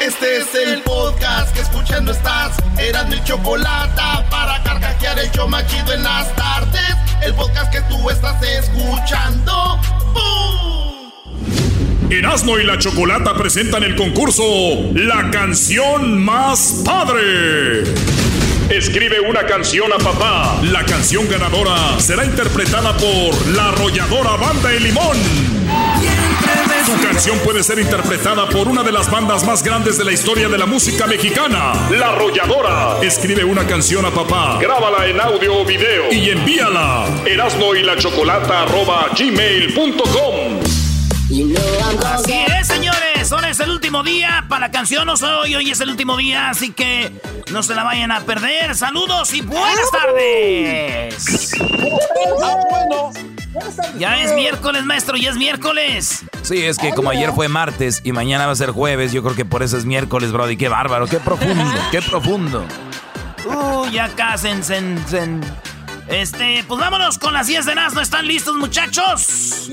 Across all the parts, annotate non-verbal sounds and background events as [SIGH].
Este es el podcast que escuchando estás. Eran mi chocolate para carcajear el show más chido en las tardes. El podcast que tú estás escuchando. ¡Bum! Erasmo y la Chocolata presentan el concurso La canción más padre. Escribe una canción a papá. La canción ganadora será interpretada por la arrolladora Banda El Limón. Su canción puede ser interpretada por una de las bandas más grandes de la historia de la música mexicana, La Arrolladora. Escribe una canción a papá, grábala en audio o video y envíala. Erasmo y la Chocolata arroba gmail.com. Así es, señores. Hoy es el último día para la canción No Soy. Hoy es el último día, así que no se la vayan a perder. Saludos y buenas tardes. Ya es miércoles, maestro, ya es miércoles. Sí, es que como ayer fue martes y mañana va a ser jueves, yo creo que por eso es miércoles, Brody. Qué bárbaro, qué profundo, [LAUGHS] qué profundo. Uh, ya cásense. en- en- Este, pues vámonos con las 10 de ¿No ¿Están listos, muchachos?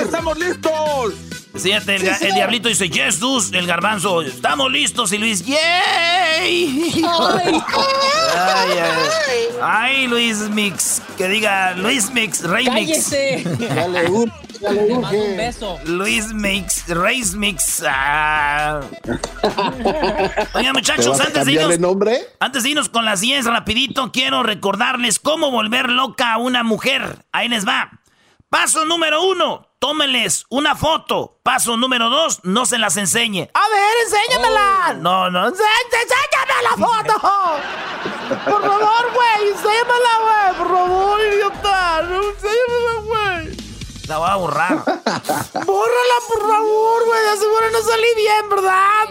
¡Estamos listos! Fíjate, el, ga- el diablito dice, yes, dus. El garbanzo, estamos listos. Y Luis, yay. Ay, ay. Ay, Luis Mix. Que diga Luis Mix, Rey Mix. Luis Mix, Rey Mix. Ah. Oigan, muchachos, antes de irnos. nombre? Antes de irnos con las 10 rapidito, quiero recordarles cómo volver loca a una mujer. Ahí les va. Paso número uno, tómenles una foto. Paso número dos, no se las enseñe. A ver, enséñamela. No, no, ense- enséñame la foto. Por favor, güey, enséñamela, güey. Por favor, idiota. No, enséñamela, güey. La voy a borrar. [LAUGHS] Bórrala, por favor, güey. De seguro no salí bien, ¿verdad?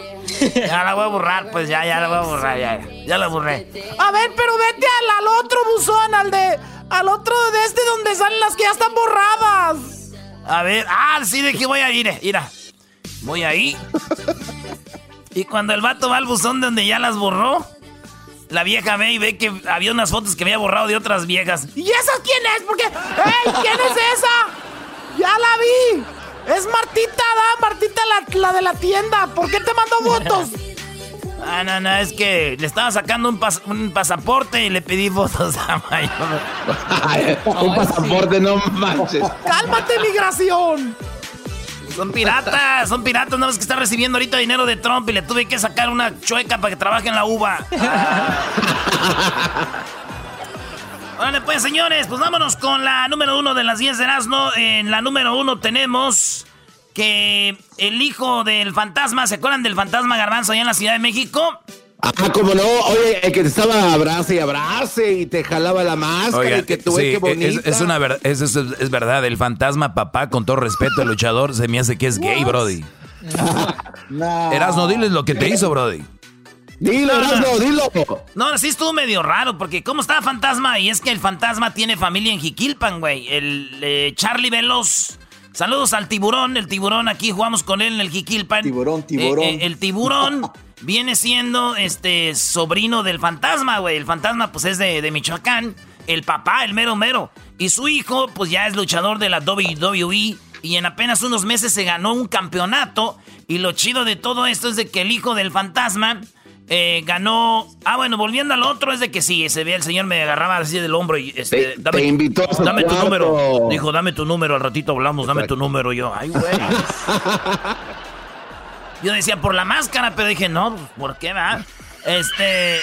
Ya la voy a borrar, pues ya, ya la voy a borrar, ya. Ya la borré. A ver, pero vete al, al otro buzón, al de. Al otro de este donde salen las que ya están borradas. A ver, ah, sí, de que voy a ir, eh, mira. Voy ahí. Y cuando el vato va al buzón donde ya las borró, la vieja ve y ve que había unas fotos que había borrado de otras viejas. ¿Y esa quién es? Porque, ¡Ey! ¿Quién es esa? ¡Ya la vi! Es Martita, da, Martita la, de la tienda. ¿Por qué te mandó fotos? Ah, no, no, es que le estaba sacando un, pas- un pasaporte y le pedí fotos a Mayor. Un pasaporte, no manches. ¡Cálmate, migración! Son piratas, son piratas, nada más que está recibiendo ahorita dinero de Trump y le tuve que sacar una chueca para que trabaje en la uva. [LAUGHS] Órale, pues, señores, pues vámonos con la número uno de las 10 de Erasmo. En la número uno tenemos que el hijo del fantasma, ¿se acuerdan del fantasma Garbanzo allá en la Ciudad de México? Ah, como no, oye, el que te estaba abrace y abrace y te jalaba la máscara Oigan, y que tú sí, qué es, bonita. es una ver- es, es- es verdad, el fantasma papá, con todo respeto, el luchador, se me hace que es gay, Brody. [LAUGHS] No. Erasno, diles lo que te hizo, Brody. Dilo, No, no. Erasmo, dilo. No, sí estuvo medio raro, porque ¿cómo está Fantasma? Y es que el Fantasma tiene familia en Jiquilpan, güey. El eh, Charlie Veloz. Saludos al tiburón. El tiburón, aquí jugamos con él en el Jiquilpan. Tiburón, tiburón. Eh, eh, el tiburón [LAUGHS] viene siendo este sobrino del Fantasma, güey. El Fantasma, pues es de, de Michoacán. El papá, el mero mero. Y su hijo, pues ya es luchador de la WWE. Y en apenas unos meses se ganó un campeonato. Y lo chido de todo esto es de que el hijo del Fantasma eh, ganó. Ah, bueno, volviendo al otro, es de que sí, se ve el señor me agarraba así del hombro y este, Te- te invitó a dame tu número. Dijo, dame tu número, al ratito hablamos, dame tu número. Yo, ay, güey. [LAUGHS] Yo decía por la máscara, pero dije, no, pues, ¿por qué va? Este.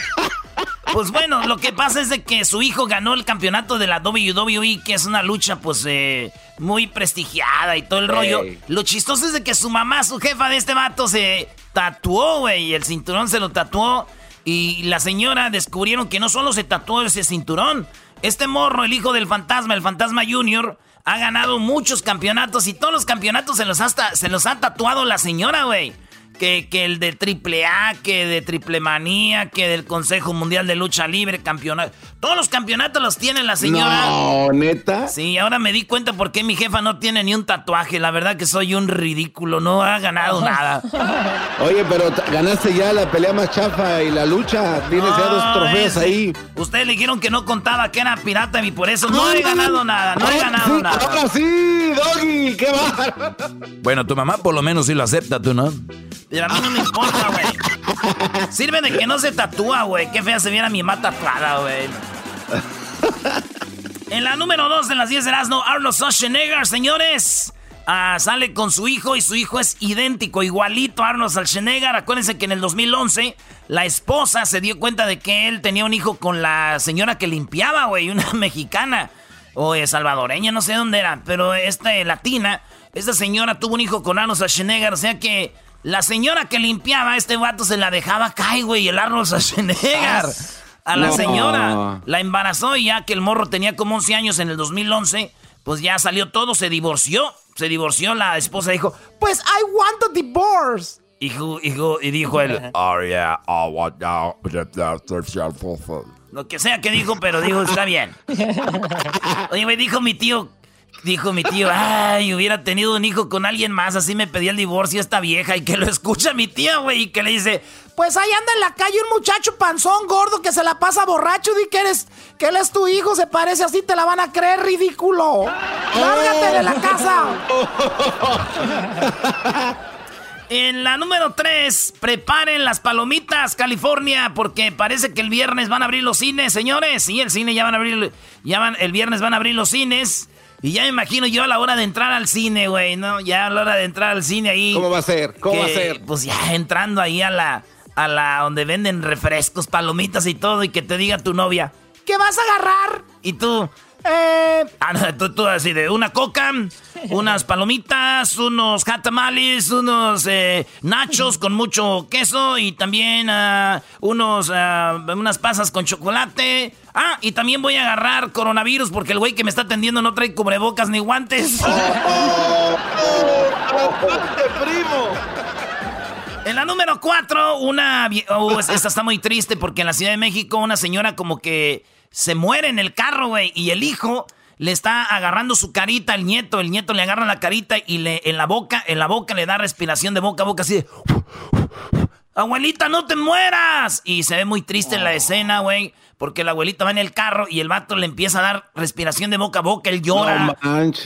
Pues bueno, lo que pasa es de que su hijo ganó el campeonato de la WWE, que es una lucha pues eh, muy prestigiada y todo el rollo. Lo chistoso es de que su mamá, su jefa de este vato, se tatuó, güey, y el cinturón se lo tatuó. Y la señora descubrieron que no solo se tatuó ese cinturón, este morro, el hijo del fantasma, el fantasma junior, ha ganado muchos campeonatos y todos los campeonatos se los ha, se los ha tatuado la señora, güey que, que el de triple A, que de triple manía, que del Consejo Mundial de Lucha Libre, campeonato. Todos los campeonatos los tiene la señora. No, neta. Sí, ahora me di cuenta por qué mi jefa no tiene ni un tatuaje. La verdad que soy un ridículo, no ha ganado nada. [LAUGHS] Oye, pero ganaste ya la pelea más chafa y la lucha. Tienes ya dos trofeos ahí. Ustedes le dijeron que no contaba que era pirata y por eso no, he ganado nada, no he ganado nada. Ahora sí, Doggy, qué va. Bueno, tu mamá por lo menos sí lo acepta, tú, ¿no? Pero a mí no me importa, güey. [LAUGHS] [LAUGHS] Sirve de que no se tatúa, güey. Qué fea se viera mi mata tatuada, güey. En la número 2 de las 10 de Erasmo, Arnold Schwarzenegger, señores. Ah, sale con su hijo y su hijo es idéntico, igualito a Arnold Schwarzenegger. Acuérdense que en el 2011 la esposa se dio cuenta de que él tenía un hijo con la señora que limpiaba, güey, una [LAUGHS] mexicana o salvadoreña, no sé dónde era, pero esta latina, esta señora tuvo un hijo con Arnold Schwarzenegger, o sea que la señora que limpiaba a este vato se la dejaba caer, güey, y el Arnold Schwarzenegger. A la señora la embarazó y ya que el morro tenía como 11 años en el 2011, pues ya salió todo, se divorció. Se divorció, la esposa dijo, pues I want a divorce. Hijo, hijo, y dijo él, [LAUGHS] oh yeah, I want Lo que sea que dijo, pero dijo, está bien. [LAUGHS] Oye, me dijo mi tío, Dijo mi tío, ay, hubiera tenido un hijo con alguien más, así me pedía el divorcio esta vieja y que lo escucha mi tía, güey, y que le dice, pues ahí anda en la calle un muchacho panzón gordo que se la pasa borracho, di que eres, que él es tu hijo, se parece así, te la van a creer ridículo. Lárgate de la casa. En la número 3, preparen las palomitas, California, porque parece que el viernes van a abrir los cines, señores. Sí, el cine ya van a abrir, ya van, el viernes van a abrir los cines. Y ya me imagino yo a la hora de entrar al cine, güey, ¿no? Ya a la hora de entrar al cine ahí. ¿Cómo va a ser? ¿Cómo va a ser? Pues ya entrando ahí a la, a la donde venden refrescos, palomitas y todo, y que te diga tu novia, ¿qué vas a agarrar? Y tú, eh, ah, no, tú, así de una coca, unas palomitas, unos tamales, unos eh, nachos con mucho queso y también uh, unos, uh, unas pasas con chocolate. Ah, y también voy a agarrar coronavirus porque el güey que me está atendiendo no trae cubrebocas ni guantes. [LAUGHS] primo! En la número 4, una... Oh, esta está muy triste porque en la Ciudad de México una señora como que se muere en el carro, güey. Y el hijo le está agarrando su carita al nieto. El nieto le agarra la carita y le en la boca, en la boca le da respiración de boca a boca así de. Abuelita, no te mueras. Y se ve muy triste en la escena, güey. Porque la abuelita va en el carro y el vato le empieza a dar respiración de boca a boca. Él llora.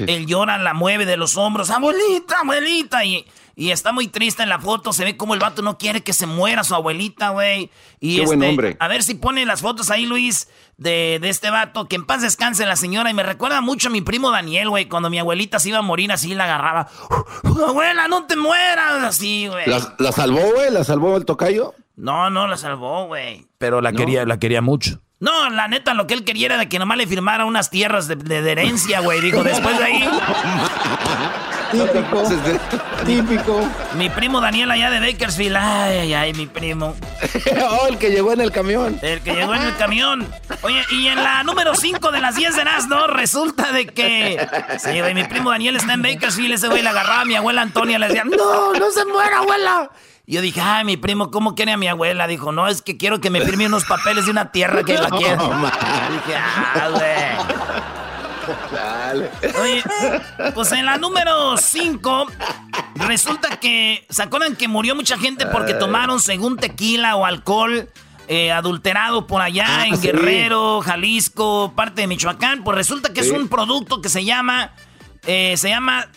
él llora, la mueve de los hombros. Abuelita, abuelita. Y y está muy triste en la foto. Se ve como el vato no quiere que se muera su abuelita, güey. Y Qué este, buen hombre. A ver si pone las fotos ahí, Luis, de, de, este vato. Que en paz descanse la señora. Y me recuerda mucho a mi primo Daniel, güey. Cuando mi abuelita se iba a morir así, la agarraba. Abuela, no te mueras. Así, güey. ¿La, ¿La, salvó, güey? ¿La salvó el tocayo? No, no la salvó, güey. Pero la, no. quería, la quería mucho. No, la neta, lo que él quería era de que nomás le firmara unas tierras de, de, de herencia, güey. Dijo, después de ahí. [LAUGHS] Típico. Típico. Mi primo Daniel allá de Bakersfield. Ay, ay, ay, mi primo. [LAUGHS] oh, el que llegó en el camión. El que llegó en el camión. Oye, y en la número 5 de las 10 de ¿no? resulta de que. Sí, güey, mi primo Daniel está en Bakersfield. Ese güey le agarraba a mi abuela Antonia. Le decía, no, no se muera, abuela. Y yo dije, ay, mi primo, ¿cómo quiere a mi abuela? Dijo, no, es que quiero que me firme unos papeles de una tierra que la quiera. [LAUGHS] No, dije, ah, güey. Oye, pues en la número 5, resulta que. ¿Se acuerdan que murió mucha gente porque tomaron según tequila o alcohol? Eh, adulterado por allá ah, en sí. Guerrero, Jalisco, parte de Michoacán. Pues resulta que sí. es un producto que se llama. Eh, se llama.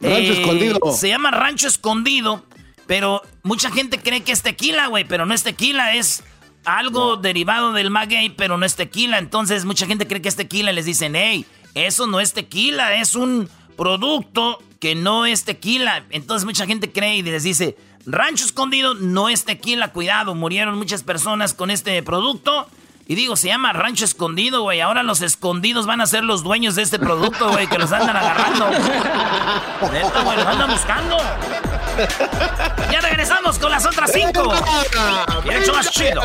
Rancho eh, Escondido. Se llama Rancho Escondido. Pero mucha gente cree que es tequila, güey. Pero no es tequila, es algo no. derivado del maguey, pero no es tequila. Entonces mucha gente cree que es tequila y les dicen, hey, eso no es tequila, es un producto que no es tequila. Entonces mucha gente cree y les dice, rancho escondido no es tequila, cuidado, murieron muchas personas con este producto. Y digo, se llama Rancho Escondido, güey. Ahora los escondidos van a ser los dueños de este producto, güey, que los andan agarrando. Neta, güey, los andan buscando. Ya regresamos con las otras cinco. Y hecho más chido.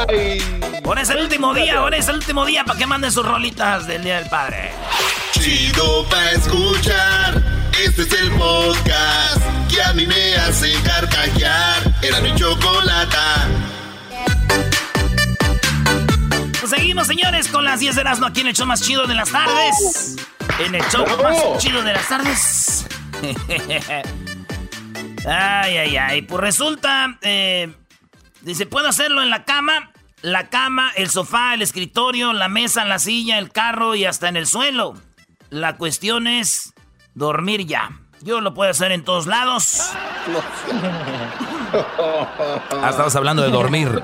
Ahora es el último día, ahora es el último día para que manden sus rolitas del Día del Padre. Chido pa' escuchar. Este es el podcast que a mí me hace carcajear. Era mi chocolata. Seguimos, señores, con las 10 de Erasmo aquí en el show más chido de las tardes. En el show más chido de las tardes. [LAUGHS] ay, ay, ay. Pues resulta, eh, dice, ¿puedo hacerlo en la cama? La cama, el sofá, el escritorio, la mesa, la silla, el carro y hasta en el suelo. La cuestión es dormir ya. Yo lo puedo hacer en todos lados. [LAUGHS] [LAUGHS] Ah, estabas hablando de dormir.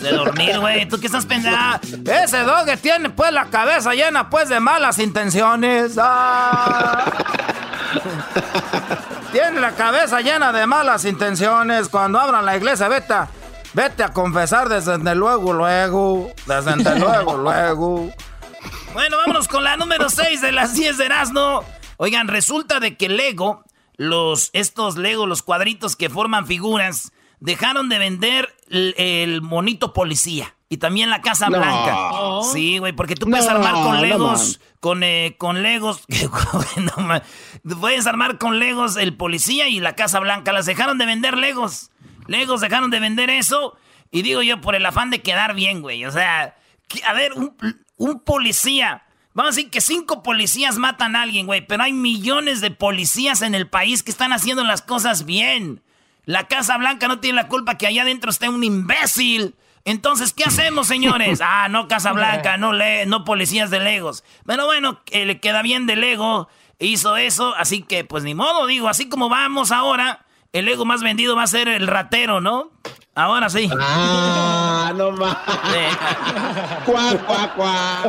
De dormir, güey. ¿Tú qué estás pensando? Ese dog tiene pues la cabeza llena pues de malas intenciones. Ah. [LAUGHS] tiene la cabeza llena de malas intenciones. Cuando abran la iglesia, vete a, vete a confesar desde luego, luego. Desde [LAUGHS] luego, luego. Bueno, vámonos con la número 6 de las 10 de Erasmo. Oigan, resulta de que Lego, los, estos Lego, los cuadritos que forman figuras, dejaron de vender el, el monito policía. Y también la Casa Blanca. Sí, güey, porque tú puedes No, armar con Legos, con, eh, con Legos, [LAUGHS] puedes armar con Legos el policía y la Casa Blanca. Las dejaron de vender Legos. Legos dejaron de vender eso. Y digo yo, por el afán de quedar bien, güey. O sea, a ver, un, un policía. Vamos a decir que cinco policías matan a alguien, güey. Pero hay millones de policías en el país que están haciendo las cosas bien. La Casa Blanca no tiene la culpa que allá adentro esté un imbécil. Entonces, ¿qué hacemos, señores? Ah, no Casa Blanca, no, no policías de Legos. Pero bueno, que le queda bien de Lego. Hizo eso, así que pues ni modo, digo, así como vamos ahora, el Lego más vendido va a ser el ratero, ¿no? Ahora sí. Ah, no más. Cuá, cuá, cuá.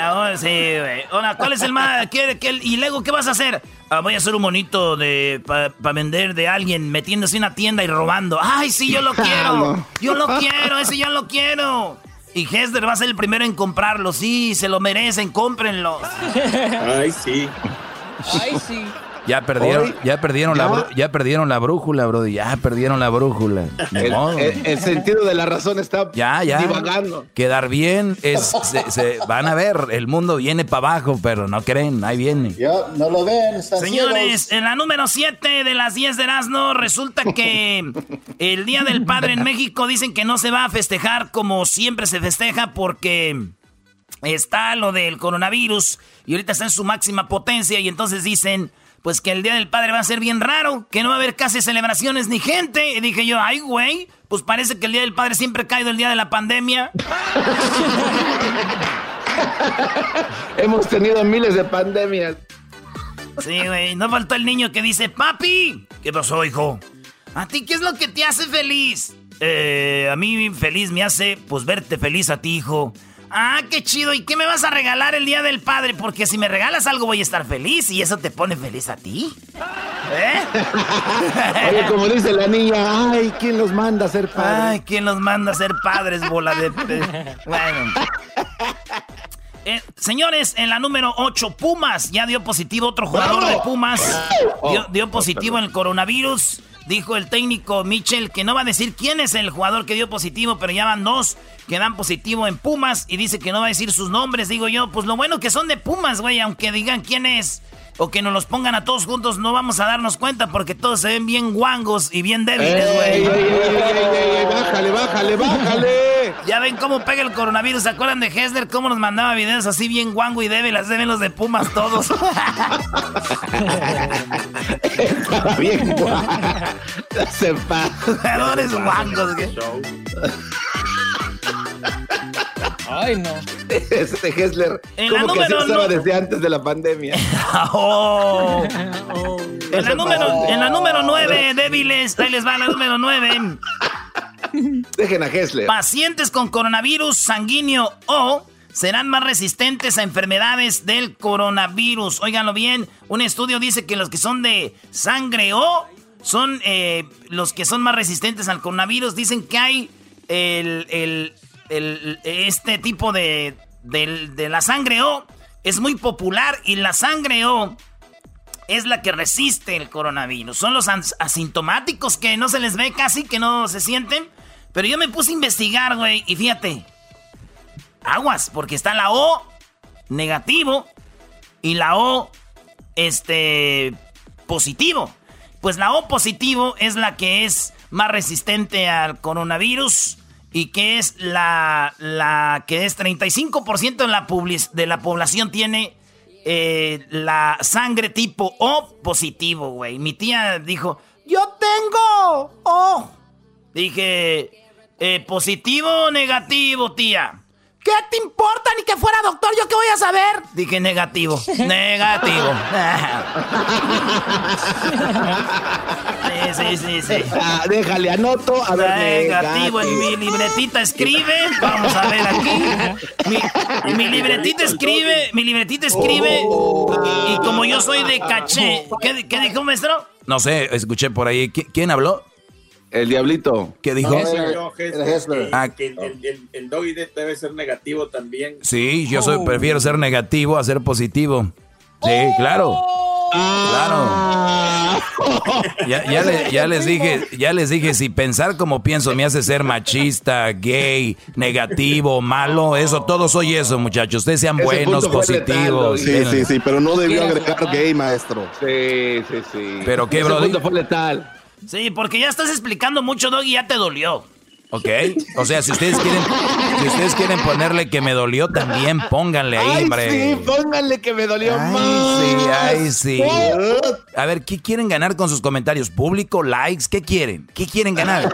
ahora sí, güey. Ahora, ¿cuál es el más? ¿Qué, qué- ¿Y Lego qué vas a hacer? Ah, voy a hacer un monito de para vender de alguien metiéndose en una tienda y robando. ¡Ay, sí, yo lo [LAUGHS] quiero! no. ¡Yo lo quiero! ¡Ese yo lo quiero! Y Hesler va a ser el primero en comprarlo. Sí, se lo merecen, cómprenlo. Ay, sí. Ya perdieron, Hoy- ya perdieron la ya. perdieron la brújula, brody. Ya perdieron la brújula. El, modo. el- el sentido de la razón está Ya, ya. divagando. Quedar bien es se, se- van a ver, el mundo viene para abajo, pero no creen, ahí viene. Ya, no lo ven, Señores, en la número 7 de las 10 de Erasmo, resulta que el Día del Padre en México dicen que no se va a festejar como siempre se festeja porque está lo del coronavirus y ahorita está en su máxima potencia y entonces dicen pues que el Día del Padre va a ser bien raro, que no va a haber casi celebraciones ni gente. Y dije yo, ay güey, pues parece que el Día del Padre siempre ha caído el día de la pandemia. [LAUGHS] Hemos tenido miles de pandemias. Sí, güey. No faltó el niño que dice, papi. ¿Qué pasó, hijo? ¿A ti qué es lo que te hace feliz? Eh, a mí feliz me hace, pues, verte feliz a ti, hijo. Ah, qué chido. ¿Y qué me vas a regalar el Día del Padre? Porque si me regalas algo voy a estar feliz y eso te pone feliz a ti. ¿Eh? [LAUGHS] Oye, como dice la niña, ay, ¿quién los manda a ser padres? Ay, ¿quién los manda a ser padres, bola de... pe- Bueno. Eh, señores, en la número 8, Pumas. Ya dio positivo otro jugador de Pumas. Dio, dio positivo en el coronavirus. Dijo el técnico Mitchell que no va a decir quién es el jugador que dio positivo, pero ya van dos que dan positivo en Pumas y dice que no va a decir sus nombres. Digo yo, pues lo bueno que son de Pumas, güey, aunque digan quién es o que nos los pongan a todos juntos, no vamos a darnos cuenta porque todos se ven bien guangos y bien débiles, ¡Ey, güey. ey, ey, ey, ey, ey, bájale, bájale, bájale! Ya ven cómo pega el coronavirus. ¿Se acuerdan de Hessler? Cómo nos mandaba videos así bien guango y débil. Las deben los de Pumas todos. [LAUGHS] Bien. Se. Jugadores guangos. Ay, no. Este Hessler, En la como que así número estaba no- desde antes de la pandemia. [LAUGHS] Oh. En, la número, en la número 9, débiles. Ahí les va la número 9. [LAUGHS] Dejen a Hessler. Pacientes con coronavirus sanguíneo O serán más resistentes a enfermedades del coronavirus. Óiganlo bien, un estudio dice que los que son de sangre O son eh, los que son más resistentes al coronavirus. Dicen que hay el, este tipo de, de la sangre O es muy popular y la sangre O es la que resiste el coronavirus. Son los asintomáticos que no se les ve casi, que no se sienten. Pero yo me puse a investigar, güey, y fíjate. Aguas, porque está la O negativo y la O este positivo. Pues la O positivo es la que es más resistente al coronavirus y que es la, la que es 35% de la, de la población tiene eh, la sangre tipo O positivo, güey. Mi tía dijo, yo tengo O. Dije, eh, positivo o negativo, tía. ¿Qué te importa ni que fuera doctor? ¿Yo qué voy a saber? Dije negativo. negativo. sí, sí, sí, sí. Ah, déjale, anoto. A ver, negativo. En mi libretita escribe. Vamos a ver aquí. Mi, libretita escribe. Mi libretita escribe. Y, como yo soy de caché. ¿Qué, qué dijo, maestro? No sé, escuché por ahí. ¿Quién habló? El diablito. ¿Qué dijo? Ah, el, el, doggy debe ser negativo también. Sí, yo soy, prefiero ser negativo a ser positivo. Sí, claro. Claro. Ya, ya, les dije, ya les dije, si pensar como pienso me hace ser machista, gay, negativo, malo, eso, todo soy eso, muchachos. Ustedes sean buenos, positivos. sí, sí, sí, pero no debió agregar gay, maestro. Sí, sí, sí. Pero qué, bro. fue letal. Sí, porque ya estás explicando mucho, Doggy, ya te dolió. Ok, o sea, si ustedes quieren, si ustedes quieren ponerle que me dolió, también pónganle ahí, hombre. Sí, pónganle que me dolió ay, más. Sí, ay, sí. A ver, ¿qué quieren ganar con sus comentarios? ¿Público? ¿Likes? ¿Qué quieren? ¿Qué quieren ganar?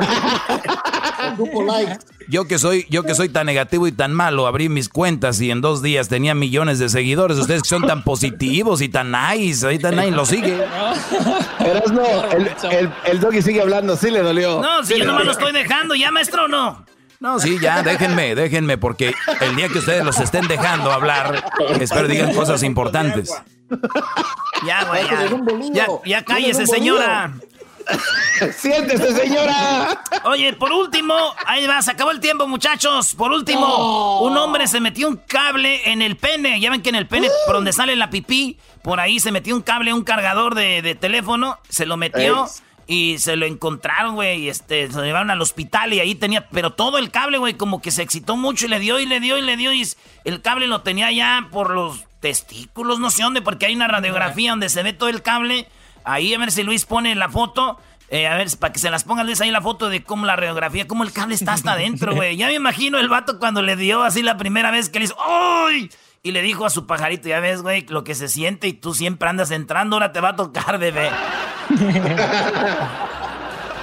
Yo que soy, yo que soy tan negativo y tan malo, abrí mis cuentas y en dos días tenía millones de seguidores. Ustedes que son tan positivos y tan nice, ahí tan nice, lo sigue. Pero no, el, el, el, doggy sigue hablando, sí le dolió. No, si yo nomás lo estoy dejando, ya maestro, no. No, sí, ya, déjenme, déjenme, porque el día que ustedes los estén dejando hablar, espero digan cosas importantes. Ya, güey, ya, ya cállese, señora. [LAUGHS] Siéntese, señora. Oye, por último, ahí va, se acabó el tiempo, muchachos. Por último, un hombre se metió un cable en el pene. Ya ven que en el pene, por donde [GASPS] sale la pipí, por ahí se metió un cable, un cargador de, teléfono, se lo metió. Y se lo encontraron, güey, y este, se lo llevaron al hospital y ahí tenía, pero todo el cable, güey, como que se excitó mucho y le dio y le dio y le dio y el cable lo tenía ya por los testículos, no sé dónde, porque hay una radiografía donde se ve todo el cable Ahí a ver si Luis pone la foto. Eh, a ver, para que se las pongan Luis ahí la foto de cómo la radiografía, cómo el cable está hasta adentro, [LAUGHS] güey. Ya me imagino el vato cuando le dio así la primera vez que le hizo ¡Ay! Y le dijo a su pajarito, ya ves, güey, lo que se siente y tú siempre andas entrando, ahora te va a tocar, bebé. [LAUGHS]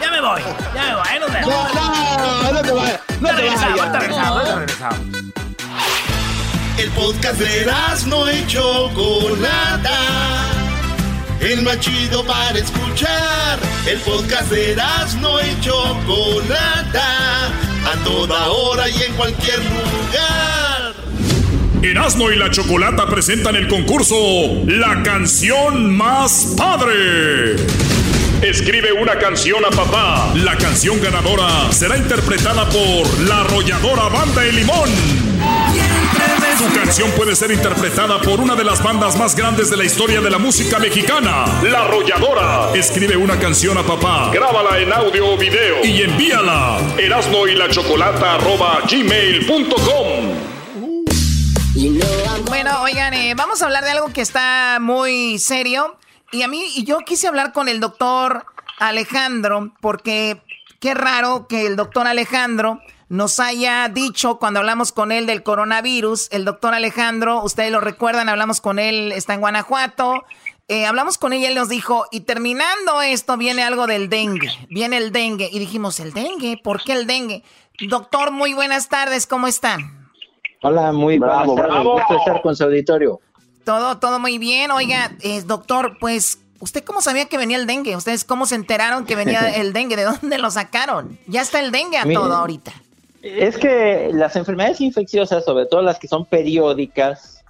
ya me voy, ya me voy, ahí nos vemos. No, no, no te vayas. No te regresamos, te regresamos, regresamos. El podcast de no hecho Chocolata el más chido para escuchar. El podcast de no y Chocolata, a toda hora y en cualquier lugar. Erasmo y la Chocolata presentan el concurso La canción más padre. Escribe una canción a papá. La canción ganadora será interpretada por la arrolladora Banda de Limón. Su canción puede ser interpretada por una de las bandas más grandes de la historia de la música mexicana, La Arrolladora. Escribe una canción a papá, grábala en audio o video y envíala. Erasno y la chocolata gmail.com. Bueno, oigan, eh, vamos a hablar de algo que está muy serio. Y a mí, y yo quise hablar con el doctor Alejandro, porque qué raro que el doctor Alejandro nos haya dicho cuando hablamos con él del coronavirus, el doctor Alejandro, ustedes lo recuerdan, hablamos con él, está en Guanajuato, eh, hablamos con él y él nos dijo, y terminando esto viene algo del dengue, viene el dengue, y dijimos, ¿el dengue? ¿Por qué el dengue? Doctor, muy buenas tardes, ¿cómo están? Hola, muy bravo, bravo. estar con su auditorio. Todo, todo muy bien. Oiga, eh, doctor, pues, ¿usted cómo sabía que venía el dengue? ¿Ustedes cómo se enteraron que venía [LAUGHS] el dengue? ¿De dónde lo sacaron? Ya está el dengue a todo ahorita. Es que las enfermedades infecciosas, sobre todo las que son periódicas,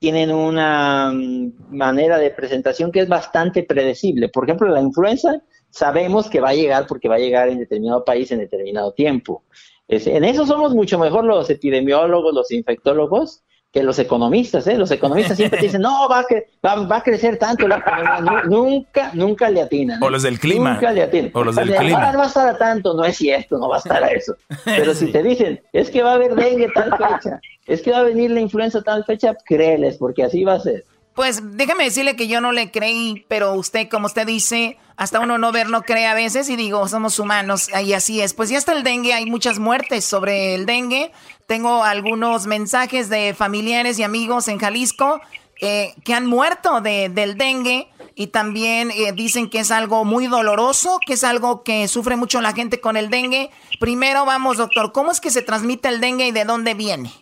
tienen una mm, manera de presentación que es bastante predecible. Por ejemplo, la influenza sabemos que va a llegar porque va a llegar en determinado país en determinado tiempo. en eso somos mucho mejor los epidemiólogos, los infectólogos, que los economistas, ¿eh? Los economistas siempre dicen, no, va a, va, a crecer tanto la economía. nunca, nunca le atinan. O los del clima. Nunca le atinan. O los del clima. va a estar a tanto. No es cierto, no va a estar a eso. [LAUGHS] Pero si te dicen, es que va a haber dengue tal fecha, es que va a venir la influenza tal fecha, créeles, porque así va a ser. Pues déjame decirle que yo no le creí, pero usted, como usted dice, hasta uno no ver, no cree a veces y digo, somos humanos y así es. Pues ya está el dengue, hay muchas muertes sobre el dengue. Tengo algunos mensajes de familiares y amigos en Jalisco eh, que han muerto de, del dengue y también eh, dicen que es algo muy doloroso, que es algo que sufre mucho la gente con el dengue. Primero vamos, doctor, ¿cómo es que se transmite el dengue y de dónde viene?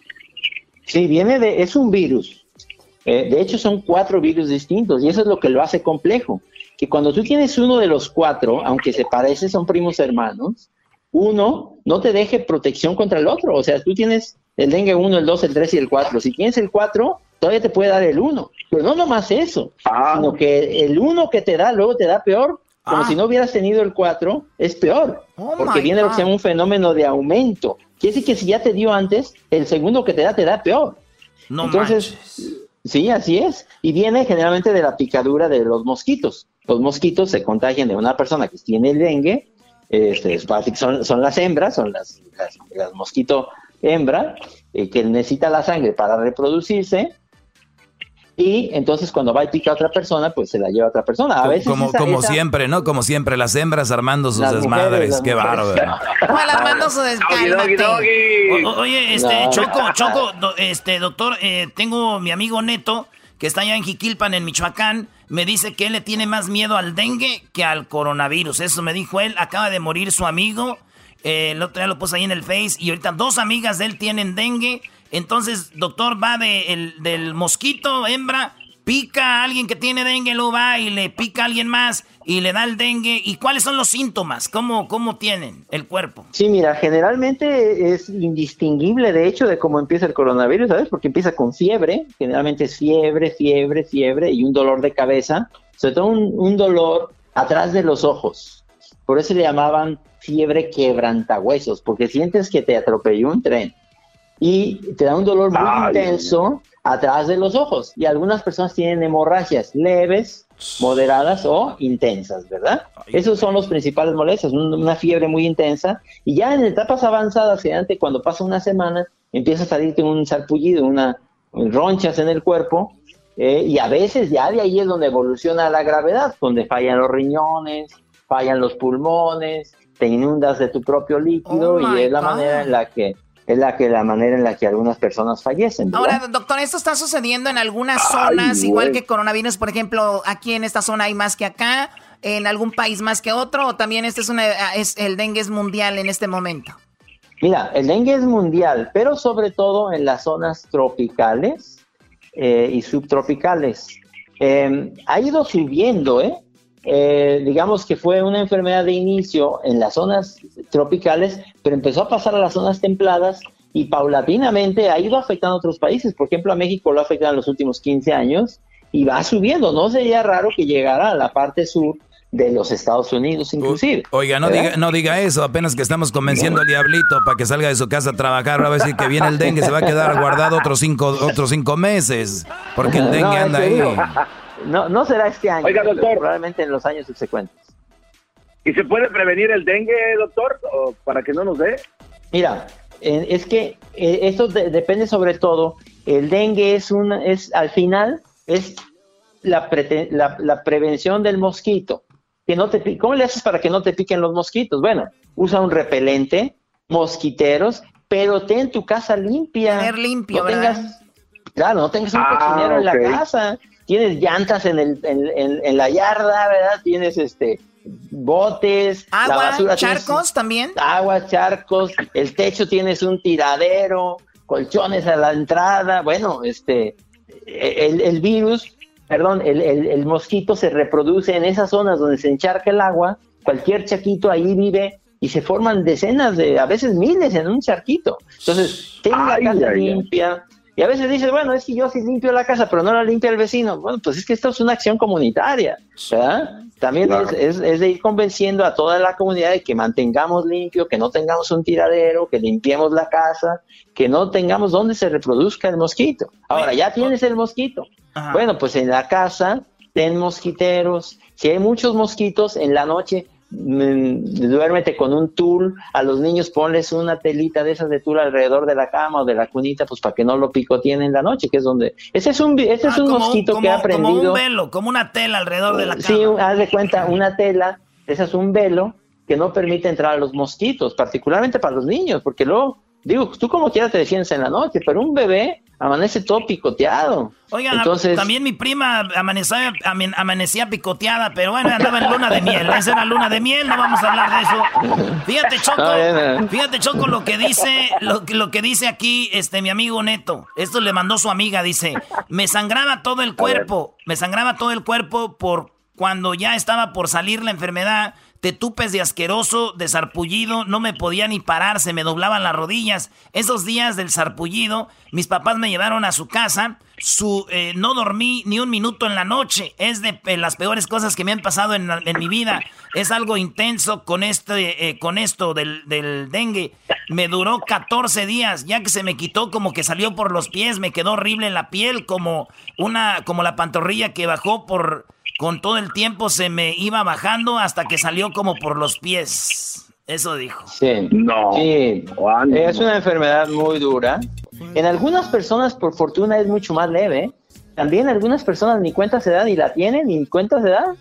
Sí, viene de, es un virus eh, de hecho, son cuatro virus distintos y eso es lo que lo hace complejo. Que cuando tú tienes uno de los cuatro, aunque se parece, son primos hermanos, uno no te deje protección contra el otro. O sea, tú tienes el dengue 1, el 2, el 3 y el 4. Si tienes el 4, todavía te puede dar el 1. Pero no nomás eso, ah. sino que el 1 que te da luego te da peor. Como ah. si no hubieras tenido el 4, es peor. Oh porque viene lo que se llama un fenómeno de aumento. Quiere decir que si ya te dio antes, el segundo que te da te da peor. No Entonces, Sí, así es. Y viene generalmente de la picadura de los mosquitos. Los mosquitos se contagian de una persona que tiene el dengue, este, son, son las hembras, son las, las, mosquito hembra, eh, que necesita la sangre para reproducirse, y entonces cuando va y pica a otra persona, pues se la lleva a otra persona. A veces como, como siempre, ¿no? Como siempre, las hembras armando sus desmadres. Qué bárbaro. [LAUGHS] armando su Oye, este, Choco, Choco, este, doctor, eh, tengo mi amigo Neto, que está allá en Jiquilpan, en Michoacán, me dice que él le tiene más miedo al dengue que al coronavirus. Eso me dijo él. Acaba de morir su amigo. Eh, el otro día lo puse ahí en el Face. Y ahorita dos amigas de él tienen dengue. Entonces, doctor, va de del mosquito, hembra, pica a alguien que tiene dengue, luego va y le pica a alguien más y le da el dengue. ¿Y cuáles son los síntomas? ¿Cómo, cómo tienen el cuerpo? Sí, mira, generalmente es indistinguible, de hecho, de cómo empieza el coronavirus, ¿sabes? Porque empieza con fiebre, generalmente es fiebre, fiebre, fiebre y un dolor de cabeza, sobre todo un, un dolor atrás de los ojos. Por eso le llamaban fiebre quebrantahuesos, porque sientes que te atropelló un tren y te da un dolor muy intenso atrás de los ojos. Y algunas personas tienen hemorragias leves, moderadas o intensas, ¿verdad? Esos son los principales molestias, una fiebre muy intensa. Y ya en etapas avanzadas, cuando pasa una semana, empieza a salirte un sarpullido, una ronchas en el cuerpo. Eh, y a veces ya de ahí es donde evoluciona la gravedad, donde fallan los riñones, fallan los pulmones, te inundas de tu propio líquido oh y es la manera en la que es la que la manera en la que algunas personas fallecen. Ahora, doctor, esto está sucediendo en algunas zonas, igual que coronavirus, por ejemplo, aquí en esta zona hay más que acá, en algún país más que otro, o también este es una es el dengue es mundial en este momento. Mira, el dengue es mundial, pero sobre todo en las zonas tropicales eh, y subtropicales. Eh, ha ido subiendo, ¿eh? Eh, digamos que fue una enfermedad de inicio en las zonas tropicales, pero empezó a pasar a las zonas templadas y paulatinamente ha ido afectando a otros países. Por ejemplo, a México lo ha afectado en los últimos 15 años y va subiendo. No sería raro que llegara a la parte sur de los Estados Unidos inclusive. Oiga, no diga, no diga eso, apenas que estamos convenciendo al diablito para que salga de su casa a trabajar, va a decir que viene el dengue, se va a quedar guardado otros cinco, otros cinco meses, porque el [LAUGHS] dengue anda ahí. No, no será este año, Oiga, doctor. probablemente en los años subsecuentes. ¿Y se puede prevenir el dengue, doctor, o para que no nos dé? Mira, es que eh, esto depende sobre todo. El dengue es una, es al final es la, la, prevención del mosquito. Que no te, ¿Cómo le haces para que no te piquen los mosquitos? Bueno, usa un repelente, mosquiteros, pero ten tu casa limpia. Tener limpio, no tengas, Claro, no tengas un ah, cochinero en la casa tienes llantas en, el, en, la yarda, ¿verdad? Tienes este botes, agua, charcos también. Agua, charcos, el techo tienes un tiradero, colchones a la entrada, bueno, este, el, virus, perdón, el, el, mosquito se reproduce en esas zonas donde se encharca el agua, cualquier chaquito ahí vive y se forman decenas de, a veces miles en un charquito. Entonces, tenga la casa limpia, Y a veces dices, bueno, es que yo sí limpio la casa, pero no la limpia el vecino. Bueno, pues es que esto es una acción comunitaria, ¿verdad? También es, es, de ir convenciendo a toda la comunidad de que mantengamos limpio, que no tengamos un tiradero, que limpiemos la casa, que no tengamos donde se reproduzca el mosquito. Ahora, ya tienes el mosquito. Bueno, pues en la casa ten mosquiteros. Si hay muchos mosquitos, en la noche duérmete con un tul, a los niños ponles una telita de esas de tul alrededor de la cama o de la cunita, pues para que no lo picoteen en la noche, que es donde... Ese es un, ese es ah, un mosquito que ha aprendido... Como un velo, como una tela alrededor de la cama. Sí, haz de cuenta, una tela, ese es un velo que no permite entrar a los mosquitos, particularmente para los niños, porque luego, digo, tú como quieras te defiendes en la noche, pero un bebé amanece todo picoteado. Oigan, Entonces, también mi prima amanecía, amanecía picoteada, pero bueno, andaba en luna de miel. Esa era luna de miel, no vamos a hablar de eso. Fíjate, [LAUGHS] Choco, fíjate, Choco, lo que dice, lo, lo que dice aquí este mi amigo Neto. Esto le mandó su amiga, dice, me sangraba todo el cuerpo, me sangraba todo el cuerpo por cuando ya estaba por salir la enfermedad te tupes de asqueroso, de sarpullido, no me podía ni parar, se me doblaban las rodillas. Esos días del sarpullido, mis papás me llevaron a su casa, su, eh, no dormí ni un minuto en la noche. Es de eh, las peores cosas que me han pasado en, mi vida. Es algo intenso con, este, eh, con esto del, del dengue. Me duró 14 días, ya que se me quitó como que salió por los pies, me quedó horrible en la piel, como, una, como la pantorrilla que bajó por con todo el tiempo se me iba bajando hasta que salió como por los pies. Eso dijo. Sí. No. Sí. Es una enfermedad muy dura. En algunas personas, por fortuna, es mucho más leve. También algunas personas ni cuenta se dan y la tienen, ni cuenta se dan.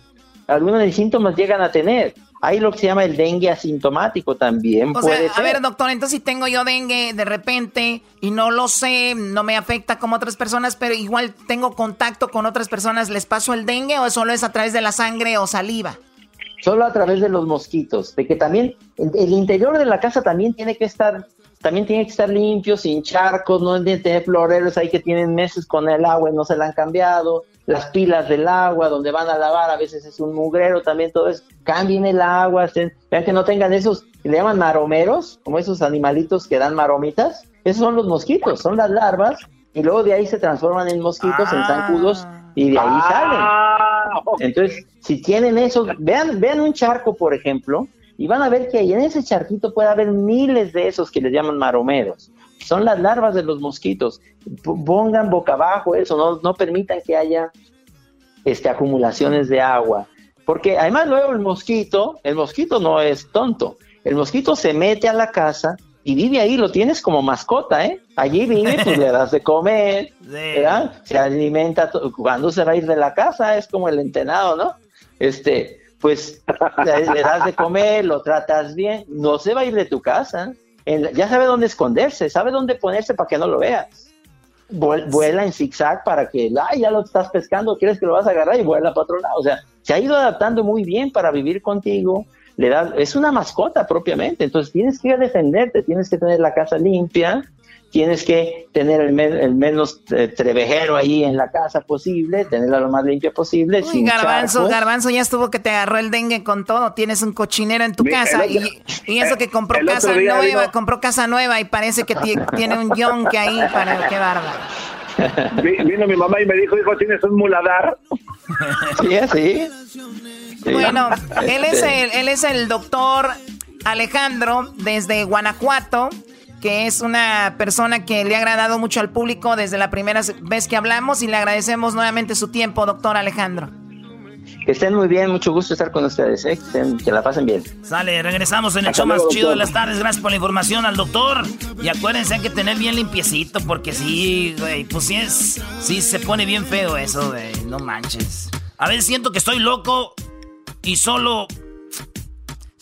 Algunos síntomas llegan a tener. Hay lo que se llama el dengue asintomático también. O sea, a ver, doctor, entonces si tengo yo dengue de repente y no lo sé, no me afecta como otras personas, pero igual tengo contacto con otras personas, ¿les paso el dengue o solo es a través de la sangre o saliva? Solo a través de los mosquitos, de que también el interior de la casa también tiene que estar también tiene que estar limpio, sin charcos, no tiene que tener floreros ahí que tienen meses con el agua y no se la han cambiado las pilas del agua, donde van a lavar, a veces es un mugrero también, todo eso, cambien el agua, vean que no tengan esos, le llaman maromeros, como esos animalitos que dan maromitas, esos son los mosquitos, son las larvas, y luego de ahí se transforman en mosquitos, en zancudos, y de ahí salen. Ah. Entonces, si tienen eso, vean, vean un charco, por ejemplo, y van a ver que en ese charquito puede haber miles de esos que les llaman maromeros son las larvas de los mosquitos. Pongan boca abajo eso, no, no permitan que haya este, acumulaciones de agua. Porque además luego el mosquito, el mosquito no es tonto. El mosquito se mete a la casa y vive ahí, lo tienes como mascota, ¿eh? Allí vive, pues le das de comer, [LAUGHS] ¿verdad? Se alimenta, cuando se va a ir de la casa es como el entenado, ¿no? Este, pues le das de comer, lo tratas bien, no se va a ir de tu casa ya sabe dónde esconderse, sabe dónde ponerse para que no lo veas. Vuela en zigzag para que, ay, ya lo estás pescando, quieres que lo vas a agarrar y vuela para otro lado. O sea, se ha ido adaptando muy bien para vivir contigo. Le da, es una mascota propiamente, entonces tienes que defenderte, tienes que tener la casa limpia, tienes que tener el, menos eh, trevejero ahí en la casa posible, tenerla lo más limpia posible. Uy, garbanzo, garbanzo ya estuvo que te agarró el dengue con todo. Tienes un cochinero en tu casa y, eso que compró casa nueva, compró casa nueva y parece que tiene un yonque ahí para qué bárbaro. [LAUGHS] Vino mi mamá y me dijo, hijo, tienes un muladar. sí, sí. Bueno, él es el, él es el doctor Alejandro desde Guanajuato que es una persona que le ha agradado mucho al público desde la primera vez que hablamos y le agradecemos nuevamente su tiempo, doctor Alejandro. Que estén muy bien, mucho gusto estar con ustedes, ¿eh? que, la pasen bien. Sale, regresamos en el show más chido de las tardes. Gracias por la información al doctor. Y acuérdense, hay que tener bien limpiecito, porque sí, güey, pues sí es, sí se pone bien feo eso, güey, no manches. A veces siento que estoy loco y solo...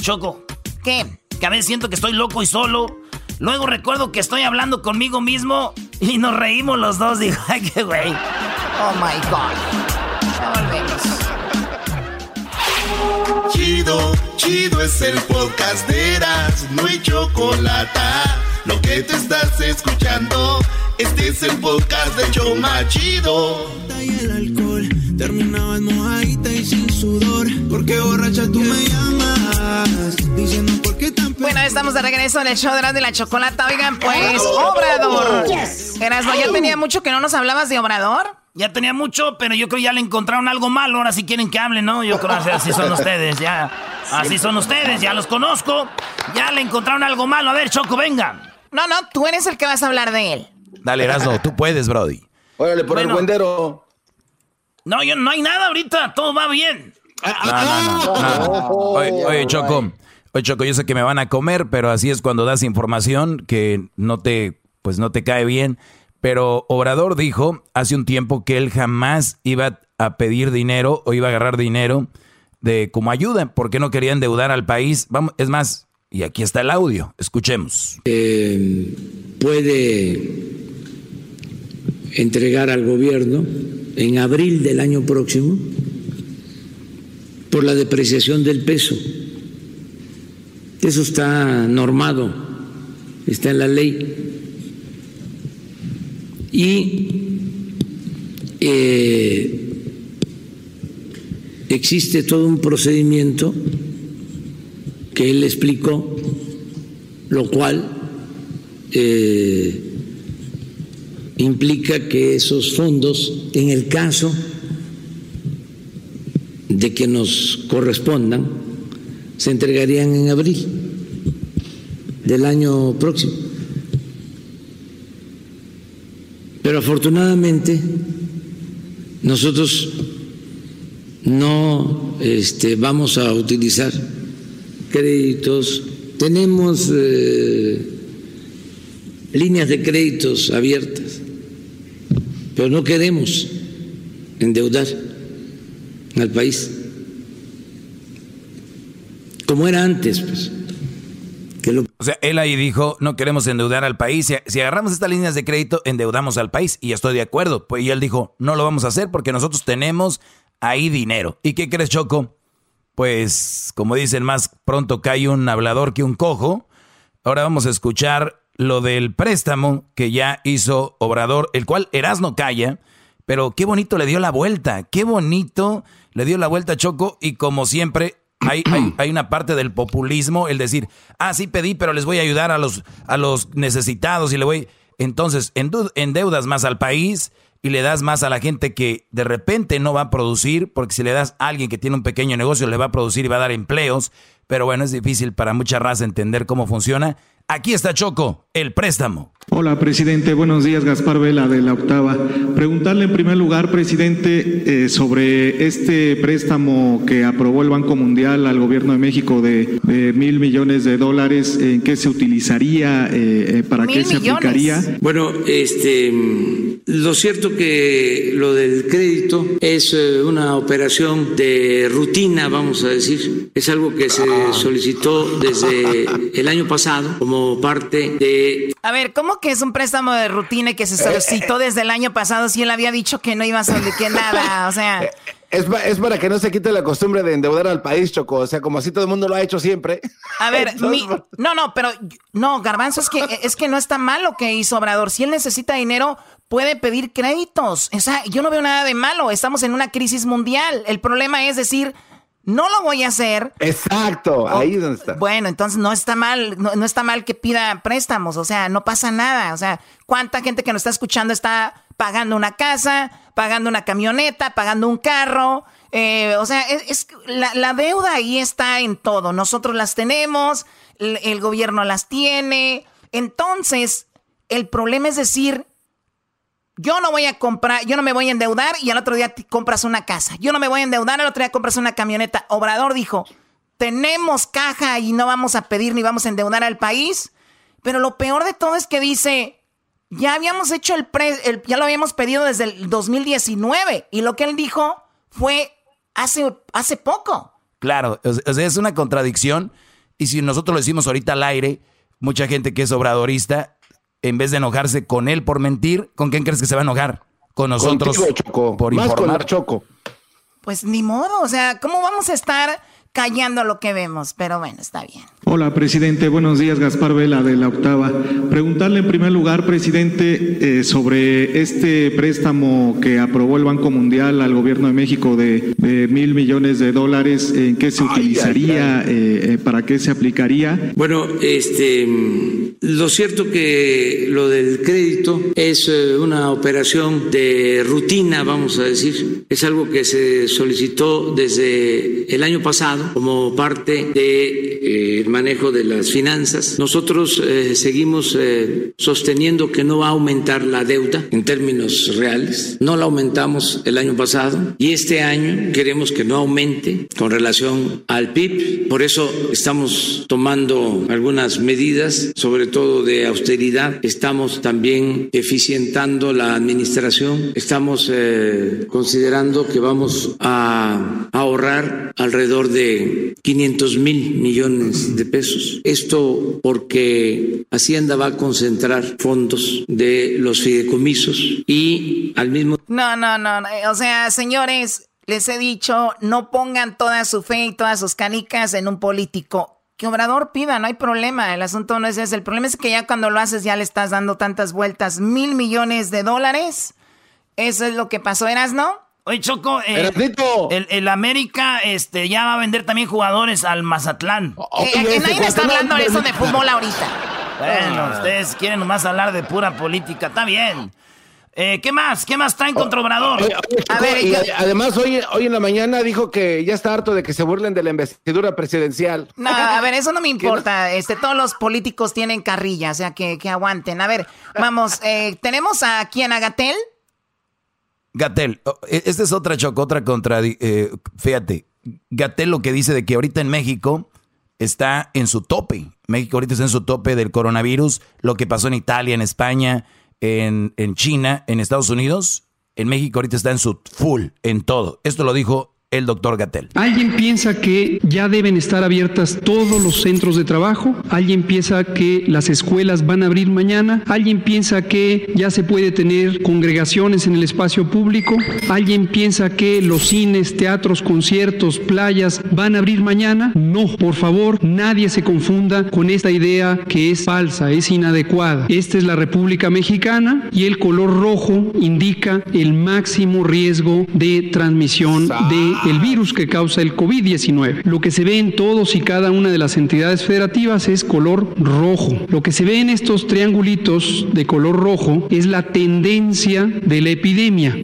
Choco. ¿Qué? Que a veces siento que estoy loco y solo Luego recuerdo que estoy hablando conmigo mismo y nos reímos los dos. Digo, ay, qué güey. Oh my God. volvemos. Chido, chido es el podcast de Eras, no hay chocolate. Lo que te estás escuchando, este es el podcast de Choma Chido. Y el alcohol terminaba mojadita y sin sudor, porque borracha tú me llamas, diciendo por estamos de regreso en el show de la, de la chocolata. Oigan, pues, Obrador. Erasmo, ¿ya tenía mucho que no nos hablabas de Obrador? Ya tenía mucho, pero yo creo que ya le encontraron algo malo. Ahora si quieren que hable, ¿no? Yo creo que así son ustedes, ya. Así son ustedes, ya los conozco. Ya le encontraron algo malo. A ver, Choco, venga. No, no, tú eres el que vas a hablar de él. Dale, Erasmo, tú puedes, Brody. Órale, por el buendero. No, yo, no hay nada ahorita, todo va bien. No, no, no. Oye, oye, Choco. Oye, Choco, yo sé que me van a comer, pero así es cuando das información que no te, pues no te cae bien. Pero Obrador dijo hace un tiempo que él jamás iba a pedir dinero o iba a agarrar dinero de como ayuda, porque no quería endeudar al país. Vamos, es más, y aquí está el audio, escuchemos. Eh, puede entregar al gobierno en abril del año próximo por la depreciación del peso. Eso está normado, está en la ley. Y eh, existe todo un procedimiento que él explicó, lo cual eh, implica que esos fondos, en el caso de que nos correspondan, se entregarían en abril del año próximo. Pero afortunadamente nosotros no este, vamos a utilizar créditos, tenemos eh, líneas de créditos abiertas, pero no queremos endeudar al país como era antes, pues. O sea, él ahí dijo, no queremos endeudar al país. Si, agarramos estas líneas de crédito, endeudamos al país. Y estoy de acuerdo. Pues, y él dijo, no lo vamos a hacer porque nosotros tenemos ahí dinero. ¿Y qué crees, Choco? Pues, como dicen, más pronto cae un hablador que un cojo. Ahora vamos a escuchar lo del préstamo que ya hizo Obrador, el cual Erasno calla. Pero qué bonito le dio la vuelta. Qué bonito le dio la vuelta, Choco. Y como siempre, hay, hay, una parte del populismo, el decir, ah, sí pedí, pero les voy a ayudar a los, a los necesitados y le voy. Entonces, endeudas más al país y le das más a la gente que de repente no va a producir, porque si le das a alguien que tiene un pequeño negocio, le va a producir y va a dar empleos. Pero bueno, es difícil para mucha raza entender cómo funciona. Aquí está Choco, el préstamo. Hola, presidente. Buenos días, Gaspar Vela de la Octava. Preguntarle en primer lugar, presidente, eh, sobre este préstamo que aprobó el Banco Mundial al Gobierno de México de, mil millones de dólares, ¿en qué se utilizaría? Eh, eh, ¿Para qué se aplicaría? Bueno, este, lo cierto que lo del crédito es una operación de rutina, vamos a decir. Es algo que se solicitó desde el año pasado como parte de... A ver, ¿cómo que es un préstamo de rutina y que se solicitó desde el año pasado si él había dicho que no iba a que nada? O sea... Es, es, para que no se quite la costumbre de endeudar al país, Choco. O sea, como así todo el mundo lo ha hecho siempre. A ver, [LAUGHS] no, no, pero no, Garbanzo, es que, es que no está mal lo que hizo Obrador. Si él necesita dinero, puede pedir créditos. O sea, yo no veo nada de malo. Estamos en una crisis mundial. El problema es decir, no lo voy a hacer. Exacto, ahí es donde está. Bueno, entonces no está mal, no, está mal que pida préstamos, o sea, no pasa nada. O sea, ¿cuánta gente que nos está escuchando está pagando una casa, pagando una camioneta, pagando un carro? Eh, o sea, es, la, deuda ahí está en todo. Nosotros las tenemos, el gobierno las tiene. Entonces, el problema es decir, yo no voy a comprar, yo no me voy a endeudar y al otro día compras una casa. Yo no me voy a endeudar, al otro día compras una camioneta. Obrador dijo, tenemos caja y no vamos a pedir ni vamos a endeudar al país. Pero lo peor de todo es que dice, ya habíamos hecho el, pre, ya lo habíamos pedido desde el 2019 y lo que él dijo fue hace, hace poco. Claro, es una contradicción y si nosotros lo decimos ahorita al aire, mucha gente que es obradorista en vez de enojarse con él por mentir, ¿con quién crees que se va a enojar? Con nosotros Choco. por Más informar. Choco. Pues ni modo, o sea, ¿cómo vamos a estar callando lo que vemos? Pero bueno, está bien. Hola, presidente. Buenos días, Gaspar Vela de la Octava. Preguntarle en primer lugar, presidente, eh, sobre este préstamo que aprobó el Banco Mundial al Gobierno de México de, mil millones de dólares, ¿en qué se utilizaría? Eh, eh, ¿Para qué se aplicaría? Bueno, este Lo cierto que lo del crédito es una operación de rutina, vamos a decir. Es algo que se solicitó desde el año pasado como parte del de, eh, manejo de las finanzas. Nosotros eh, seguimos sosteniendo que no va a aumentar la deuda en términos reales. No la aumentamos el año pasado y este año queremos que no aumente con relación al PIB. Por eso estamos tomando algunas medidas, sobre todo de austeridad. Estamos también eficientando la administración. Estamos eh, considerando que vamos a ahorrar alrededor de 500 mil millones de pesos. Esto porque Hacienda va a concentrar fondos de los fideicomisos y al mismo No, no, no, o sea, señores, les he dicho, no pongan toda su fe y todas sus canicas en un político que Obrador pida, no hay problema. El asunto no es ese. El problema es que ya cuando lo haces ya le estás dando tantas vueltas. Mil millones de dólares. Eso es lo que pasó, ¿eras no? Oye, Choco, eh, el, el, América este, ya va a vender también jugadores al Mazatlán. Eh, nadie está hablando de eso de fútbol ahorita. Bueno, ah. ustedes quieren nomás hablar de pura política. Está bien. Eh, ¿Qué más? ¿Qué más traen contra Obrador? además, hoy, hoy en la mañana dijo que ya está harto de que se burlen de la investidura presidencial. No, a ver, eso no me [LAUGHS] importa. Este, todos los políticos tienen carrilla, o sea, que, aguanten. A ver, vamos, eh, ¿tenemos a quién? ¿A Gatel? Gatel, oh, e, esta es otra choco, otra contra... Eh, fíjate, Gatel lo que dice de que ahorita en México está en su tope. México ahorita está en su tope del coronavirus, lo que pasó en Italia, en España en, en China, en Estados Unidos, en México ahorita está en su full, en todo. Esto lo dijo el doctor Gatel. Alguien piensa que ya deben estar abiertas todos los centros de trabajo, alguien piensa que las escuelas van a abrir mañana, alguien piensa que ya se puede tener congregaciones en el espacio público, alguien piensa que los cines, teatros, conciertos, playas van a abrir mañana. No, por favor, nadie se confunda con esta idea que es falsa, es inadecuada. Esta es la República Mexicana y el color rojo indica el máximo riesgo de transmisión de el virus que causa el COVID-19. Lo que se ve en todos y cada una de las entidades federativas es color rojo. Lo que se ve en estos triangulitos de color rojo es la tendencia de la epidemia.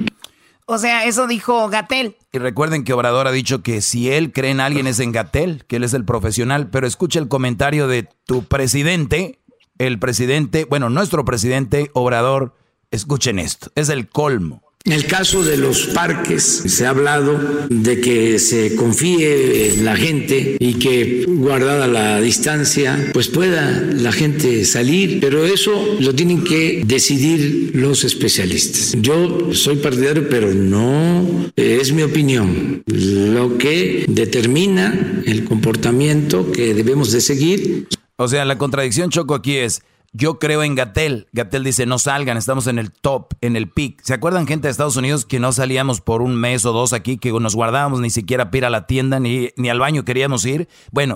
O sea, eso dijo Gatel. Y recuerden que Obrador ha dicho que si él cree en alguien es en Gatel, que él es el profesional, pero escucha el comentario de tu presidente, el presidente, bueno, nuestro presidente Obrador, escuchen esto, es el colmo. En el caso de los parques, se ha hablado de que se confíe en la gente y que guardada la distancia, pues pueda la gente salir, pero eso lo tienen que decidir los especialistas. Yo soy partidario, pero no es mi opinión. Lo que determina el comportamiento que debemos de seguir. O sea, la contradicción, Choco, aquí es yo creo en Gatel. Gatel dice, no salgan, estamos en el top, en el peak. ¿Se acuerdan gente de Estados Unidos que no salíamos por un mes o dos aquí, que nos guardábamos ni siquiera para ir a la tienda, ni, ni al baño queríamos ir? Bueno,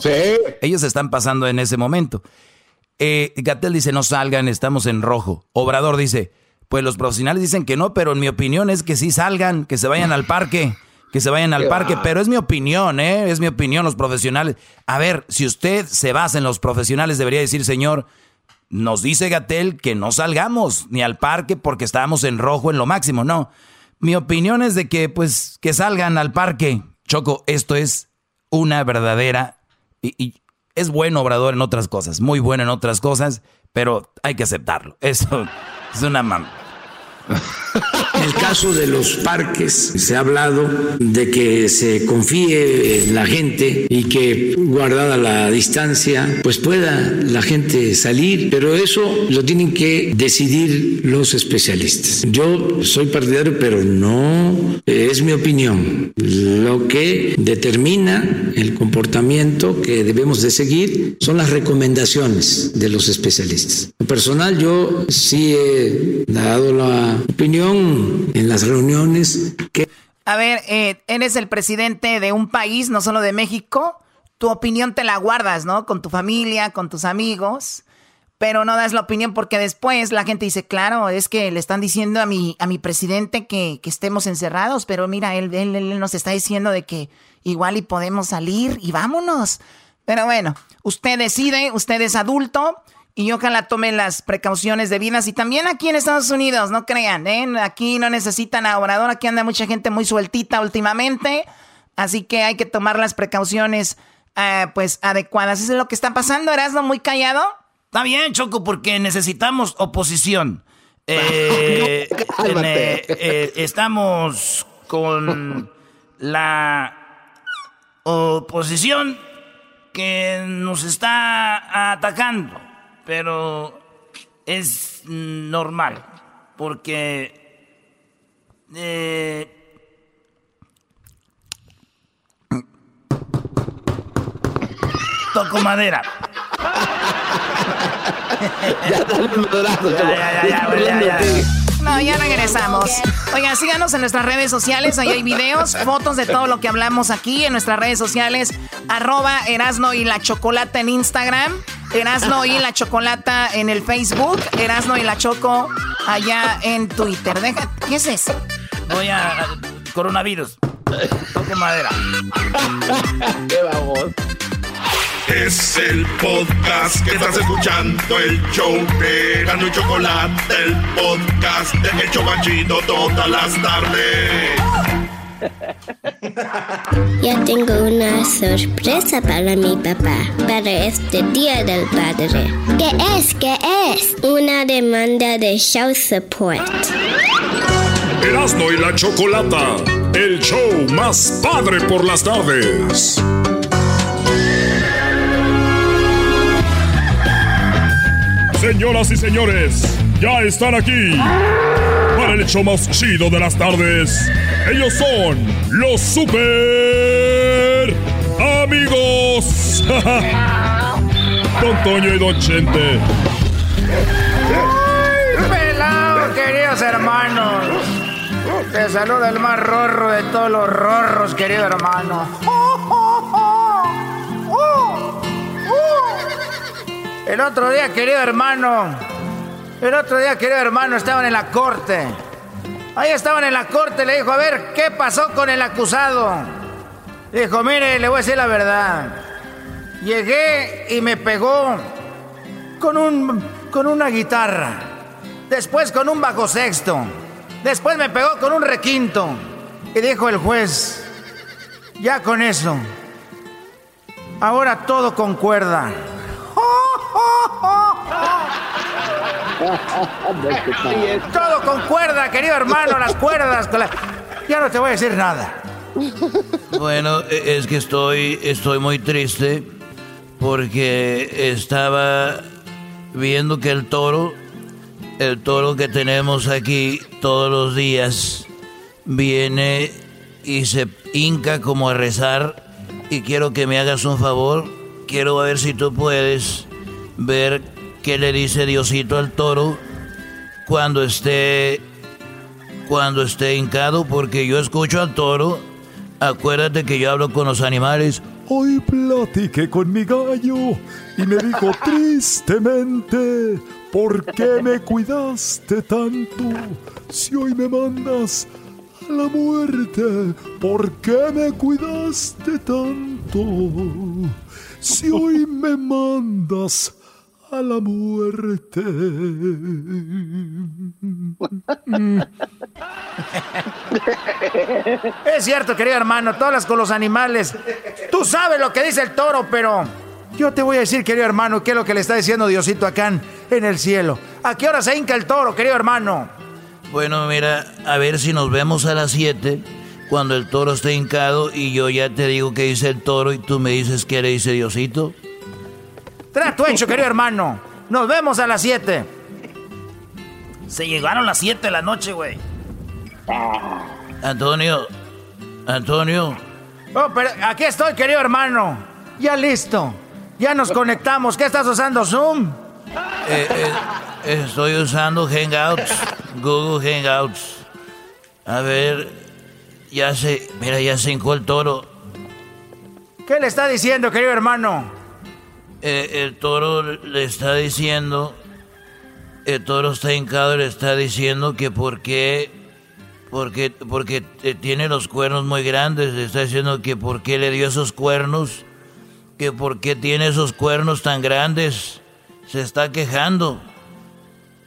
ellos están pasando en ese momento. Eh, Gatel dice, no salgan, estamos en rojo. Obrador dice, pues los profesionales dicen que no, pero en mi opinión es que sí salgan, que se vayan al parque que se vayan al parque, pero es mi opinión, ¿eh? Es mi opinión, los profesionales. A ver, si usted se basa en los profesionales, debería decir, señor, nos dice Gatel que no salgamos ni al parque porque estábamos en rojo en lo máximo. No, mi opinión es de que pues que salgan al parque. Choco, esto es una verdadera y, es bueno Obrador en otras cosas, muy bueno en otras cosas, pero hay que aceptarlo. Eso [LAUGHS] es una mamá. En el caso de los parques, se ha hablado de que se confíe en la gente y que guardada la distancia, pues pueda la gente salir, pero eso lo tienen que decidir los especialistas. Yo soy partidario, pero no es mi opinión. Lo que determina el comportamiento que debemos de seguir son las recomendaciones de los especialistas. Personal, yo sí he dado la opinión en las reuniones que... A ver, eh, eres el presidente de un país, no solo de México. Tu opinión te la guardas, ¿no? Con tu familia, con tus amigos, pero no das la opinión porque después la gente dice, claro, es que le están diciendo a mi, a mi presidente que, que estemos encerrados, pero mira, él, él, él nos está diciendo de que igual y podemos salir y vámonos. Pero bueno, usted decide, usted es adulto y ojalá tomen las precauciones debidas. Y también aquí en Estados Unidos, no crean, ¿eh? aquí no necesitan a Obrador, aquí anda mucha gente muy sueltita últimamente, así que hay que tomar las precauciones eh, pues adecuadas. ¿Eso es lo que está pasando, Erasmo, muy callado? Está bien, Choco, porque necesitamos oposición. [LAUGHS] Eh, eh, estamos con la oposición que nos está atacando, pero es normal, porque eh, toco madera. [LAUGHS] ya, ya, ya, ya, No, ya regresamos. Oigan, síganos en nuestras redes sociales. Ahí hay videos, fotos de todo lo que hablamos aquí en nuestras redes sociales. Arroba Erasno y la Chocolata en Instagram. Erasno y la Chocolata en el Facebook. Erasno y la Choco allá en Twitter. Deja, ¿Qué es eso? Voy a... Coronavirus. Toque madera. Qué vamos. Es el podcast que estás escuchando, el show de Gano y Chocolate, el podcast de Hecho Machito todas las tardes. [LAUGHS] Ya tengo una sorpresa para mi papá, para este Día del Padre. ¿Qué es? ¿Qué es? Una demanda de show support. Erasmo y la Chocolata, el show más padre por las tardes. Señoras y señores, ya están aquí el hecho más chido de las tardes. Ellos son los super amigos. [LAUGHS] Don Toño y Don Chente. ¡Ay, pelado, queridos hermanos! Te saluda el más rorro de todos los rorros, querido hermano. [LAUGHS] El otro día, querido hermano, el otro día, querido hermano, estaban en la corte. Ahí estaban en la corte, le dijo, a ver, ¿qué pasó con el acusado? Dijo, mire, le voy a decir la verdad. Llegué y me pegó con, un, con una guitarra. Después con un bajo sexto. Después me pegó con un requinto. Y dijo el juez, ya con eso. Ahora todo concuerda. [LAUGHS] [LAUGHS] Todo con cuerda, querido hermano, las cuerdas. Ya no te voy a decir nada. Bueno, e, es que estoy, estoy muy triste porque estaba viendo que el toro, el toro que tenemos aquí todos los días, viene y se hinca como a rezar y quiero que me hagas un favor. Quiero ver si tú puedes ver qué le dice Diosito al toro cuando esté cuando esté hincado porque yo escucho al toro. Acuérdate que yo hablo con los animales. Hoy platiqué con mi gallo y me dijo [LAUGHS] tristemente, ¿por qué me cuidaste tanto? Si hoy me mandas a la muerte, ¿por qué me cuidaste tanto? Si hoy me mandas a la muerte. [LAUGHS] es cierto, querido hermano, todas con los animales. Tú sabes lo que dice el toro, pero yo te voy a decir, querido hermano, qué es lo que le está diciendo Diosito acá en el cielo. ¿A qué hora se hinca el toro, querido hermano? Bueno, mira, a ver si nos vemos a las 7 cuando el toro esté hincado y yo ya te digo qué dice el toro y tú me dices qué le dice Diosito. Trato hecho, querido hermano. Nos vemos a las 7. Se llegaron las 7 de la noche, güey. Antonio. Antonio. Oh, pero aquí estoy, querido hermano. Ya listo. Ya nos conectamos. ¿Qué estás usando, Zoom? Eh, eh, estoy usando Hangouts. Google Hangouts. A ver. Ya se. Mira, ya se hincó el toro. ¿Qué le está diciendo, querido hermano? Eh, el toro le está diciendo, el toro está hincado le está diciendo que por qué, porque, porque tiene los cuernos muy grandes, le está diciendo que por qué le dio esos cuernos, que por qué tiene esos cuernos tan grandes, se está quejando.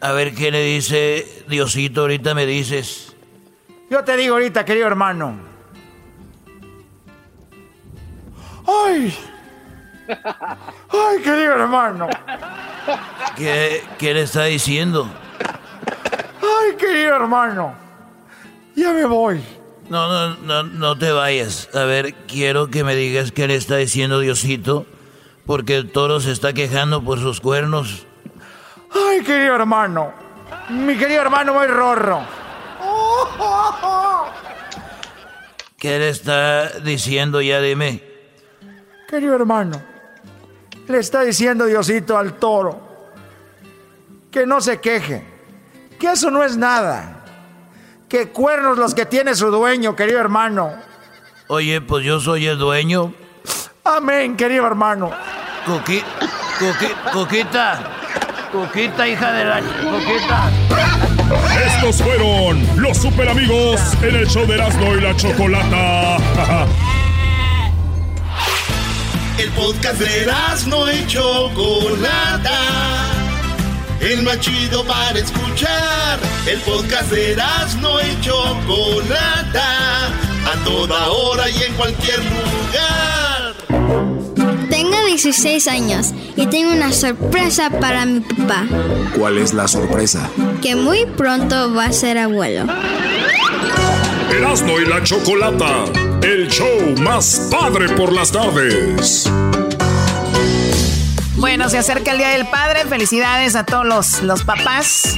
A ver qué le dice Diosito, ahorita me dices. Yo te digo ahorita, querido hermano. ¡Ay! ¡Ay, querido hermano! ¿Qué, ¿Qué le está diciendo? ¡Ay, querido hermano! Ya me voy. No, no, no, no te vayas. A ver, quiero que me digas qué le está diciendo Diosito, porque el toro se está quejando por sus cuernos. Ay, querido hermano. Mi querido hermano muy rorro. ¿Qué le está diciendo ya? Dime. Querido hermano, le está diciendo Diosito al toro que no se queje, que eso no es nada Qué cuernos los que tiene su dueño, querido hermano. Oye, pues yo soy el dueño. Amén, querido hermano. Coqui, coquita, coquita, hija de la coquita. Estos fueron los super amigos en el show de Erasmo y la Chocolata. [LAUGHS] el podcast de Erasmo y Chocolata el más chido para escuchar. El podcast de no y Chocolata, a toda hora y en cualquier lugar. Tengo 16 años y tengo una sorpresa para mi papá. ¿Cuál es la sorpresa? Que muy pronto va a ser abuelo. Erasmo y la Chocolata, el show más padre por las tardes. Bueno, se acerca el Día del Padre. Felicidades a todos los, los papás.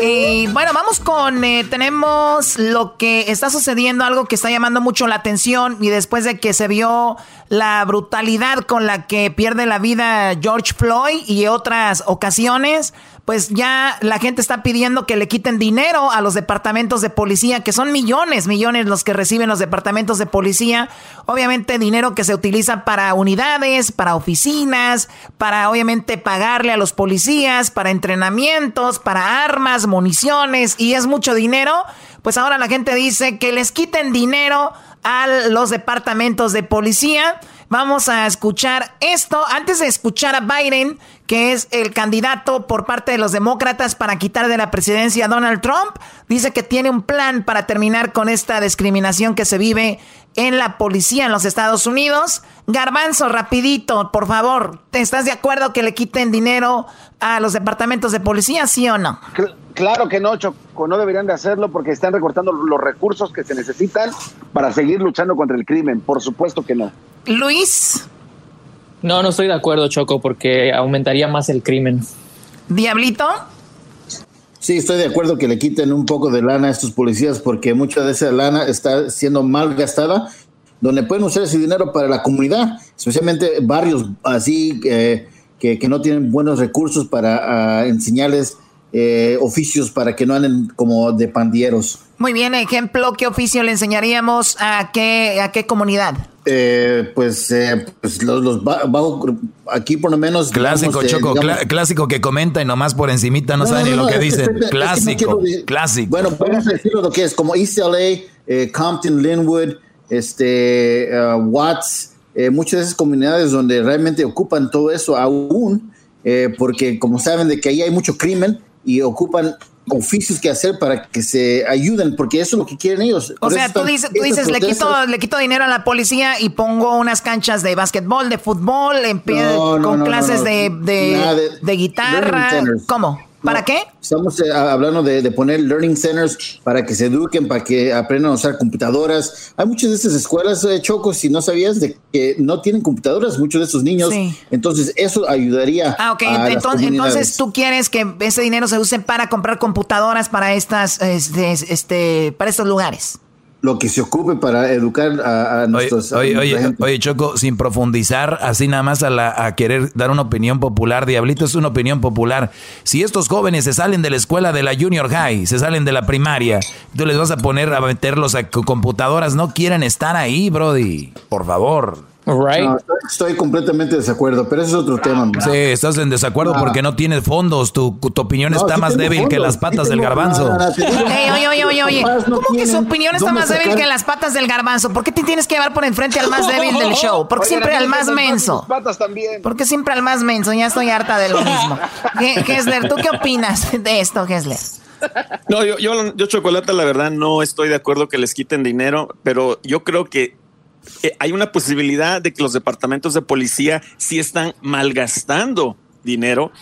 Y bueno, vamos con, eh, tenemos lo que está sucediendo, algo que está llamando mucho la atención y después de que se vio la brutalidad con la que pierde la vida George Floyd y otras ocasiones, pues ya la gente está pidiendo que le quiten dinero a los departamentos de policía, que son millones, millones los que reciben los departamentos de policía. Obviamente dinero que se utiliza para unidades, para oficinas, para obviamente pagarle a los policías, para entrenamientos, para armas, municiones, y es mucho dinero. Pues ahora la gente dice que les quiten dinero a los departamentos de policía. Vamos a escuchar esto. Antes de escuchar a Biden, que es el candidato por parte de los demócratas para quitar de la presidencia a Donald Trump, dice que tiene un plan para terminar con esta discriminación que se vive en la policía en los Estados Unidos. Garbanzo, rapidito, por favor, ¿estás de acuerdo que le quiten dinero a los departamentos de policía, sí o no? Claro que no, Choco, no deberían de hacerlo porque están recortando los recursos que se necesitan para seguir luchando contra el crimen. Por supuesto que no. Luis. No, no estoy de acuerdo, Choco, porque aumentaría más el crimen. Diablito. Sí, estoy de acuerdo que le quiten un poco de lana a estos policías porque mucha de esa lana está siendo mal gastada, donde pueden usar ese dinero para la comunidad, especialmente barrios así eh, que, no tienen buenos recursos para ah, enseñarles eh, oficios para que no anden como de pandilleros. Muy bien, ejemplo, ¿qué oficio le enseñaríamos a qué, a qué comunidad? Eh, pues, eh, pues los, bajo, aquí por lo menos clásico eh, choco clásico que comenta y nomás por encimita no, sabe ni lo que dice. clásico clásico. Bueno vamos a decirlo lo que es como East LA Compton Linwood este uh, Watts muchas de esas comunidades donde realmente ocupan todo eso aún porque como saben de que ahí hay mucho crimen y ocupan oficios que hacer para que se ayuden, porque eso es lo que quieren ellos. O sea, tú dices, tú dices le, quito, le quito dinero a la policía y pongo unas canchas de básquetbol, de fútbol, en con clases de, de, de, guitarra. ¿Cómo? ¿Para qué? Estamos eh, hablando de, poner learning centers para que se eduquen, para que aprendan a usar computadoras. Hay muchas de estas escuelas, eh, Chocos, si no sabías, de que no tienen computadoras, muchos de estos niños. Entonces, eso ayudaría. Ah, ok. entonces, entonces, tú quieres que ese dinero se use para comprar computadoras para estas, este, este para estos lugares lo que se ocupe para educar a, nuestros oye, oye, oye, Choco, sin profundizar, así nada más a, la, a querer dar una opinión popular, Diablito es una opinión popular. Si estos jóvenes se salen de la escuela de la junior high, se salen de la primaria, tú les vas a poner a meterlos a computadoras, no quieren estar ahí, Brody, por favor. Estoy completamente de desacuerdo, pero ese es otro tema. Sí, estás en desacuerdo porque no tienes fondos. Tu, tu opinión está más débil que las patas del garbanzo. oye, oye, oye, oye. ¿Cómo que su opinión está más débil que las patas del garbanzo? ¿Por qué te tienes que llevar por enfrente al más [LAUGHS] débil del show? Porque siempre al más menso. Patas también. Porque siempre al más menso. Ya estoy harta de lo mismo. [LAUGHS] Gessler, ¿tú qué opinas de esto, Gessler? No, yo, yo, yo, Chocolata, la verdad, no estoy de acuerdo que les quiten dinero, pero yo creo que eh, hay una posibilidad de que los departamentos de policía sí están malgastando dinero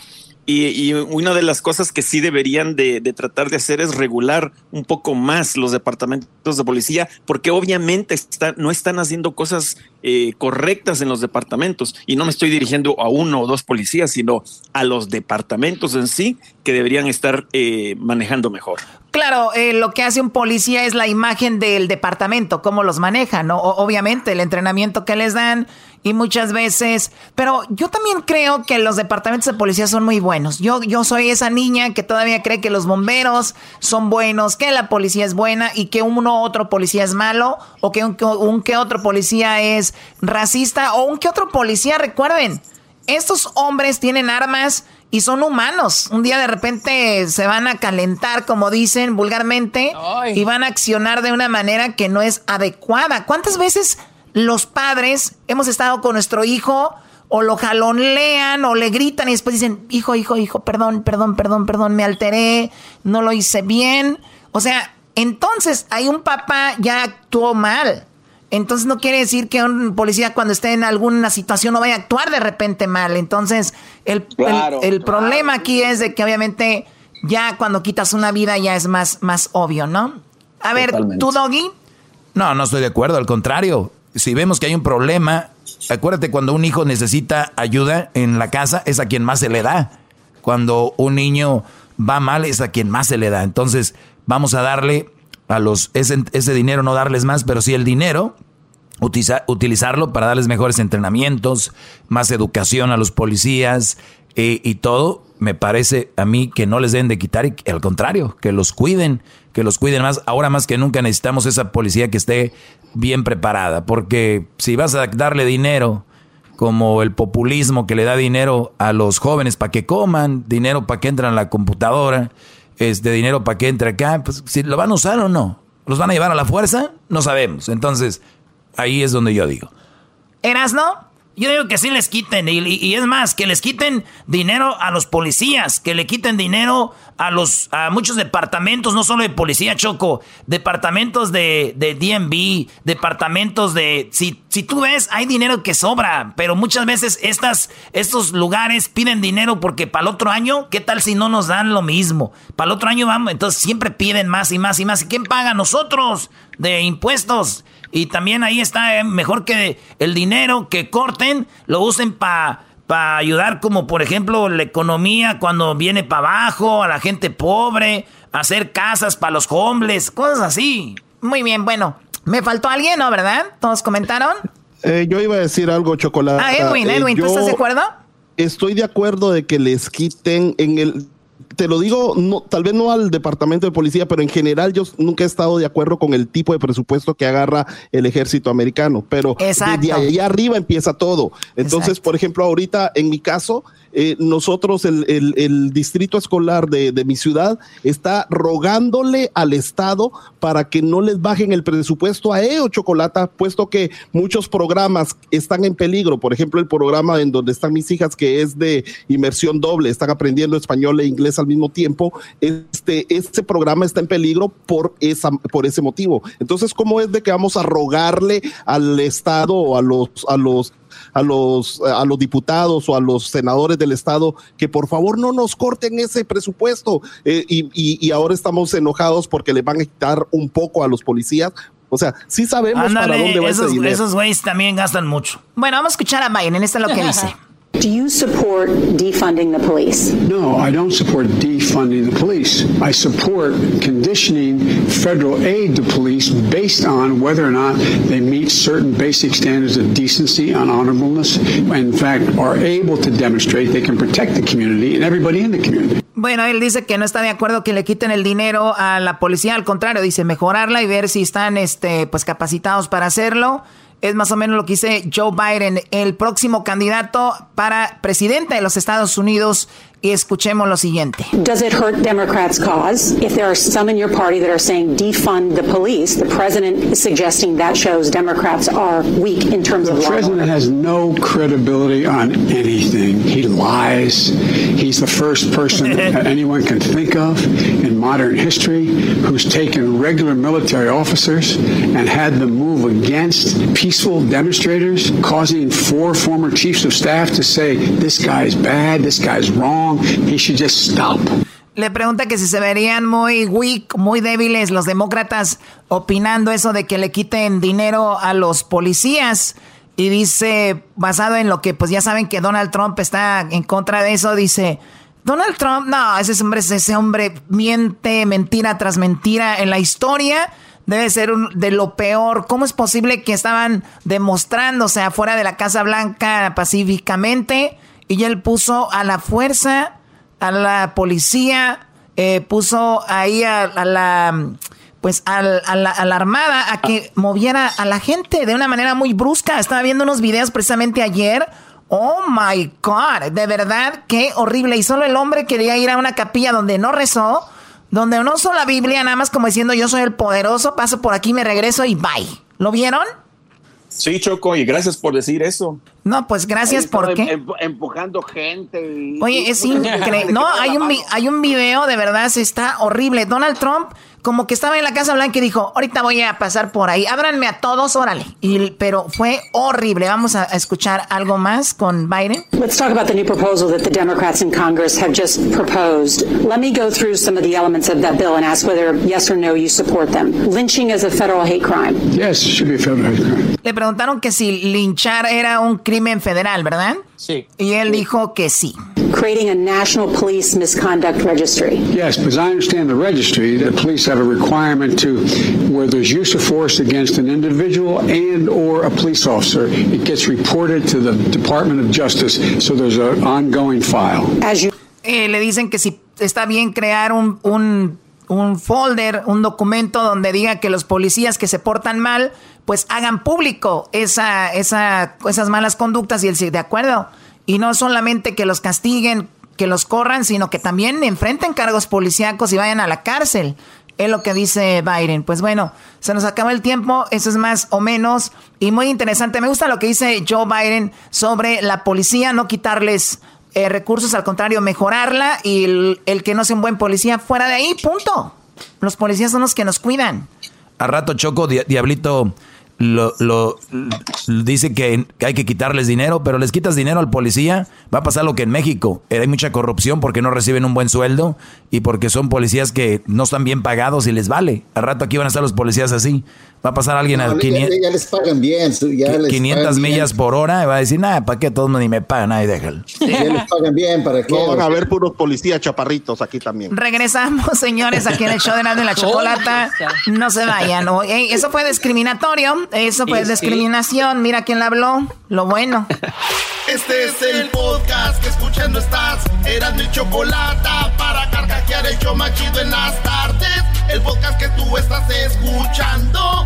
y, una de las cosas que sí deberían de, tratar de hacer es regular un poco más los departamentos de policía, porque obviamente no están haciendo cosas eh, correctas en los departamentos. Y no me estoy dirigiendo a uno o dos policías, sino a los departamentos en sí que deberían estar eh, manejando mejor. Claro, eh, lo que hace un policía es la imagen del departamento, cómo los manejan, ¿no? obviamente el entrenamiento que les dan y muchas veces, pero yo también creo que los departamentos de policía son muy buenos. Yo, yo soy esa niña que todavía cree que los bomberos son buenos, que la policía es buena y que uno otro policía es malo o que un, un que otro policía es racista o un que otro policía, recuerden, estos hombres tienen armas y son humanos. Un día de repente se van a calentar, como dicen vulgarmente, y van a accionar de una manera que no es adecuada. ¿Cuántas veces los padres hemos estado con nuestro hijo o lo jalonean o le gritan y después dicen, hijo, hijo, hijo, perdón, perdón, perdón, perdón, me alteré, no lo hice bien? O sea, entonces hay un papá ya actuó mal. Entonces no quiere decir que un policía cuando esté en alguna situación no vaya a actuar de repente mal. Entonces el, el, problema aquí es de que obviamente ya cuando quitas una vida ya es más, más obvio, ¿no? A ver, ¿tú, Doggy? No, no estoy de acuerdo, al contrario. Si vemos que hay un problema, acuérdate cuando un hijo necesita ayuda en la casa, es a quien más se le da. Cuando un niño va mal, es a quien más se le da. Entonces, vamos a darle a los ese, ese dinero no darles más, pero sí el dinero utilizarlo para darles mejores entrenamientos, más educación a los policías eh, y todo, me parece a mí que no les deben de quitar y al contrario, que los cuiden, que los cuiden más. Ahora más que nunca necesitamos esa policía que esté bien preparada, porque si vas a darle dinero, como el populismo que le da dinero a los jóvenes para que coman, dinero para que entren a la computadora, este dinero para que entre acá, pues si lo van a usar o no. ¿Los van a llevar a la fuerza? No sabemos. Entonces, ahí es donde yo digo. ¿Eras no? Yo digo que sí les quiten, y, es más, que les quiten dinero a los policías, que le quiten dinero a los a muchos departamentos, no solo de policía, Choco, departamentos de, de DMV, departamentos de... Si, si tú ves, hay dinero que sobra, pero muchas veces estas, estos lugares piden dinero porque para el otro año, ¿qué tal si no nos dan lo mismo? Para el otro año vamos, entonces siempre piden más y más y más. ¿Y quién paga? Nosotros, de impuestos. Y también ahí está, eh, mejor que el dinero que corten, lo usen para pa ayudar como por ejemplo la economía cuando viene para abajo, a la gente pobre, hacer casas para los hombres, cosas así. Muy bien, bueno, me faltó alguien, ¿no? ¿Verdad? ¿Todos comentaron? Eh, yo iba a decir algo, Chocolate. Ah, Edwin, eh, Edwin, ¿tú estás de acuerdo? Estoy de acuerdo de que les quiten en el te lo digo, no, tal vez no al departamento de policía, pero en general yo nunca he estado de acuerdo con el tipo de presupuesto que agarra el ejército americano, pero Exacto. de ahí arriba empieza todo. Entonces, por ejemplo, ahorita en mi caso, eh, nosotros, el, distrito escolar de, mi ciudad, está rogándole al Estado para que no les bajen el presupuesto a EO Chocolata, puesto que muchos programas están en peligro. Por ejemplo, el programa en donde están mis hijas, que es de inmersión doble, están aprendiendo español e inglés al mismo tiempo. Este, este programa está en peligro por, esa, por ese motivo. Entonces, ¿cómo es de que vamos a rogarle al Estado o a los, a los a los, a los diputados o a los senadores del Estado que por favor no nos corten ese presupuesto. Eh, y, y, ahora estamos enojados porque le van a quitar un poco a los policías. O sea, sí sabemos para dónde va esos, ese dinero. Esos güeyes también gastan mucho. Bueno, vamos a escuchar a Biden. Esto es lo que dice. [LAUGHS] Do you support defunding the police? No, I don't support defunding the police. I support conditioning federal aid to police based on whether or not they meet certain basic standards of decency and honorableness, and in fact are able to demonstrate they can protect the community and everybody in the community. Bueno, él dice que no está de acuerdo que le quiten el dinero a la policía, al contrario, dice mejorarla y ver si están este pues capacitados para hacerlo Es más o menos lo que dice Joe Biden, el próximo candidato para presidente de los Estados Unidos y escuchemos lo siguiente. Does it hurt Democrats' cause if there are some in your party that are saying defund the police? The president is suggesting that shows Democrats are weak in terms the of law. The president has no credibility on anything. He lies. He's the first person [LAUGHS] that anyone can think of in modern history who's taken regular military officers and had them move against peaceful demonstrators, causing four former chiefs of staff to say, this guy's bad, this guy's wrong. Le pregunta que si se verían muy weak, muy débiles los demócratas opinando eso de que le quiten dinero a los policías. Y dice, basado en lo que pues ya saben que Donald Trump está en contra de eso, dice, Donald Trump, no, ese hombre, ese hombre miente mentira tras mentira en la historia. Debe ser de lo peor. ¿Cómo es posible que estaban demostrándose afuera de la Casa Blanca pacíficamente? Y él puso a la fuerza, a la policía, eh, puso ahí a, la pues a, la, armada a que moviera a la gente de una manera muy brusca. Estaba viendo unos videos precisamente ayer. Oh my God, de verdad, qué horrible. Y solo el hombre quería ir a una capilla donde no rezó, donde no usó la Biblia, nada más como diciendo yo soy el poderoso, paso por aquí, me regreso y bye. ¿Lo vieron? Sí, Choco, y gracias por decir eso. No, pues gracias porque em, empujando gente. Oye, es increíble. [LAUGHS] No, hay un, hay un video, de verdad, se está horrible. Donald Trump como que estaba en la Casa Blanca y dijo, ahorita voy a pasar por ahí, ábranme a todos, órale. Y, pero fue horrible. Vamos a, escuchar algo más con Biden. Let's talk about the new proposal that the Democrats in Congress have just proposed. Let me go through some of the elements of that bill and ask whether yes or no you support them. Lynching is a federal hate crime. Yes, it should be a federal hate crime. Le preguntaron que si linchar era un crimen federal, ¿verdad? Sí. Y él dijo que sí. Creating a national police misconduct registry. Yes, because I understand the registry, the police have a requirement to where there's use of force against an individual and or a police officer, it gets reported to the Department of Justice, so there's an ongoing file. As you eh, le dicen que si está bien crear un, un un folder, un documento donde diga que los policías que se portan mal, pues hagan público esa, esa, esas malas conductas y dice, de acuerdo. Y no solamente que los castiguen, que los corran, sino que también enfrenten cargos policíacos y vayan a la cárcel. Es lo que dice Biden. Pues bueno, se nos acaba el tiempo, eso es más o menos. Y muy interesante, me gusta lo que dice Joe Biden sobre la policía, no quitarles eh, recursos, al contrario, mejorarla y el, que no sea un buen policía fuera de ahí, punto. Los policías son los que nos cuidan. A rato Choco, Diablito lo, lo, dice que, hay que quitarles dinero, pero les quitas dinero al policía, va a pasar lo que en México. Eh, hay mucha corrupción porque no reciben un buen sueldo y porque son policías que no están bien pagados y les vale. Al rato aquí van a estar los policías así. Va a pasar alguien a 500, ya, les pagan bien. Ya 500 millas por hora y va a decir, nada, ¿para qué? Todos ni me pagan, ahí déjalo. Ya les pagan bien, ¿para qué? van a haber puros policías chaparritos aquí también. Regresamos, [LAUGHS] señores, aquí en el show de de la [LAUGHS] Chocolata. No se vayan. eso fue discriminatorio, eso fue discriminación. Mira quién le habló, lo bueno. [LAUGHS] Este es el podcast que escuchando estás. Eran mi chocolata para carcajear el show machido en las tardes. El podcast que tú estás escuchando.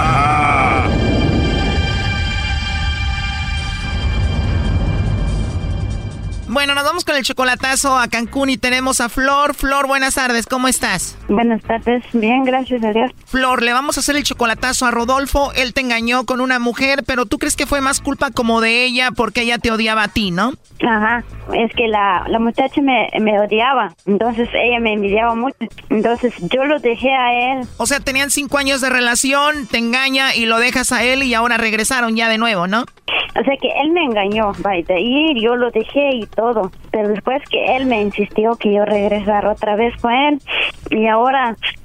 Bueno, nos vamos con el chocolatazo a Cancún y tenemos a Flor. Flor, buenas tardes, ¿cómo estás? Buenas tardes, bien, gracias a Dios. Flor, le vamos a hacer el chocolatazo a Rodolfo. Él te engañó con una mujer, pero tú crees que fue más culpa como de ella porque ella te odiaba a ti, ¿no? Ajá, es que la, la muchacha me, me odiaba, entonces ella me envidiaba mucho, entonces yo lo dejé a él. O sea, tenían cinco años de relación, te engaña y lo dejas a él y ahora regresaron ya de nuevo, ¿no? O sea que él me engañó, va, de ir, yo lo dejé y todo. Pero después que él me insistió que yo regresara otra vez con él, y ahora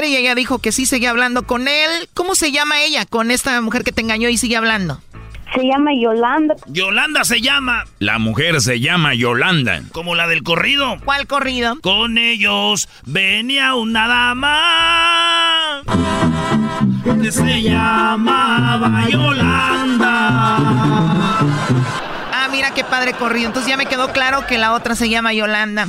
y ella dijo que sí seguía hablando con él. ¿Cómo se llama ella con esta mujer que te engañó y sigue hablando? Se llama Yolanda. Yolanda se llama. La mujer se llama Yolanda. Como la del corrido. ¿Cuál corrido? Con ellos venía una dama. Que se llamaba Yolanda. Ah, mira qué padre corrido. Entonces ya me quedó claro que la otra se llama Yolanda.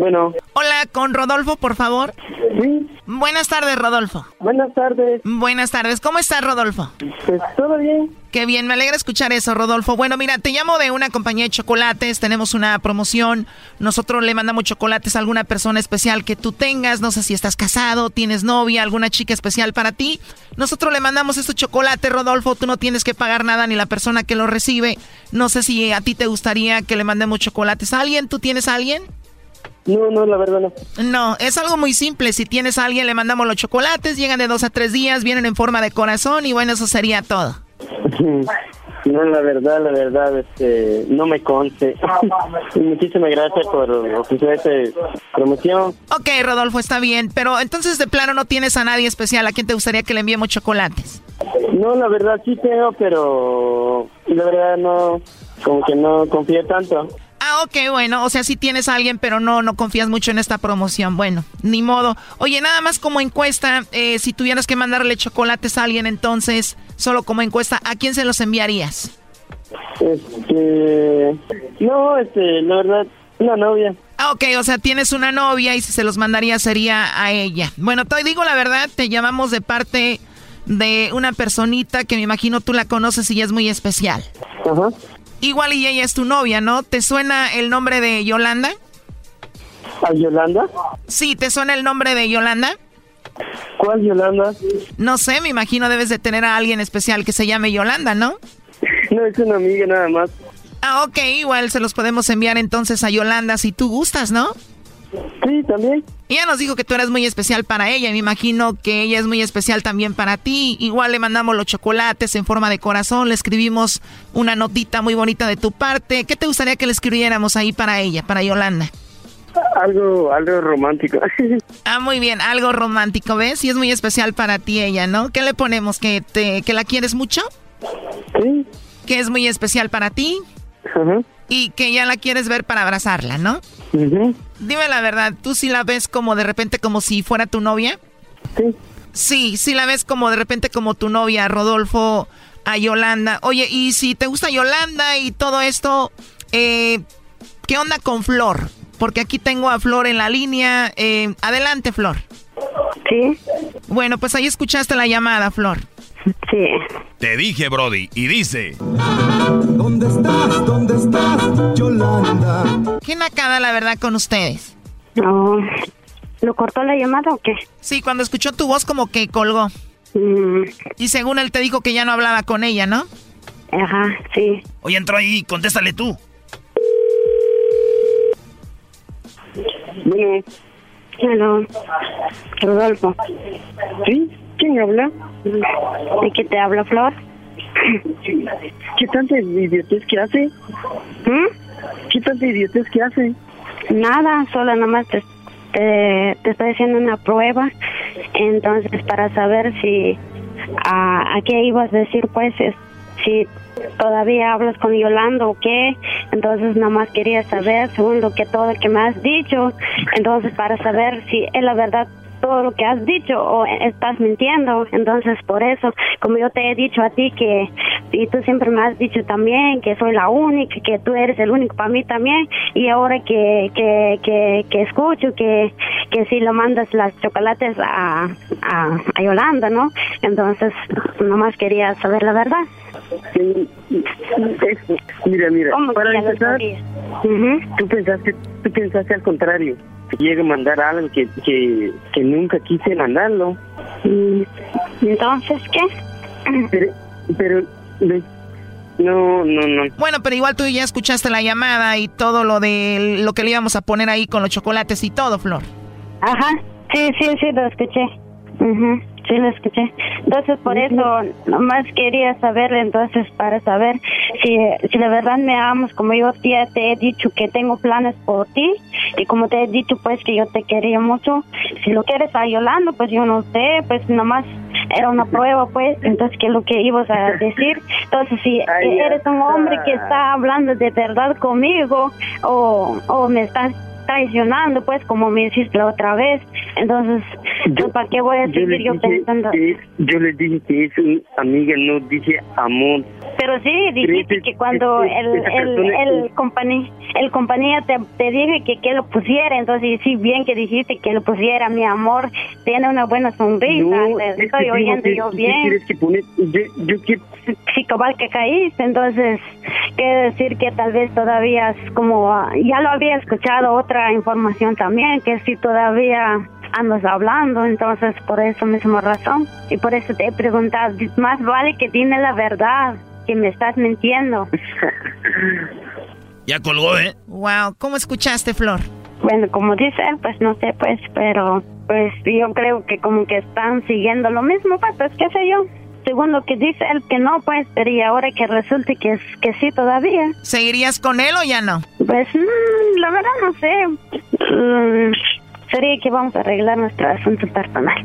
Bueno. Hola, con Rodolfo, por favor. Sí. Buenas tardes, Rodolfo. Buenas tardes. Buenas tardes. ¿Cómo estás, Rodolfo? Pues todo bien. Qué bien, me alegra escuchar eso, Rodolfo. Bueno, mira, te llamo de una compañía de chocolates, tenemos una promoción. Nosotros le mandamos chocolates a alguna persona especial que tú tengas, no sé si estás casado, tienes novia, alguna chica especial para ti. Nosotros le mandamos estos chocolates, Rodolfo, tú no tienes que pagar nada ni la persona que lo recibe. No sé si a ti te gustaría que le mandemos chocolates a alguien, ¿tú tienes a alguien? No, no, la verdad no. No, es algo muy simple. Si tienes a alguien, le mandamos los chocolates, llegan de dos a tres días, vienen en forma de corazón y bueno, eso sería todo. [LAUGHS] No, la verdad, la verdad, este, no me conste. [LAUGHS] Muchísimas gracias por ofrecer esta promoción. Ok, Rodolfo, está bien, pero entonces de plano no tienes a nadie especial a quien te gustaría que le enviemos chocolates. No, la verdad sí tengo, pero la verdad no, como que no confío tanto. Ah, ok, bueno, o sea, sí tienes a alguien, pero no, no confías mucho en esta promoción. Bueno, ni modo. Oye, nada más como encuesta, eh, si tuvieras que mandarle chocolates a alguien, entonces, solo como encuesta, ¿a quién se los enviarías? Este, no, este, la verdad, una novia. Ah, ok, o sea, tienes una novia y si se los mandaría sería a ella. Bueno, te digo la verdad, te llamamos de parte de una personita que me imagino tú la conoces y es muy especial. Ajá. Igual y ella es tu novia, ¿no? ¿Te suena el nombre de Yolanda? ¿A Yolanda? Sí, ¿te suena el nombre de Yolanda? ¿Cuál Yolanda? No sé, me imagino debes de tener a alguien especial que se llame Yolanda, ¿no? No, es una amiga nada más. Ah, ok, igual se los podemos enviar entonces a Yolanda si tú gustas, ¿no? Sí, también. Ella nos dijo que tú eres muy especial para ella y me imagino que ella es muy especial también para ti. Igual le mandamos los chocolates en forma de corazón, le escribimos una notita muy bonita de tu parte. ¿Qué te gustaría que le escribiéramos ahí para ella, para Yolanda? Algo, algo romántico. [LAUGHS] ah, muy bien, algo romántico, ¿ves? Y es muy especial para ti ella, ¿no? ¿Qué le ponemos? ¿Que, te, que la quieres mucho? Sí. ¿Que es muy especial para ti? Ajá. Y que ya la quieres ver para abrazarla, ¿no? Dime la verdad, ¿tú sí la ves como de repente como si fuera tu novia? Sí. Sí, sí la ves como de repente como tu novia, Rodolfo, a Yolanda. Oye, y si te gusta Yolanda y todo esto, eh, ¿qué onda con Flor? Porque aquí tengo a Flor en la línea. Eh, adelante, Flor. Sí. Bueno, pues ahí escuchaste la llamada, Flor. Sí. Te dije, Brody, y dice... ¿Dónde estás? ¿Dónde estás, Yolanda? Qué nacada, la verdad, con ustedes. No. ¿Lo cortó la llamada o qué? Sí, cuando escuchó tu voz como que colgó. Mm. Y según él te dijo que ya no hablaba con ella, ¿no? Ajá, sí. Oye, entró ahí, contéstale tú. Bueno. Hello. Rodolfo. ¿Sí? ¿Quién habla? ¿De qué te habla, Flor? ¿Qué tanta idiotez que hace? ¿Mm? ¿Qué tanta idiotez que hace? Nada, solo nomás te, te, te estoy haciendo una prueba. Entonces, para saber si... ¿A, a qué ibas a decir, pues? Es, si todavía hablas con Yolanda o qué. Entonces, nomás quería saber, según lo que todo lo que me has dicho. Entonces, para saber si es la verdad todo lo que has dicho o estás mintiendo. Entonces, por eso, como yo te he dicho a ti que y tú siempre me has dicho también que soy la única, que tú eres el único para mí también y ahora que, que, que, que escucho que, que si lo mandas las chocolates a, a, a Yolanda, ¿no? Entonces, nomás quería saber la verdad. Mira, mira, ¿Cómo para empezar, tú pensaste, tú pensaste al contrario, llegue a mandar algo que, que, que nunca quise mandarlo. Mm, Entonces, ¿qué? Pero, no, no, no. Bueno, pero igual tú ya escuchaste la llamada y todo lo de lo que le íbamos a poner ahí con los chocolates y todo, Flor. Ajá, sí, sí, sí, lo escuché. Ujú, Sí, lo escuché. Entonces, por eso, nomás quería saber, entonces, para saber si, si de verdad me amas, como yo te he dicho que tengo planes por ti, y como te he dicho, pues, que yo te quería mucho. Si lo quieres a Yolanda, pues yo no sé, pues nomás era una prueba, pues, entonces, ¿qué es lo que ibas a [LAUGHS] decir? Entonces, si eres un hombre que está hablando de verdad conmigo, o, o me estás traicionando, pues, como me hiciste la otra vez, entonces, pues, ¿para qué voy a Yo seguir yo dije pensando? que, yo le dije que es una amiga, no dije amor. Pero sí, dijiste que cuando el, el, el, compañía, el compañía te, te dije que, que lo pusiera, entonces sí, bien que dijiste que lo pusiera, mi amor, tiene una buena sonrisa, No, te es que estoy oyendo que- yo ¿qué bien. que? Yo, yo. Sí, cabal que caíste, entonces quiere decir que tal vez todavía es como, ya lo había escuchado otra información también, que si todavía andas hablando, entonces por eso misma razón, y por eso te he preguntado, más vale que dime la verdad, que me estás mintiendo. Ya colgó, ¿eh? Wow, ¿cómo escuchaste, Flor? Bueno, como dice él, pues no sé, pues, pero pues yo creo que como que están siguiendo lo mismo, pues, pues qué sé yo. Según lo que dice él que no, pues, pero y ahora que resulte que, es- que sí todavía. ¿Seguirías con él o ya no? Pues mm, la verdad no sé. Mm, sería que vamos a arreglar nuestro asunto personal.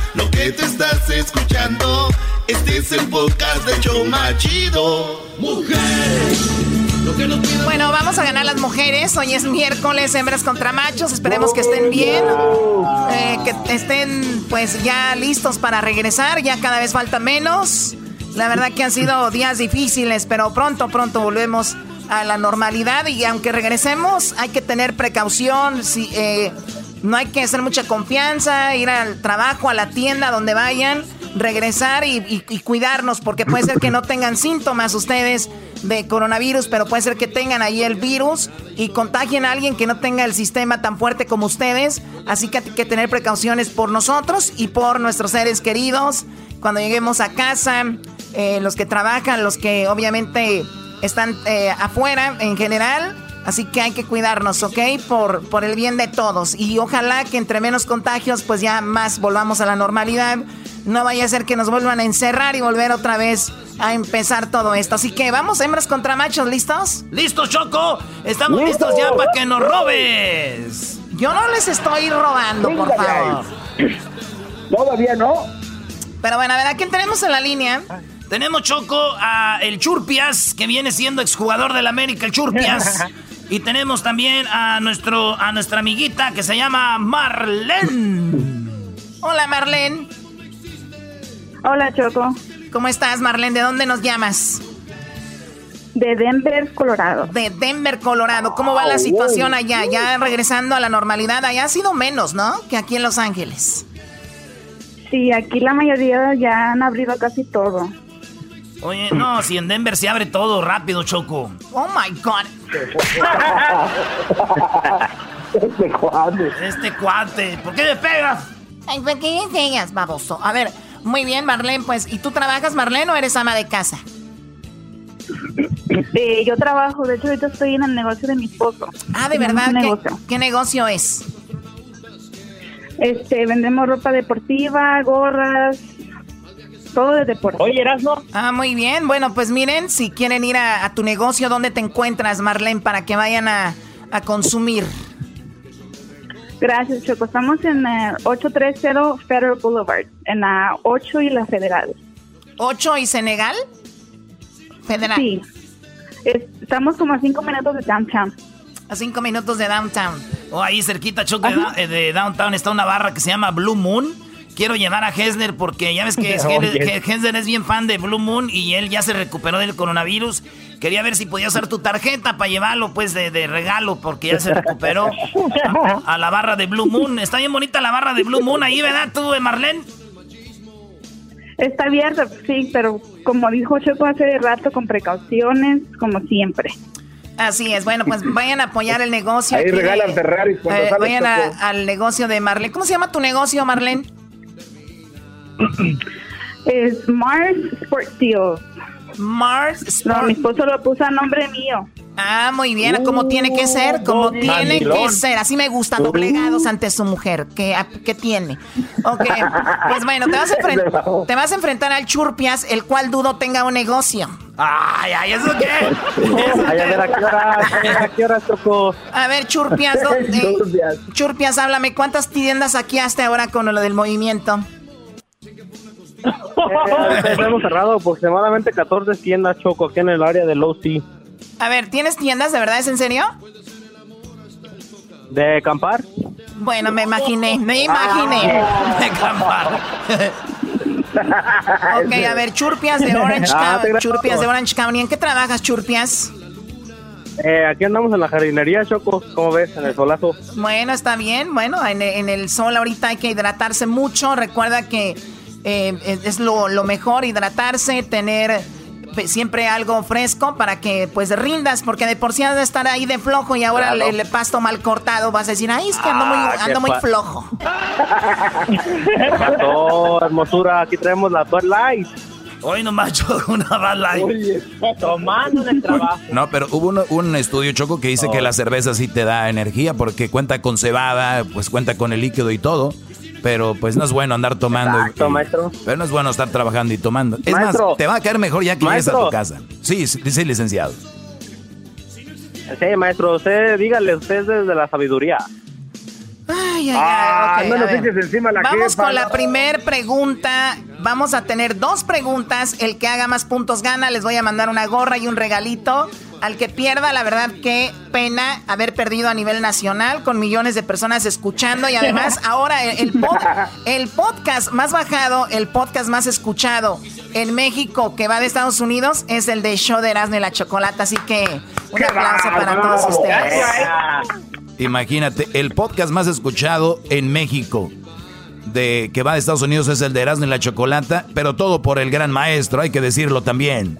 Lo que te estás escuchando, este es el podcast de Choma Chido. Mujer, lo que no tiene Bueno, vamos a ganar las mujeres. Hoy es miércoles, hembras contra machos. Esperemos que estén bien, eh, que estén pues ya listos para regresar. Ya cada vez falta menos. La verdad que han sido días difíciles, pero pronto, pronto volvemos a la normalidad y aunque regresemos hay que tener precaución. Si, eh, no hay que hacer mucha confianza, ir al trabajo, a la tienda, donde vayan, regresar y, cuidarnos, porque puede ser que no tengan síntomas ustedes de coronavirus, pero puede ser que tengan ahí el virus y contagien a alguien que no tenga el sistema tan fuerte como ustedes. Así que hay que tener precauciones por nosotros y por nuestros seres queridos. Cuando lleguemos a casa, eh, los que trabajan, los que obviamente están eh, afuera en general. Así que hay que cuidarnos, ¿ok? Por, por el bien de todos. Y ojalá que entre menos contagios, pues ya más volvamos a la normalidad. No vaya a ser que nos vuelvan a encerrar y volver otra vez a empezar todo esto. Así que vamos, hembras contra machos, ¿listos? ¡Listo, Choco! Estamos listos ya para que nos robes. Yo no les estoy robando, por favor. Todavía no. Pero bueno, a ver, ¿a quién tenemos en la línea? Tenemos Choco a el Churpias, que viene siendo exjugador del América, el Churpias. [LAUGHS] y tenemos también a nuestro a nuestra amiguita que se llama Marlene. Hola, Marlene. Hola, Choco. ¿Cómo estás, Marlene? ¿De dónde nos llamas? De Denver, Colorado. De Denver, Colorado. ¿Cómo va la situación allá? Ya regresando a la normalidad. Allá ha sido menos, ¿no? Que aquí en Los Ángeles. Sí, aquí la mayoría ya han abrido casi todo. Oye, no, si en Denver se abre todo rápido, Choco. Oh my God. Este cuadro. Este cuate, ¿por qué me pegas? Ay, ¿por qué me enseñas, baboso? A ver, muy bien, Marlene, pues. ¿Y tú trabajas, Marlene, o eres ama de casa? Yo trabajo, de hecho ahorita estoy en el negocio de mi esposo. Ah, ¿de verdad? un ¿Qué, negocio. qué negocio es? Este, vendemos ropa deportiva, gorras. Todo de deporte. Oye, Erasmo. Ah, muy bien. Bueno, pues miren, si quieren ir a, tu negocio, ¿dónde te encuentras, Marlene, para que vayan a, consumir? Gracias, Choco. Estamos en el 830 Federal Boulevard, en la 8 y la Federal. ¿8 y Senegal? Federal. Sí. estamos como a 5 minutos de downtown. A 5 minutos de downtown. Oh, ahí cerquita, Choco, de, de downtown está una barra que se llama Blue Moon quiero llevar a Hesner porque ya ves que [LAUGHS] Hesner es bien fan de Blue Moon y él ya se recuperó del coronavirus. Quería ver si podía usar tu tarjeta para llevarlo pues de, regalo porque ya se recuperó a, la barra de Blue Moon. Está bien bonita la barra de Blue Moon ahí, ¿verdad tú, Marlene? Está abierta, sí, pero como dijo Choco hace rato, con precauciones, como siempre. Así es, bueno, pues vayan a apoyar el negocio. Ahí regalan Ferrari cuando eh, Vayan al negocio de Marlene. ¿Cómo se llama tu negocio, Marlene? [CLEARS THROAT] es Mars Sport Deals. Mars Sport. No, mi esposo lo puso a nombre mío. Ah, muy bien, como tiene que ser, como tiene que ser. Así me gusta, doblegados ante su mujer. ¿Qué, qué tiene? Ok, pues bueno, te vas, a [LAUGHS] te vas a enfrentar al Churpias, el cual dudo tenga un negocio. Ay, ay, ¿eso qué? [LAUGHS] Ay, a ver, ¿a qué hora, a qué hora tocó? A ver, [LAUGHS] Churpias, Churpias, háblame, ¿cuántas tiendas aquí hasta ahora con lo del movimiento? Eh, [LAUGHS] hemos cerrado aproximadamente 14 tiendas, Choco, aquí en el área de Low Sea. A ver, ¿tienes tiendas de verdad? ¿Es en serio? ¿De acampar? Bueno, me imaginé, me imaginé. Ah. [LAUGHS] De acampar. [LAUGHS] ok, a ver, Churpias de Orange ah, County. Churpias de Orange County. ¿En qué trabajas, Churpias? Eh, aquí andamos en la jardinería, Choco. ¿Cómo ves? En el solazo. Bueno, está bien. Bueno, en, en el sol ahorita hay que hidratarse mucho. Recuerda que eh, es lo, mejor hidratarse, tener siempre algo fresco para que pues rindas, porque de por sí has de estar ahí de flojo y ahora el, pasto mal cortado vas a decir, ay, es que ando muy, ah, ando muy flojo. [LAUGHS] hermosura, aquí traemos la Bud Light. Hoy no macho una bala tomando el trabajo. No, pero hubo un, estudio, Choco, que dice que la cerveza sí te da energía porque cuenta con cebada, pues cuenta con el líquido y todo. Pero pues no es bueno andar tomando. Exacto, maestro. Pero no es bueno estar trabajando y tomando. Es más, te va a caer mejor ya que llegues a tu casa. Sí, sí, licenciado. Sí, maestro, usted dígale, usted es desde la sabiduría. Ay, ay, ay. no nos encima la Vamos con la primer pregunta. Vamos a tener dos preguntas. El que haga más puntos gana. Les voy a mandar una gorra y un regalito. Al que pierda, la verdad, qué pena haber perdido a nivel nacional con millones de personas escuchando y además [LAUGHS] ahora el, el podcast más bajado, el podcast más escuchado en México que va de Estados Unidos es el de Show de Erasmo y la Chocolata. Así que un aplauso para todos ustedes. Imagínate, el podcast más escuchado en México de que va de Estados Unidos es el de Erasmo y la Chocolata, pero todo por el gran maestro, hay que decirlo también.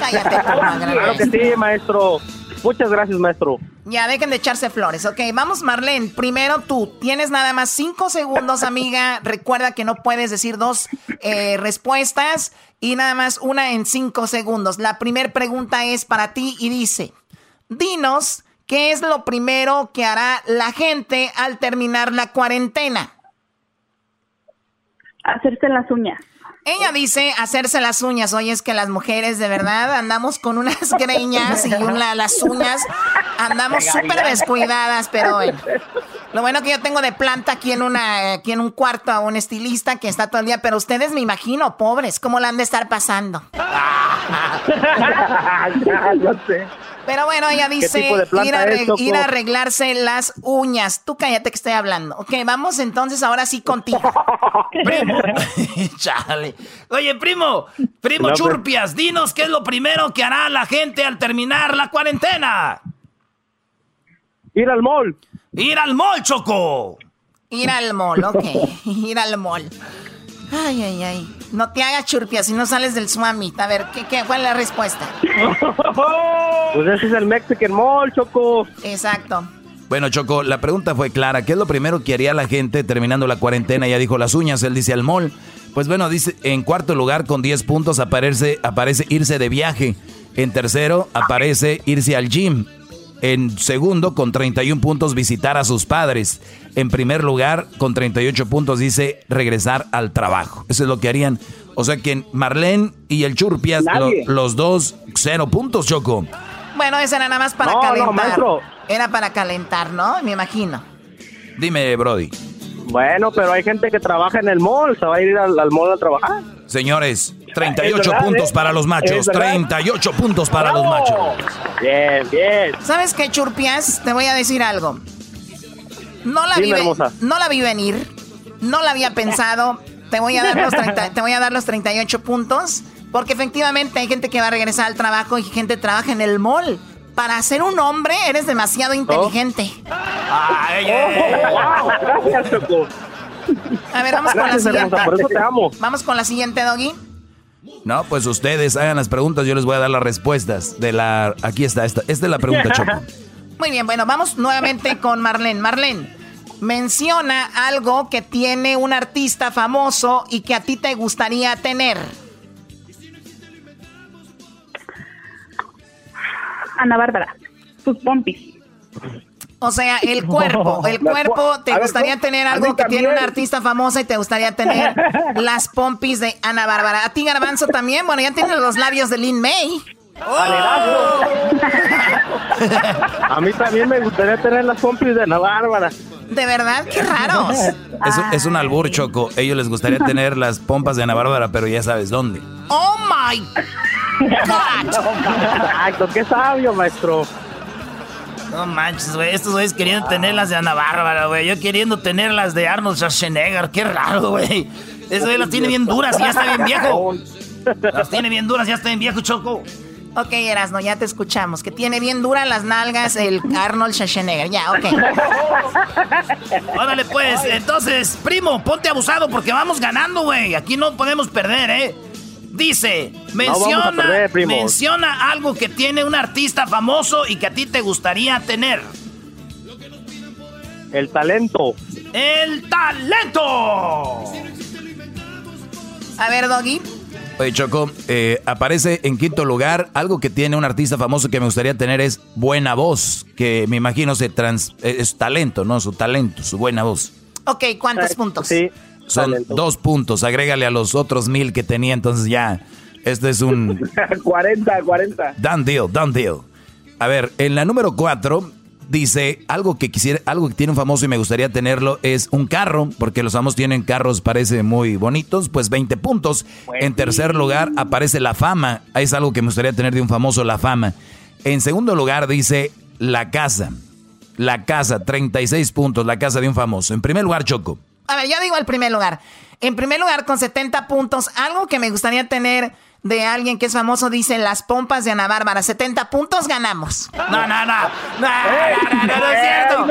Cállate, Claro que sí, maestro. Muchas gracias, maestro. Ya, dejen de echarse flores. Ok, vamos, Marlene. Primero tú. Tienes nada más cinco segundos, amiga. Recuerda que no puedes decir dos eh, respuestas y nada más una en cinco segundos. La primera pregunta es para ti y dice: Dinos, ¿qué es lo primero que hará la gente al terminar la cuarentena? Hacerse las uñas. Ella dice hacerse las uñas. Oye, es que las mujeres de verdad andamos con unas greñas y una, las uñas andamos súper descuidadas, pero bueno. Lo bueno que yo tengo de planta aquí en una aquí en un cuarto a un estilista que está todo el día, pero ustedes me imagino, pobres, ¿cómo la han de estar pasando? [LAUGHS] Pero bueno, ella dice ir a, arreglarse las uñas. Tú cállate que estoy hablando. Ok, vamos entonces ahora sí contigo. [LAUGHS] primo. [LAUGHS] Chale. Oye, primo, primo Churpias, dinos qué es lo primero que hará la gente al terminar la cuarentena. Ir al mall. Ir al mall, Choco. Ir al mall, ok. [LAUGHS] Ir al mall. Ay, ay, ay. No te hagas churpia si no sales del swami. A ver, ¿qué, qué, ¿cuál es la respuesta? [LAUGHS] pues ese es el Mexican Mall, Choco. Exacto. Bueno, Choco, la pregunta fue clara. ¿Qué es lo primero que haría la gente terminando la cuarentena? Ya dijo las uñas, él dice al mall. Pues bueno, dice, en cuarto lugar con 10 puntos aparece, aparece irse de viaje. En tercero aparece irse al gym. En segundo, con 31 puntos, visitar a sus padres. En primer lugar, con 38 puntos, dice regresar al trabajo. Eso es lo que harían. O sea que Marlene y el Churpias, lo- los dos, cero puntos, Choco. Bueno, esa era nada más para No, no, calentar. maestro. Era para calentar, ¿no? Me imagino. Dime, Brody. Bueno, pero hay gente que trabaja en el mall, se va a ir al, al mall a trabajar. Señores, 38 Es verdad, puntos ¿eh? para los machos. Es verdad. 38 puntos para los machos. Bien, bien. ¿Sabes qué, Churpias? Te voy a decir algo. No la, vi, no la vi venir. No la había pensado. Te voy, a dar los 30 te voy a dar los 38 puntos. Porque efectivamente hay gente que va a regresar al trabajo y gente que trabaja en el mall. Para ser un hombre eres demasiado inteligente. Oh, gracias, Choco. A ver, vamos con la siguiente. hermosa, por eso te amo. Vamos con la siguiente, Doggy. No, pues ustedes hagan las preguntas, yo les voy a dar las respuestas. De la. Aquí está, esta, esta es la pregunta, Choco. [LAUGHS] Muy bien, bueno, vamos nuevamente con Marlene. Marlene, menciona algo que tiene un artista famoso y que a ti te gustaría tener. Ana Bárbara, sus pompis. O sea, el [LAUGHS] cuerpo, el cuerpo, po- te ver, gustaría ¿cómo? tener algo que tiene una artista famosa y te gustaría tener [LAUGHS] las pompis de Ana Bárbara. A ti, Garbanzo, también. Bueno, ya tienes los labios de Lin May. A [LAUGHS] mí también me gustaría tener las pompis de Ana Bárbara. De verdad, qué raros. Es, un- es un albur, Choco. Ellos les gustaría tener las pompas de Ana Bárbara, pero ya sabes dónde. Oh my God. Exacto, qué sabio, maestro. No manches, güey. Estos güeyes queriendo tener las de Ana Bárbara, güey. Yo queriendo tener las de Arnold Schwarzenegger. Qué raro, güey. Eso güey las tiene bien duras y ya está bien viejo. Las tiene bien duras, ya está bien viejo, Choco. Ok, Erasno, ya te escuchamos. Que tiene bien duras las nalgas el Arnold Schwarzenegger. Ya, ok. [LAUGHS] Órale, pues. Entonces, primo, ponte abusado porque vamos ganando, güey. Aquí no podemos perder, ¿eh? Dice, menciona, perder, menciona algo que tiene un artista famoso y que a ti te gustaría tener. El talento. ¡El talento! A ver, Doggy. Oye, Choco, eh, aparece en quinto lugar. Algo que tiene un artista famoso que me gustaría tener es buena voz, que me imagino se trans, eh, es talento, ¿no? Su talento, su buena voz. Ok, ¿cuántos puntos? Sí. Son dos puntos, agrégale a los otros mil que tenía, entonces ya. Este es un [LAUGHS] 40, 40. done deal, done deal. A ver, en la número cuatro dice algo que quisiera, algo que tiene un famoso y me gustaría tenerlo es un carro, porque los famosos tienen carros, parece muy bonitos, pues 20 puntos. En tercer lugar aparece la fama, es algo que me gustaría tener de un famoso, la fama. En segundo lugar dice la casa, la casa, 36 puntos, la casa de un famoso. En primer lugar, Choco. A ver, yo digo el primer lugar. En primer lugar, con 70 puntos, algo que me gustaría tener de alguien que es famoso, dice las pompas de Ana Bárbara. 70 puntos ganamos. No, no, no. No, no, no, no, no es cierto.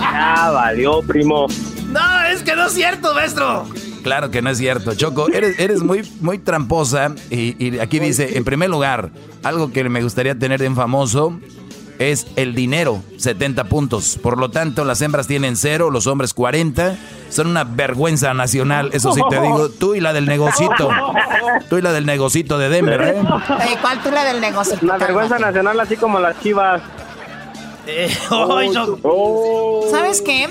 Ya valió, primo. No, es que no es cierto, maestro. Claro que no es cierto, Choco. Eres, eres muy, muy tramposa. Y, y aquí dice, en primer lugar, algo que me gustaría tener de un famoso es el dinero, 70 puntos. Por lo tanto, las hembras tienen cero, los hombres 40. Son una vergüenza nacional, eso sí te digo. [LAUGHS] Tú y la del negocito. Tú y la del negocito de Denver, ¿eh? Ey, ¿Cuál tú la del negocio? La vergüenza nacional, así como las chivas. Eh, ay, yo- ¿Sabes qué?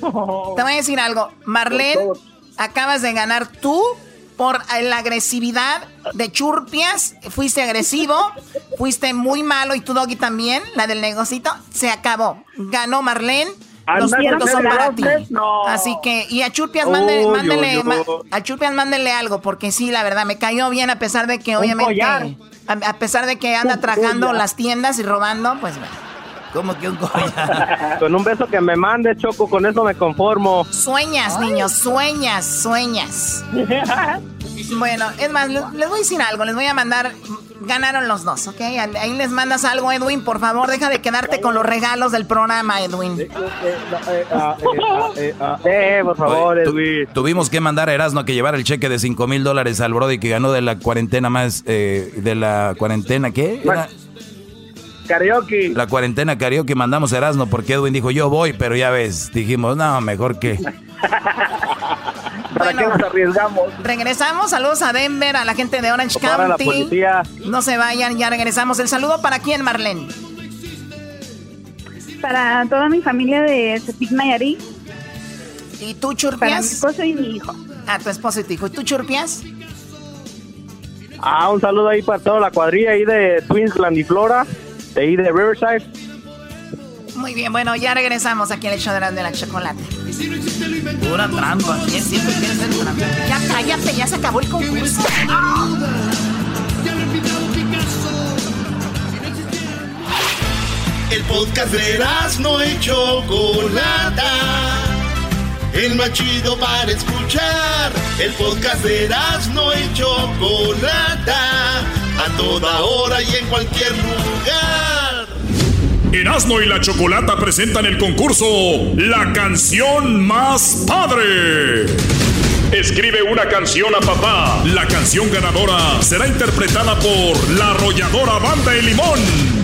Te voy a decir algo. Marlene, acabas de ganar tú por la agresividad de Churpias. Fuiste agresivo, fuiste muy malo y tu doggy también, la del negocito. Se acabó. Ganó Marlene. Los puntos son para ti. no. Así que, y a Churpias mándele, mándele, ma- a Churpias mándenle algo, porque sí, la verdad, me cayó bien a pesar de que obviamente, a, a pesar de que anda trajando las tiendas y robando, pues bueno. ¿Cómo que un collar? [LAUGHS] Con un beso que me mande, Choco, con eso me conformo. Sueñas, niños, sueñas, sueñas. [LAUGHS] Bueno, es más, les, les voy a decir algo, les voy a mandar, ganaron los dos, ¿ok? Ahí les mandas algo, Edwin, por favor, deja de quedarte con los regalos del programa, Edwin. Eh, por favor, Oye, tu- Edwin. tuvimos que mandar a Erasmo a que llevara el cheque de 5 mil dólares al Brody que ganó de la cuarentena más, eh, de la cuarentena, ¿qué? Era Karaoke. la cuarentena karaoke mandamos a Erasmo porque Edwin dijo yo voy, pero ya ves, dijimos, no, mejor que [LAUGHS] ¿Para qué nos arriesgamos? Regresamos, saludos a Denver, a la gente de Orange Para la County. policía. No se vayan, ya regresamos. ¿El saludo para quién, Marlene? Para toda mi familia de Tepic Nayarit. ¿Y tú, Churpias? Para mi esposo y mi hijo. A tu esposo y tu hijo. ¿Y tú, Churpias? Ah, un saludo ahí para toda la cuadrilla ahí de Twins Glandiflora, de ahí de Riverside. Muy bien, bueno, ya regresamos aquí al hecho de la, de la chocolate. Pura trampa. ¿Quién siempre quiere ser trampa? Ya cállate, ya se acabó el concurso. El podcast de no y Chocolata. El más chido para escuchar. El podcast de no y Chocolata. A toda hora y en cualquier lugar. Erasmo y la Chocolata presentan el concurso La canción más padre. Escribe una canción a papá. La canción ganadora será interpretada por la arrolladora Banda de Limón.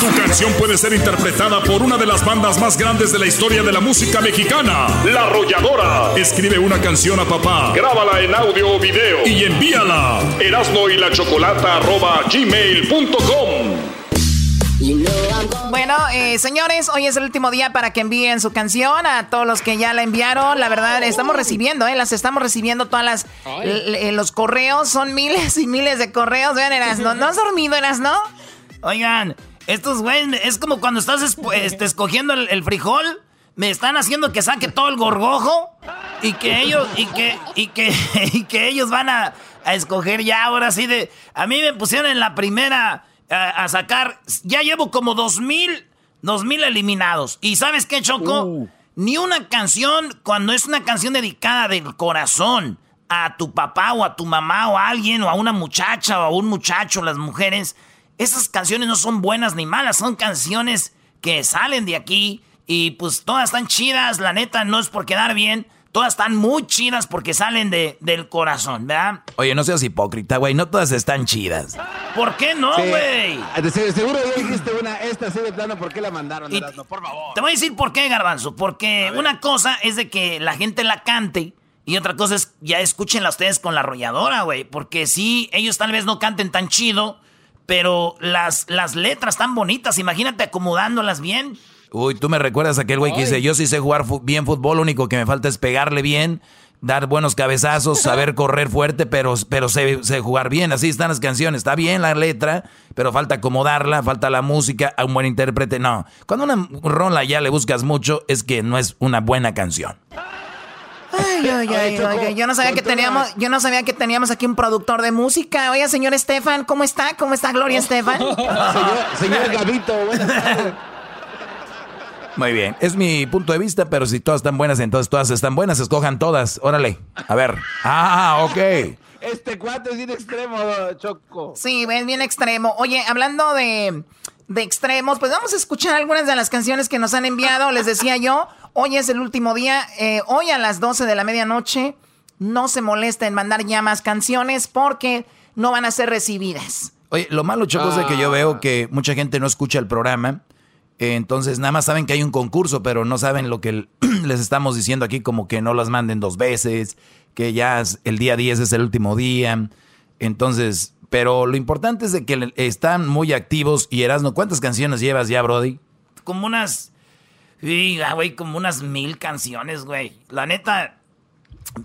Tu canción puede ser interpretada por una de las bandas más grandes de la historia de la música mexicana, La Arrolladora. Escribe una canción a papá, grábala en audio o video y envíala. Erasmo y la Chocolata arroba gmail.com. Bueno, eh, señores, hoy es el último día para que envíen su canción a todos los que ya la enviaron. La verdad, estamos recibiendo, eh, las estamos recibiendo todas las l- l- los correos. Son miles y miles de correos. Vean, Erasno, ¿no has dormido, Erasno? Oigan, estos güeyes, es como cuando estás [LAUGHS] este, escogiendo el, el frijol. Me están haciendo que saque todo el gorgojo y que ellos y que y que [LAUGHS] y que ellos van a, a escoger ya ahora sí de a mí me pusieron en la primera a, a sacar ya llevo como dos mil dos mil eliminados y sabes qué Choco ni una canción cuando es una canción dedicada del corazón a tu papá o a tu mamá o a alguien o a una muchacha o a un muchacho las mujeres esas canciones no son buenas ni malas, son canciones que salen de aquí y pues todas están chidas, la neta no es por quedar bien, todas están muy chidas porque salen de, del corazón, ¿verdad? Oye, no seas hipócrita, güey. No todas están chidas. ¿Por qué no, Sí. güey? De seguro, seguro ya dijiste una, esta así de plano, ¿por qué la mandaron? Erasmo? por favor. Te voy a decir por qué, Garbanzo. Porque una cosa es de que la gente la cante y otra cosa es ya escúchenla ustedes con la arrolladora, güey. Porque sí, ellos tal vez no canten tan chido, pero las, las letras están bonitas. Imagínate acomodándolas bien. Uy, tú me recuerdas a aquel güey que dice, yo sí sé jugar bien fútbol, lo único que me falta es pegarle bien, dar buenos cabezazos, saber [LAUGHS] correr fuerte, pero, pero sé, sé jugar bien. Así están las canciones. Está bien la letra, pero falta acomodarla, falta la música, a un buen intérprete. No, cuando una rola ya le buscas mucho, es que no es una buena canción. Ay, ay, ay, oiga, yo no sabía que teníamos, yo no sabía que teníamos aquí un productor de música. Oye, señor Estefan, ¿cómo está? ¿Cómo está Gloria Estefan? [LAUGHS] Señor, señor buenas tardes. Muy bien, es mi punto de vista, pero si todas están buenas, entonces todas están buenas, escojan todas. Órale, a ver. Ah, ok. Este cuate es bien extremo, Choco. Sí, es bien extremo. Oye, hablando de, de extremos, pues vamos a escuchar algunas de las canciones que nos han enviado. Les decía yo, hoy es el último día. eh, hoy a las 12 de la medianoche, no se molesta en mandar ya más canciones porque no van a ser recibidas. Oye, lo malo, Choco, es que yo veo que mucha gente no escucha el programa. eh, Entonces, nada más saben que hay un concurso, pero no saben lo que [CLEARS THROAT] les estamos diciendo aquí, como que no las manden dos veces, que ya el día 10 es el último día. Entonces, pero lo importante es de que están muy activos. Y Erasno, ¿cuántas canciones llevas ya, Brody? Como unas. Sí, ah, güey, como unas mil canciones, güey. La neta.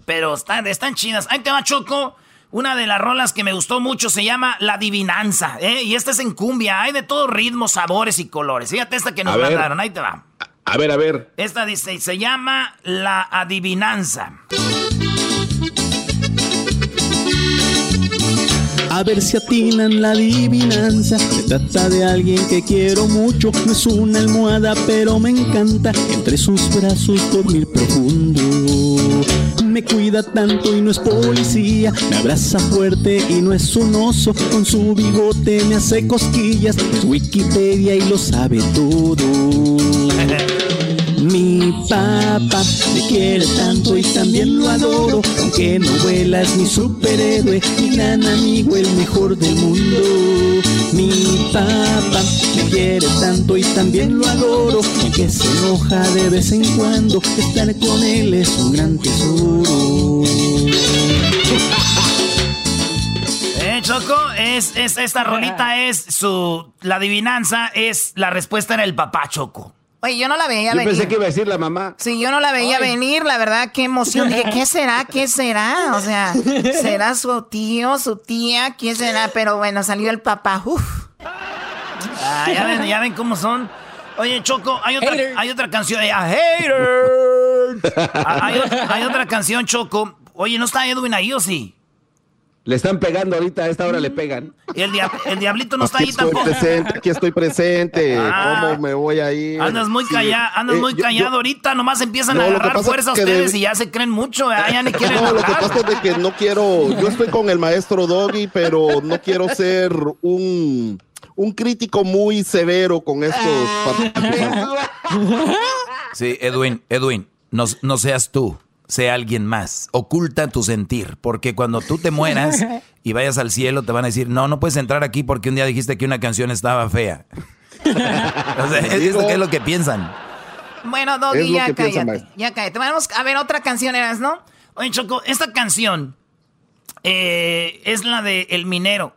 Pero están, están chidas. Ahí te va, Choco. Una de las rolas que me gustó mucho se llama La Adivinanza, ¿eh? Y esta es en cumbia. Hay de todos ritmos, sabores y colores. Fíjate esta que nos A ver. mandaron. Ahí te va. A ver, a ver. Esta dice, se llama La Adivinanza. A ver si atinan la adivinanza. Se trata de alguien que quiero mucho. No es una almohada, pero me encanta. Entre sus brazos dormir profundo. Me cuida tanto y no es policía. Me abraza fuerte y no es un oso. Con su bigote me hace cosquillas. Es Wikipedia y lo sabe todo. [LAUGHS] Mi papá me quiere tanto y también lo adoro, aunque no vuela es mi superhéroe, mi gran amigo, el mejor del mundo. Mi papá me quiere tanto y también lo adoro, aunque se enoja de vez en cuando, estar con él es un gran tesoro. [LAUGHS] Eh, Choco, es, es esta rolita es su la adivinanza es la respuesta era el papá Choco. Oye, yo no la veía Yo venir. pensé que iba a decir la mamá. Sí, yo no la veía venir, la verdad, qué emoción. Dije, ¿qué será? ¿Qué será? O sea, [LAUGHS] ¿será su tío, su tía? ¿Quién será? Pero bueno, salió el papá. Uf. Ah, ya ven, ya ven cómo son. Oye, Choco, hay otra, hay otra canción. haters. [LAUGHS] Hay, hay otra canción, Choco. Oye, ¿no está Edwin ahí o sí? Le están pegando ahorita, a esta hora le pegan. Y el, dia- el diablito no está Aquí ahí estoy tampoco. presente, aquí estoy presente. [LAUGHS] Ah. ¿Cómo me voy a ir? Andas muy Sí. callado, andas Eh, muy yo- yo- callado ahorita, nomás empiezan No, a agarrar fuerza es que ustedes de- y ya se creen mucho, ¿verdad? ya ni [LAUGHS] quieren No, lo que pasa es de que no quiero, yo estoy con el maestro Doggy, pero no quiero ser un, un crítico muy severo con estos. [LAUGHS] Sí, Edwin, Edwin, no, no seas tú, sea alguien más. Oculta tu sentir, porque cuando tú te mueras [LAUGHS] y vayas al cielo, te van a decir, no, no puedes entrar aquí porque un día dijiste que una canción estaba fea. [LAUGHS] o sea, es, es lo que es lo que piensan. Bueno, Doggy, ya cállate. Ya cállate. Vamos a ver otra canción, ¿eras, no? Oye, Choco, esta canción eh, es la de El Minero.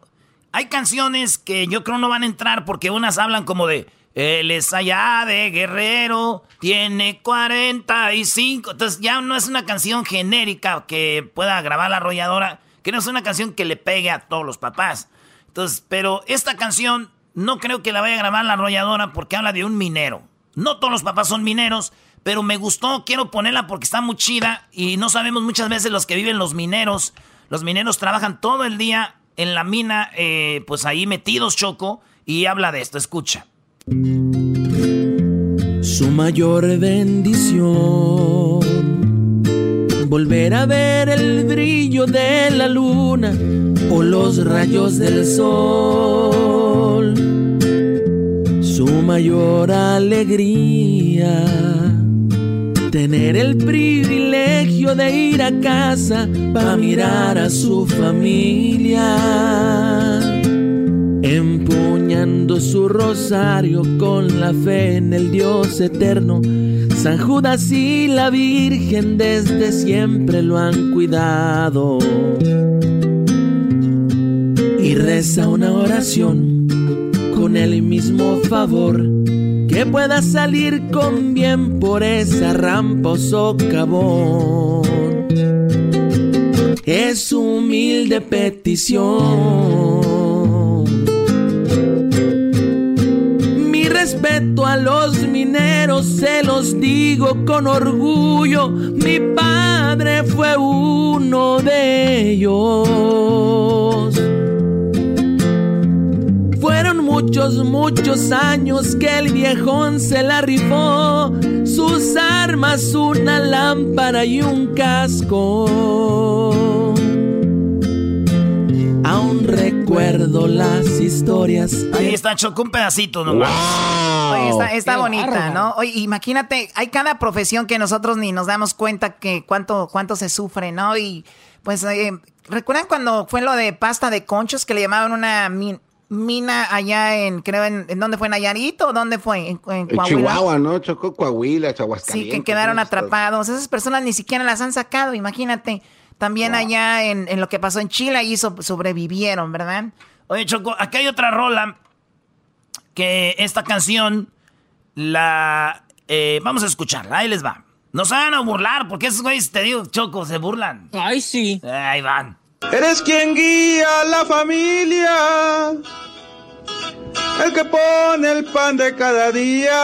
Hay canciones que yo creo no van a entrar porque unas hablan como de él es allá de Guerrero, tiene 45. Entonces ya no es una canción genérica que pueda grabar la arrolladora, que no es una canción que le pegue a todos los papás. Entonces, pero esta canción no creo que la vaya a grabar la arrolladora porque habla de un minero. No todos los papás son mineros, pero me gustó, quiero ponerla porque está muy chida y no sabemos muchas veces los que viven los mineros. Los mineros trabajan todo el día en la mina, eh, pues ahí metidos, Choco, y habla de esto, escucha. Su mayor bendición. Volver a ver el brillo de la luna o los rayos del sol. Su mayor alegría. Tener el privilegio de ir a casa para mirar a su familia empuñando su rosario con la fe en el Dios eterno. San Judas y la Virgen desde siempre lo han cuidado. Y reza una oración con el mismo favor que pueda salir con bien por esa rampa o socavón. Es humilde petición. Respeto a los mineros se los digo con orgullo. Mi padre fue uno de ellos. Fueron muchos, muchos años que el viejón se la rifó. Sus armas, una lámpara y un casco. Recuerdo las historias. Ahí está, Choco, un pedacito nomás. Oye, está, bonita. ¿no? Oye, imagínate, hay cada profesión que nosotros ni nos damos cuenta que cuánto, cuánto se sufre, ¿no? Y pues, eh, ¿recuerdan cuando fue lo de pasta de conchos que le llamaban una min- mina allá en, creo, en, ¿en dónde fue? ¿En Nayarit o dónde fue? En, Coahuila. Chihuahua, ¿no? Chocó Coahuila, Sí, Chahuascalientes. que quedaron atrapados. Esas personas ni siquiera las han sacado, imagínate. También allá en, en lo que pasó en Chile, ahí so- sobrevivieron, ¿verdad? Oye, Choco, aquí hay otra rola que esta canción la... eh, vamos a escucharla, ahí les va. No se van a burlar, porque esos güeyes, te digo, Choco, se burlan. Ay, sí. Ahí van. Eres quien guía a la familia, el que pone el pan de cada día.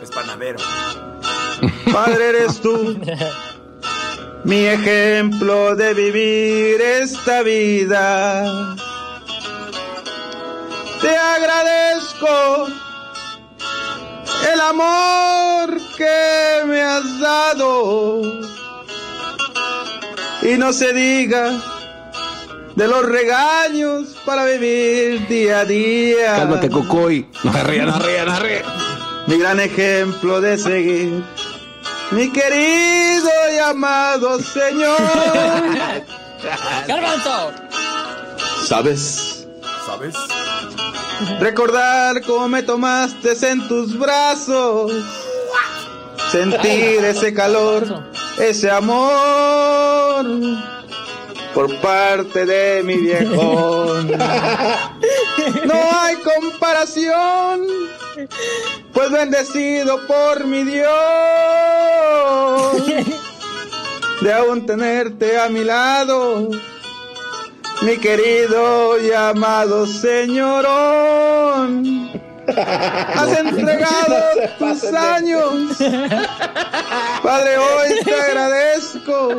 Es panadero. Padre eres tú, [LAUGHS] mi ejemplo de vivir esta vida. Te agradezco el amor que me has dado. Y no se diga de los regaños para vivir día a día. Cálmate, Cocoy. No se ría, no ría, no ría. mi gran ejemplo de seguir. Mi querido y amado Señor. [LAUGHS] ¡Garbanzo! ¿Sabes? ¿Sabes? Recordar cómo me tomaste en tus brazos. Sentir ese calor, ese amor por parte de mi viejo. [LAUGHS] No hay comparación, pues bendecido por mi Dios de aún tenerte a mi lado, mi querido y amado señorón. Has entregado tus años, Padre, hoy te agradezco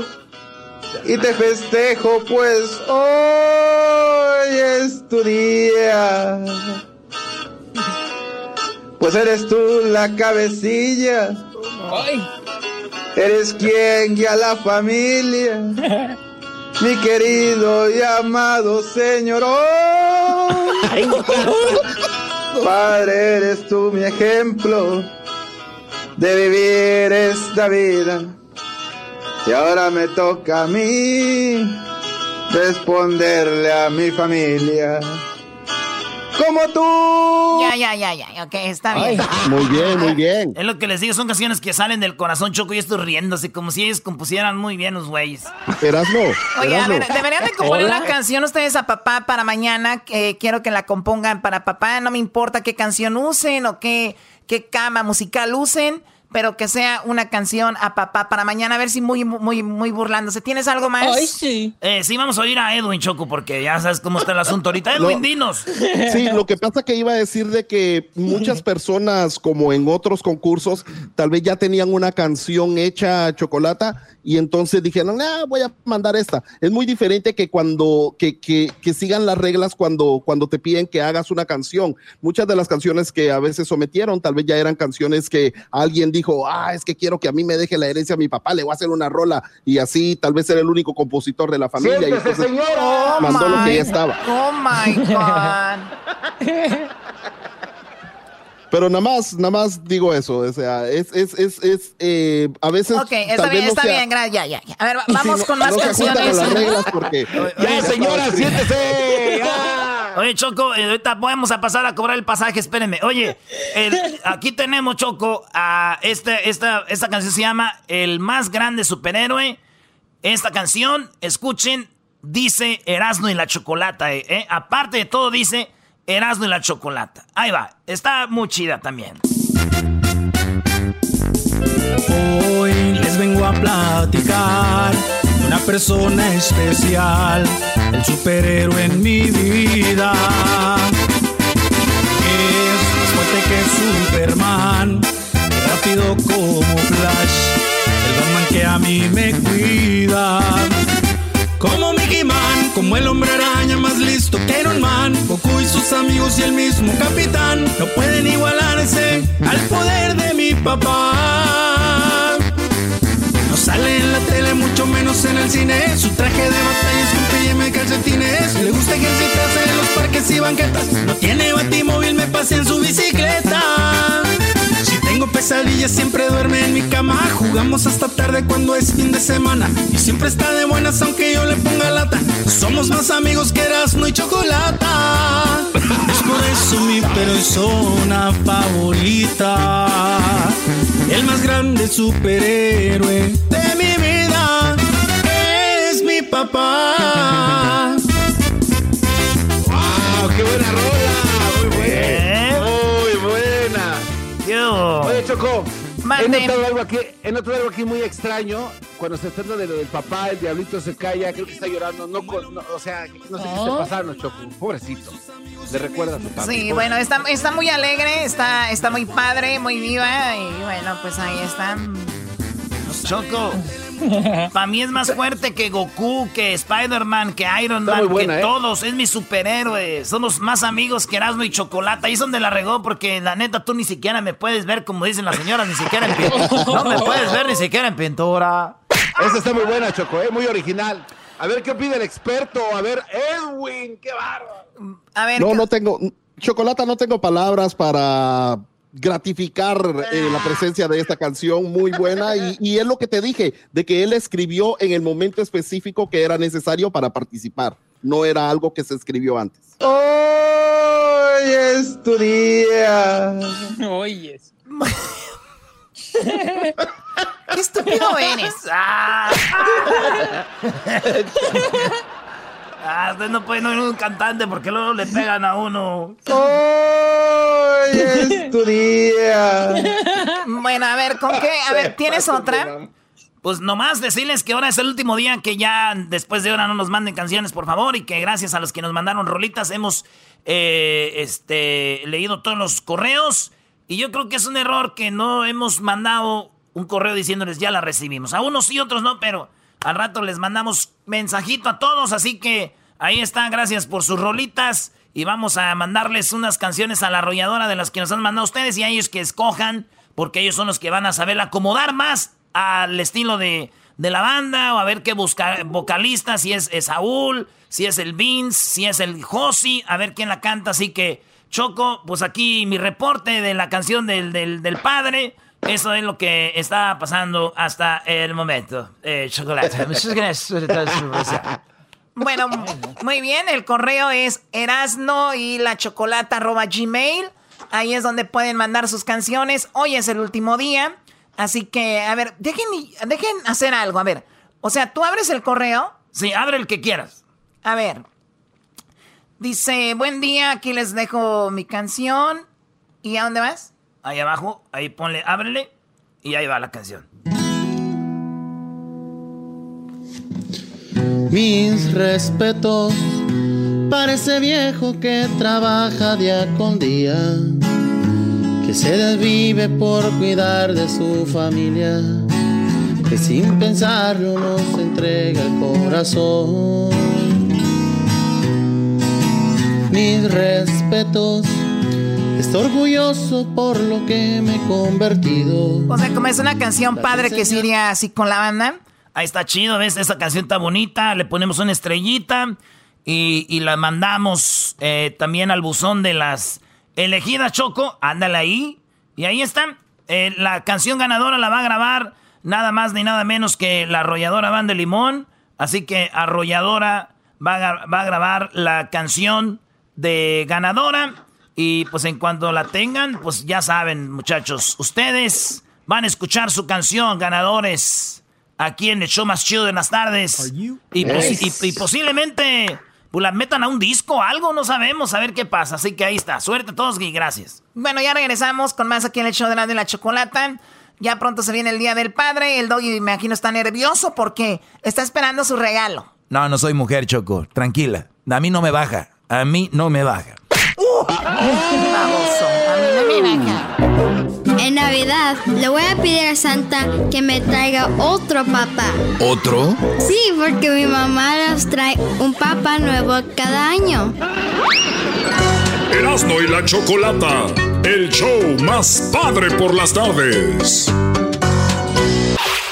y te festejo, pues hoy es tu día. Pues eres tú la cabecilla. Eres quien guía a la familia. [LAUGHS] Mi querido y amado señorón. Padre, eres tú mi ejemplo de vivir esta vida. Y ahora me toca a mí responderle a mi familia. Como tú. Ya, ya, ya, ya. Ok, está bien. Muy bien, muy bien. Es lo que les digo, son canciones que salen del corazón, Choco, y estoy riéndose, como si ellos compusieran muy bien los güeyes. Erasmo. Oye, a ver, deberían de componer una canción ustedes a papá para mañana. que quiero que la compongan para papá. No me importa qué canción usen o qué, qué cama musical usen, pero que sea una canción a papá para mañana. A ver si muy, muy, muy burlándose. ¿Tienes algo más? sí. Eh, sí, vamos a oír a Edwin, Choco, porque ya sabes cómo está el asunto ahorita. Edwin, No. dinos. Sí, lo que pasa que iba a decir de que muchas personas, como en otros concursos, tal vez ya tenían una canción hecha chocolata y entonces dijeron, ah, voy a mandar esta. Es muy diferente que cuando que, que, que sigan las reglas cuando, cuando te piden que hagas una canción. Muchas de las canciones que a veces sometieron, tal vez ya eran canciones que alguien dijo, ah, es que quiero que a mí me deje la herencia a mi papá, le voy a hacer una rola y así tal vez era el único compositor de la familia. y Siéntese, entonces señora. mandó lo my- que ya estaba. Oh my God. [LAUGHS] Pero nada más, nada más digo eso, o sea, es, es, es, es eh, a veces. Ok, está tal vez bien, no está sea- bien, ya, ya. A ver, va- vamos Sí, con no- más no canciones. las reglas porque. [LAUGHS] Ya, señora, siéntese. [LAUGHS] Oye, Choco, eh, ahorita podemos a pasar a cobrar el pasaje, espérenme. Oye, el- aquí tenemos, Choco, a este, esta, esta canción se llama El más grande superhéroe. Esta canción, escuchen, dice Erasmo y la Chocolata. eh, eh. Aparte de todo, dice Erasmo y la Chocolata. Ahí va, está muy chida también. Hoy les vengo a platicar de una persona especial, el superhéroe en mi vida. Es más fuerte que Superman, rápido como Flash, el Batman que a mí me cuida. Como Mickey Man, como el hombre araña más listo que Iron Man, Goku y sus amigos y el mismo capitán no pueden igualarse al poder de mi papá. No sale en la tele, mucho menos en el cine. Su traje de batalla es un pijama y calcetines. Le gusta ejercitarse en los parques y banquetas. No tiene batimóvil, me pase en su bicicleta. Tengo pesadillas, siempre duerme en mi cama. Jugamos hasta tarde cuando es fin de semana. Y siempre está de buenas, aunque yo le ponga lata. Somos más amigos que Erasmo y Chocolata. Es por eso mi persona favorita. El más grande superhéroe de mi vida es mi papá. He notado, algo aquí, he notado algo aquí muy extraño. Cuando se trata de lo del papá, el diablito se calla, creo que está llorando. No, no, o sea, no sé qué esté pasando, Choco. Pobrecito. Le recuerda a su papá. Sí, bueno, está, está muy alegre, está, está muy padre, muy viva. Y bueno, pues ahí está. Choco, para mí es más fuerte que Goku, que Spider-Man, que Iron Man, buena, que ¿eh? todos. Es mi superhéroe. Somos más amigos que Erasmo y Chocolata. Ahí es donde la regó, porque la neta tú ni siquiera me puedes ver, como dicen las señoras, ni siquiera en pintura. No me puedes ver ni siquiera en pintura. Esa está muy buena, Choco, ¿eh? muy original. A ver qué opina el experto. A ver, Edwin, qué bárbaro. A ver, No, no tengo. Chocolata, no tengo palabras para gratificar eh, la presencia de esta canción muy buena y, y es lo que te dije, de que él escribió en el momento específico que era necesario para participar, no era algo que se escribió antes. Hoy es tu día. Hoy es. [LAUGHS] ¡Qué estúpido eres! ¡Ah! [LAUGHS] Ah, usted no puede no ir un cantante porque luego le pegan a uno. Hoy es tu día. Bueno, a ver, ¿con qué? A ver, ¿tienes otra? Pues nomás decirles que ahora es el último día que ya después de ahora no nos manden canciones, por favor, y que gracias a los que nos mandaron rolitas hemos eh, este, leído todos los correos. Y yo creo que es un error que no hemos mandado un correo diciéndoles ya la recibimos. A unos sí, otros no, pero al rato les mandamos mensajito a todos, así que ahí está, gracias por sus rolitas. Y vamos a mandarles unas canciones a la arrolladora de las que nos han mandado ustedes y a ellos que escojan, porque ellos son los que van a saber acomodar más al estilo de, de la banda o a ver qué busca vocalista, si es, es Saúl, si es el Vince, si es el Josi, a ver quién la canta. Así que, Choco, pues aquí mi reporte de la canción del, del, del padre. Eso es lo que está pasando hasta el momento. Eh, chocolate. [LAUGHS] Bueno, muy bien. El correo es erasno y la chocolata gmail. Ahí es donde pueden mandar sus canciones. Hoy es el último día. Así que, a ver, dejen, dejen hacer algo. A ver, o sea, tú abres el correo. Sí, abre el que quieras. A ver. Dice, buen día, aquí les dejo mi canción. ¿Y a dónde vas? Ahí abajo, ahí ponle, ábrele y ahí va la canción. Mis respetos para ese viejo que trabaja día con día, que se desvive por cuidar de su familia, que sin pensarlo nos entrega el corazón. Mis respetos, estoy orgulloso por lo que me he convertido. O sea, como es una canción padre que se iría así con la banda. Ahí está chido, ¿ves? Esa canción está bonita. Le ponemos una estrellita y, y la mandamos eh, también al buzón de las elegidas, Choco. Ándale ahí. Y ahí está. Eh, la canción ganadora la va a grabar nada más ni nada menos que la arrolladora Van de Limón. Así que arrolladora va a, va a grabar la canción de ganadora. Y pues en cuanto la tengan, pues ya saben, muchachos, ustedes van a escuchar su canción, ganadores aquí en el show más chido de las tardes. Y, pos- y- y posiblemente pues, la metan a un disco o algo, no sabemos, a ver qué pasa. Así que ahí está. Suerte a todos y gracias. Bueno, ya regresamos con más aquí en el show de la de la chocolata. Ya pronto se viene el Día del Padre. El doggy, me imagino, está nervioso porque está esperando su regalo. No, no soy mujer, Choco. Tranquila. A mí no me baja. A mí no me baja. Baboso, a mí no me baja. En Navidad le voy a pedir a Santa que me traiga otro papá. ¿Otro? Sí, porque mi mamá nos trae un papá nuevo cada año. Erasmo y la Chocolata, el show más padre por las tardes.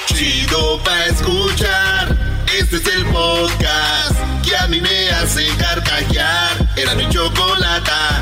Chido pa' escuchar. Este es el podcast que a mí me hace carcajear. Era mi chocolata.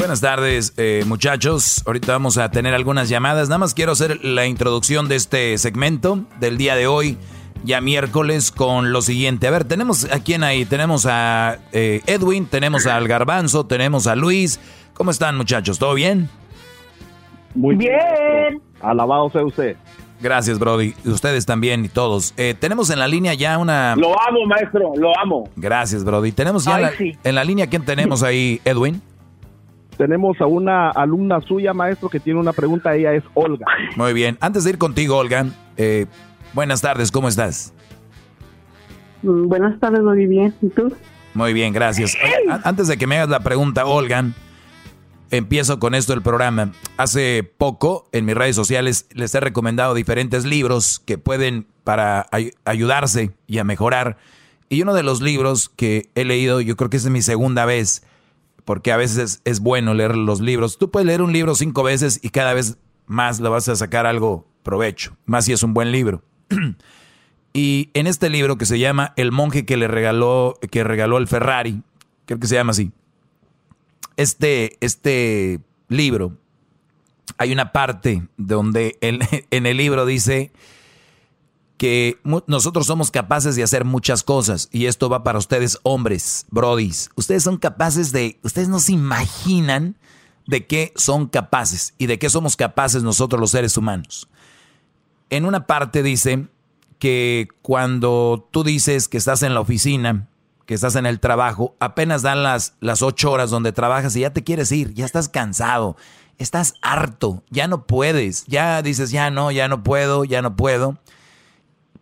Buenas tardes, eh, muchachos. Ahorita vamos a tener algunas llamadas. Nada más quiero hacer la introducción de este segmento del día de hoy, ya miércoles, con lo siguiente. A ver, tenemos a quién ahí. Tenemos a eh, Edwin, tenemos al Garbanzo, tenemos a Luis. ¿Cómo están, muchachos? ¿Todo bien? Muy bien. Alabado sea usted. Gracias, Brody. Ustedes también y todos. Eh, tenemos en la línea ya una. Lo amo, maestro, lo amo. Gracias, Brody. Tenemos ya Ay, en, la, sí. en la línea, ¿quién tenemos ahí, Edwin? Tenemos a una alumna suya, maestro, que tiene una pregunta. Ella es Olga. Muy bien. Antes de ir contigo, Olga, eh, buenas tardes, ¿cómo estás? Mm, Buenas tardes, muy bien. ¿Y tú? Muy bien, gracias. Oye, Antes de que me hagas la pregunta, Olga, empiezo con esto el programa. Hace poco en mis redes sociales les he recomendado diferentes libros que pueden para ayudarse y a mejorar. Y uno de los libros que he leído, yo creo que es mi segunda vez, porque a veces es, bueno leer los libros. Tú puedes leer un libro cinco veces y cada vez más le vas a sacar algo provecho, más si es un buen libro. [CLEARS THROAT] y en este libro que se llama El monje que le regaló, que regaló el Ferrari, creo que se llama así. Este, este libro, hay una parte donde [LAUGHS] en el libro dice que nosotros somos capaces de hacer muchas cosas y esto va para ustedes hombres, brodis. Ustedes son capaces de, ustedes no se imaginan de qué son capaces y de qué somos capaces nosotros los seres humanos. En una parte dice que cuando tú dices que estás en la oficina, que estás en el trabajo, apenas dan las, las ocho horas donde trabajas y ya te quieres ir, ya estás cansado, estás harto, ya no puedes, ya dices, ya no, ya no puedo, ya no puedo.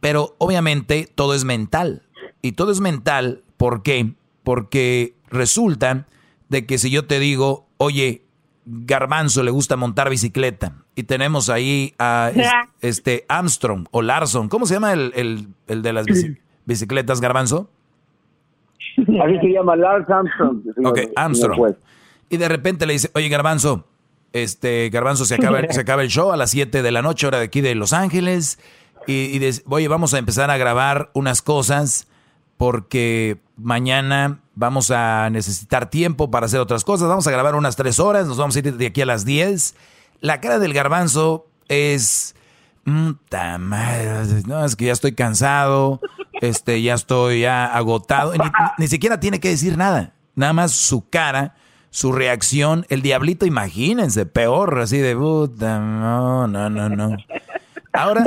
Pero obviamente todo es mental. Y todo es mental, ¿por qué? Porque resulta de que si yo te digo, oye, Garbanzo le gusta montar bicicleta, y tenemos ahí a [LAUGHS] este Armstrong o Larson, ¿cómo se llama el, de las bicicletas, Garbanzo? [LAUGHS] Así se llama Lars Armstrong. Ok, Armstrong. Y de repente le dice, oye, Garbanzo, este, Garbanzo, se acaba, [LAUGHS] se acaba el show a las 7 de la noche, hora de aquí de Los Ángeles y, y oye, vamos a empezar a grabar unas cosas porque mañana vamos a necesitar tiempo para hacer otras cosas. Vamos a grabar unas tres horas, nos vamos a ir de aquí a las 10. La cara del garbanzo es... Mm, no, es que ya estoy cansado, este, ya estoy agotado. Ni, siquiera tiene que decir nada. Nada más su cara, su reacción. El diablito, imagínense, peor, así de puta, no, no, no, no. Ahora,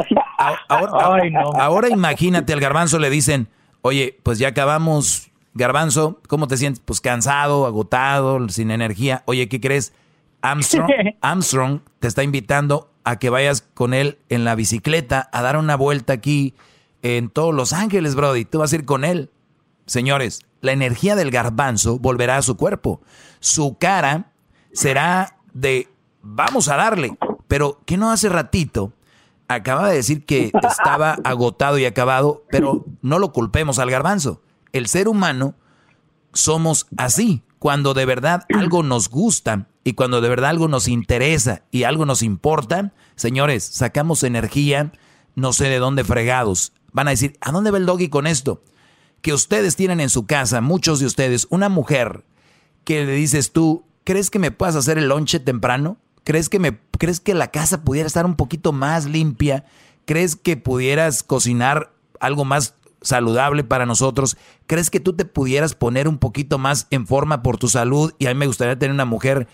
ahora, ahora imagínate al garbanzo le dicen, oye, pues ya acabamos, garbanzo, ¿cómo te sientes? Pues cansado, agotado, sin energía. Oye, ¿qué crees? Armstrong, [LAUGHS] Armstrong te está invitando a que vayas con él en la bicicleta a dar una vuelta aquí en todos Los Ángeles, Brody. Tú vas a ir con él. Señores, la energía del garbanzo volverá a su cuerpo. Su cara será de vamos a darle. Pero ¿qué no hace ratito acaba de decir que [LAUGHS] estaba agotado y acabado, pero no lo culpemos al garbanzo. El ser humano somos así. Cuando de verdad algo nos gusta y cuando de verdad algo nos interesa y algo nos importa, señores, sacamos energía, no sé de dónde fregados. Van a decir, ¿a dónde va el doggy con esto? Que ustedes tienen en su casa, muchos de ustedes, una mujer que le dices tú, ¿crees que me puedas hacer el lonche temprano? ¿Crees que, me, ¿Crees que la casa pudiera estar un poquito más limpia? ¿Crees que pudieras cocinar algo más saludable para nosotros? ¿Crees que tú te pudieras poner un poquito más en forma por tu salud? Y a mí me gustaría tener una mujer.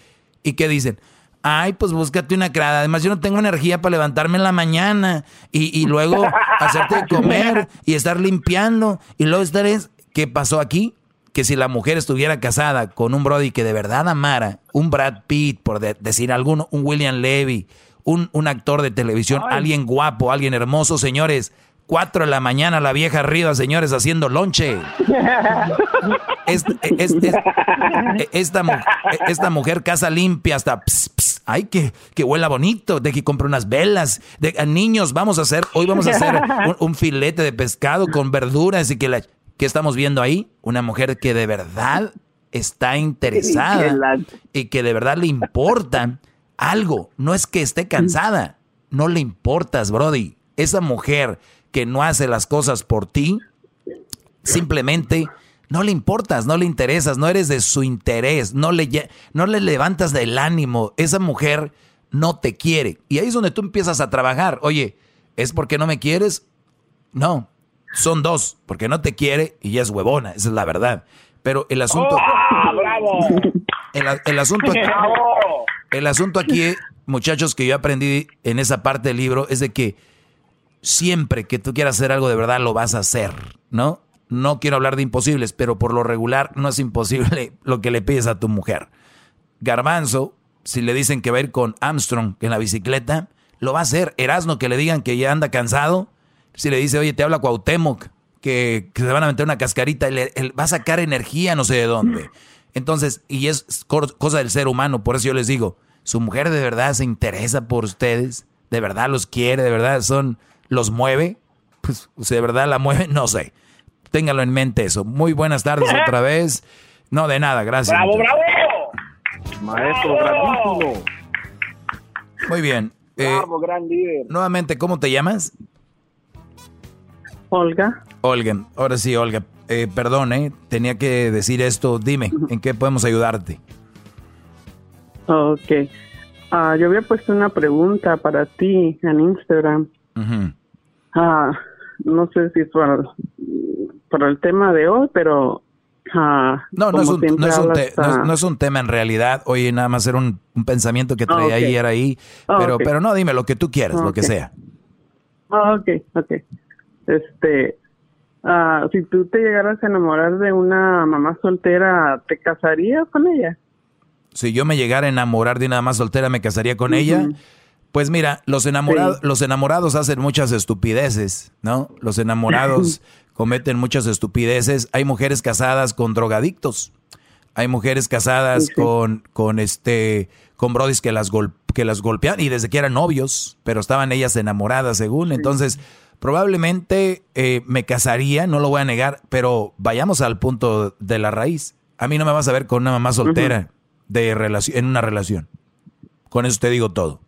¿Y qué dicen? Ay, pues búscate una crada. Además, yo no tengo energía para levantarme en la mañana y, y luego [LAUGHS] hacerte comer y estar limpiando. Y luego estar es, ¿qué pasó aquí? Que si la mujer estuviera casada con un Brody que de verdad amara, un Brad Pitt, por decir alguno, un William Levy, un, un actor de televisión, alguien guapo, alguien hermoso, señores, cuatro de la mañana la vieja arriba, señores, haciendo lonche. [LAUGHS] esta, esta, mujer casa limpia hasta... ay, que, que huela bonito, de que compre unas velas. De, niños, vamos a hacer, hoy vamos a hacer [LAUGHS] un, un filete de pescado con verduras y que la... ¿Qué estamos viendo ahí? Una mujer que de verdad está interesada y que de verdad le importa algo. No es que esté cansada, no le importas, Brody. Esa mujer que no hace las cosas por ti, simplemente no le importas, no le interesas, no eres de su interés, no le, no le levantas del ánimo. Esa mujer no te quiere. Y ahí es donde tú empiezas a trabajar. Oye, ¿es porque no me quieres? No, son dos, porque no te quiere y ya es huevona, esa es la verdad. Pero el asunto... ¡Oh, bravo! El, asunto aquí, el asunto aquí, muchachos, que yo aprendí en esa parte del libro es de que siempre que tú quieras hacer algo de verdad lo vas a hacer, ¿no? No quiero hablar de imposibles, pero por lo regular no es imposible lo que le pides a tu mujer. Garbanzo, si le dicen que va a ir con Armstrong en la bicicleta, lo va a hacer. Erasno, que le digan que ya anda cansado, si le dice, oye, te habla Cuauhtémoc, que, se van a meter una cascarita, él, va a sacar energía no sé de dónde. Entonces, y es cosa del ser humano, por eso yo les digo, su mujer de verdad se interesa por ustedes, de verdad los quiere, de verdad son, los mueve, pues si de verdad la mueve, [LAUGHS] no sé. Téngalo en mente eso. Muy buenas tardes [LAUGHS] otra vez. No, de nada, gracias. ¡Bravo, bravo! Maestro, bravísimo. Muy bien. Eh, Bravo, gran líder. nuevamente, ¿cómo te llamas? Olga. Olga. Ahora sí, Olga. Eh, perdón, eh, tenía que decir esto. Dime, ¿en qué podemos ayudarte? Ok. Ah, yo había puesto una pregunta para ti en Instagram. Ah, no sé si es para, para el tema de hoy, pero... ah, No, no es, un, no, es un hablas, te- no es- no es un tema en realidad. Oye, nada más era un, un pensamiento que traía ok. ayer ahí. Ah, pero, no, dime lo que tú quieras, lo que sea. Ah, ok, ok. Este, ah, si tú te llegaras a enamorar de una mamá soltera, ¿te casarías con ella? Si yo me llegara a enamorar de una más soltera, ¿me casaría con ella? Pues mira, los enamorados, los enamorados hacen muchas estupideces, ¿no? Los enamorados [LAUGHS] cometen muchas estupideces. Hay mujeres casadas con drogadictos. Hay mujeres casadas con, con este, con brodis que las gol- que las golpean y desde que eran novios, pero estaban ellas enamoradas según. Entonces, probablemente eh, me casaría, no lo voy a negar, pero vayamos al punto de la raíz. A mí no me vas a ver con una mamá soltera de relación, en una relación. Con eso te digo todo.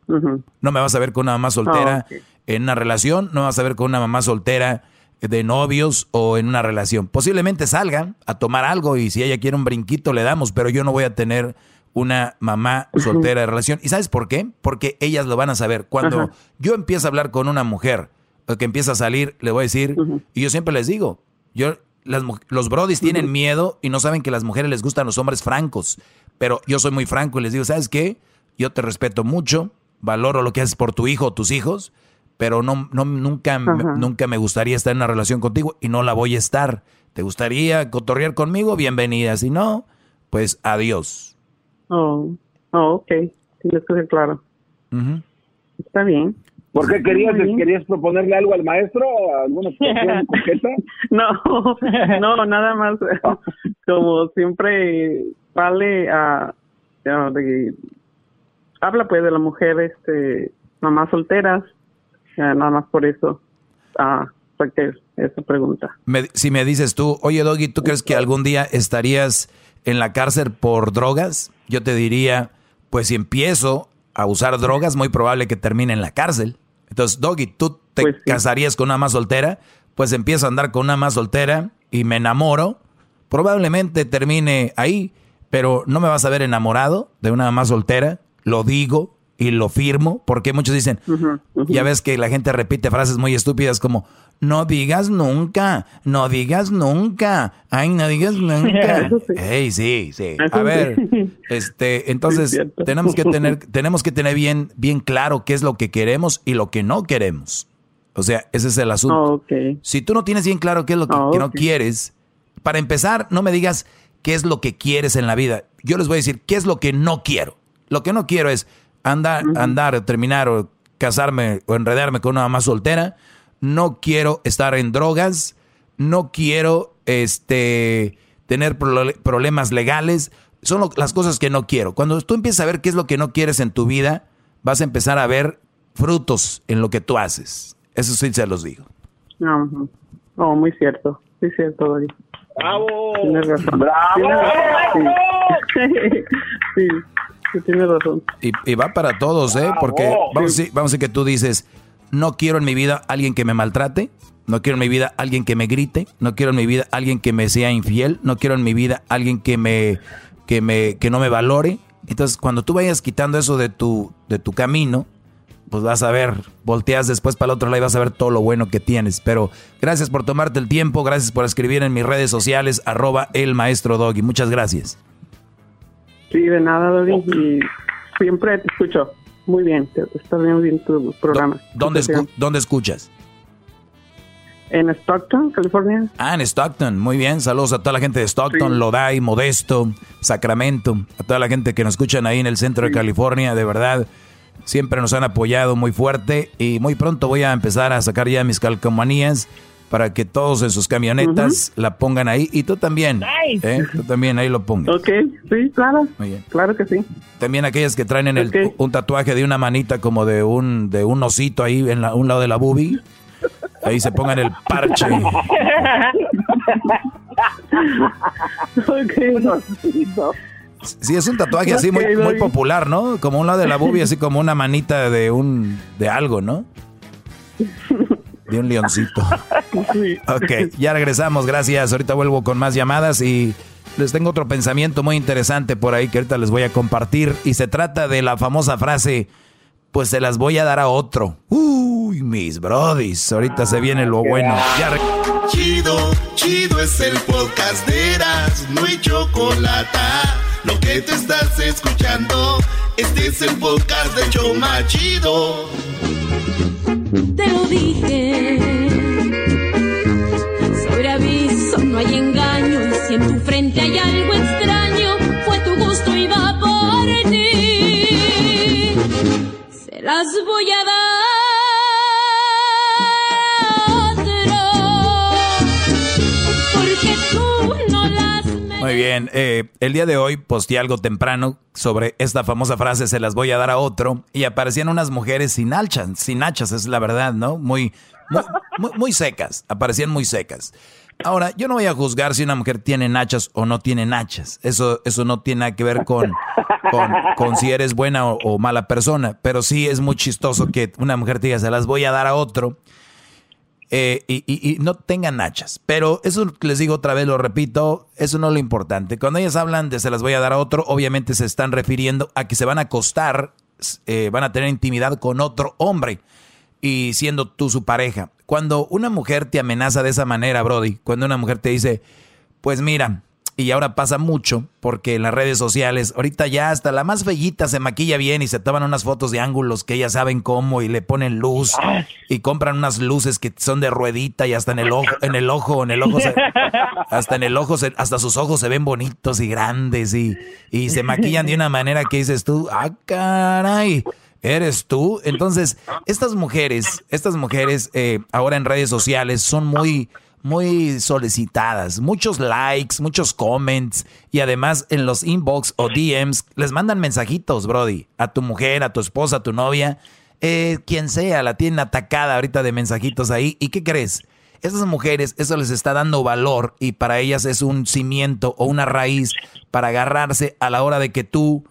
No me vas a ver con una mamá soltera Ah, en una relación, no me vas a ver con una mamá soltera de novios o en una relación. Posiblemente salgan a tomar algo y si ella quiere un brinquito le damos, pero yo no voy a tener una mamá soltera de relación. ¿Y sabes por qué? Porque ellas lo van a saber. Cuando Ajá. yo empiezo a hablar con una mujer o que empieza a salir, le voy a decir, y yo siempre les digo, yo las, los brodis tienen miedo y no saben que las mujeres les gustan los hombres francos, pero yo soy muy franco y les digo, ¿sabes qué? Yo te respeto mucho, valoro lo que haces por tu hijo o tus hijos, pero no, no nunca, me- nunca me gustaría estar en una relación contigo y no la voy a estar. ¿Te gustaría cotorrear conmigo? Bienvenida. Si no, pues adiós. Oh, oh ok. Sí, eso es claro. Está bien. ¿Por qué querías, querías proponerle algo al maestro? ¿Alguna situación [LAUGHS] coqueta? No, no, nada más. [LAUGHS] Como siempre, vale a. a- de- habla pues de la mujer, este, mamás solteras. nada más por eso. Ah, saqué esa pregunta. Me- si me dices tú, oye Doggy, ¿tú crees que algún día estarías en la cárcel por drogas? Yo te diría, pues si empiezo a usar drogas, muy probable que termine en la cárcel. Entonces, Doggy, ¿tú te casarías con una más soltera? Pues empiezo a andar con una más soltera y me enamoro. Probablemente termine ahí, pero no me vas a ver enamorado de una más soltera. Lo digo y lo firmo, porque muchos dicen, ya ves que la gente repite frases muy estúpidas como, no digas nunca, no digas nunca, ay, no digas nunca. Eso sí. Sí, A ver, este, entonces [LAUGHS] Sí, es cierto. tenemos que tener, [LAUGHS] tenemos que tener bien, bien claro qué es lo que queremos y lo que no queremos. O sea, ese es el asunto. Si tú no tienes bien claro qué es lo que, que no quieres, para empezar, no me digas qué es lo que quieres en la vida. Yo les voy a decir qué es lo que no quiero. Lo que no quiero es andar, andar, terminar o casarme o enredarme con una mamá soltera. No quiero estar en drogas. No quiero este, tener problemas legales. Son lo- las cosas que no quiero. Cuando tú empiezas a ver qué es lo que no quieres en tu vida, vas a empezar a ver frutos en lo que tú haces. Eso sí se los digo. No, ujú. oh, muy cierto. Sí, cierto, Dori. ¡Bravo! Tienes razón. ¡Bravo! Tienes razón, Sí. [LAUGHS] sí, sí, tienes razón. Y, y va para todos, ¿eh? Porque vamos a, decir, vamos a decir que tú dices, no quiero en mi vida alguien que me maltrate, no quiero en mi vida alguien que me grite, no quiero en mi vida alguien que me sea infiel, no quiero en mi vida alguien que me, que me, que no me valore. Entonces, cuando tú vayas quitando eso de tu, de tu camino, pues vas a ver, volteas después para el otro lado y vas a ver todo lo bueno que tienes. Pero gracias por tomarte el tiempo, gracias por escribir en mis redes sociales, arroba el maestro Doggy. Muchas gracias. Sí, de nada, Dori. Y siempre te escucho. Muy bien, está bien, bien tu programa. ¿Dónde, escu- ¿Dónde escuchas? En Stockton, California. Ah, en Stockton. Muy bien. Saludos a toda la gente de Stockton, Lodi, Modesto, Sacramento. A toda la gente que nos escuchan ahí en el centro de California. De verdad, siempre nos han apoyado muy fuerte. Y muy pronto voy a empezar a sacar ya mis calcomanías para que todos en sus camionetas la pongan ahí y tú también. ¿eh? Tú también ahí lo pongas. Ok, sí, claro. Claro que sí. También aquellas que traen en el, un tatuaje de una manita como de un de un osito ahí en un lado de la boobie. Ahí se pongan el parche. Sí, es un tatuaje así muy, muy popular, ¿no? Como un lado de la boobie, así como una manita de un de algo, ¿no? De un leoncito. [LAUGHS] Ok, ya regresamos, gracias. Ahorita vuelvo con más llamadas y les tengo otro pensamiento muy interesante por ahí que ahorita les voy a compartir. Y se trata de la famosa frase, pues se las voy a dar a otro. Uy, mis brodis, ahorita se viene lo bueno. Chido, chido es el podcast de Eras, no hay chocolate. Lo que te estás escuchando, este es el podcast de Choma Chido. Te lo dije. Sobre aviso no hay engaño y si en tu frente hay algo extraño, fue tu gusto y va por ti. Se las voy a dar. Muy bien, eh, el día de hoy posteé algo temprano sobre esta famosa frase, se las voy a dar a otro, y aparecían unas mujeres sin hachas, sin hachas, es la verdad, ¿no? Muy, muy, muy, secas, aparecían muy secas. Ahora, yo no voy a juzgar si una mujer tiene nachas o no tiene nachas. Eso, eso no tiene nada que ver con, con, si eres buena o, o, mala persona. Pero sí es muy chistoso que una mujer te diga, se las voy a dar a otro. Eh, y, no tengan nachas. Pero eso les digo otra vez, lo repito, eso no es lo importante. Cuando ellas hablan de se las voy a dar a otro, obviamente se están refiriendo a que se van a acostar, eh, van a tener intimidad con otro hombre y siendo tú su pareja. Cuando una mujer te amenaza de esa manera, Brody, cuando una mujer te dice, pues mira, y ahora pasa mucho porque en las redes sociales, ahorita ya hasta la más bellita se maquilla bien y se toman unas fotos de ángulos que ellas saben cómo y le ponen luz y compran unas luces que son de ruedita y hasta en el ojo, en el ojo, en el ojo, se, hasta en el ojo, hasta sus ojos se ven bonitos y grandes y, y se maquillan de una manera que dices tú, ah, caray. ¿Eres tú? Entonces, estas mujeres, estas mujeres eh, ahora en redes sociales son muy, muy solicitadas, muchos likes, muchos comments y además en los inbox o DMs les mandan mensajitos, Brody, a tu mujer, a tu esposa, a tu novia, eh, quien sea, la tienen atacada ahorita de mensajitos ahí. ¿Y qué crees? Esas mujeres, eso les está dando valor y para ellas es un cimiento o una raíz para agarrarse a la hora de que tú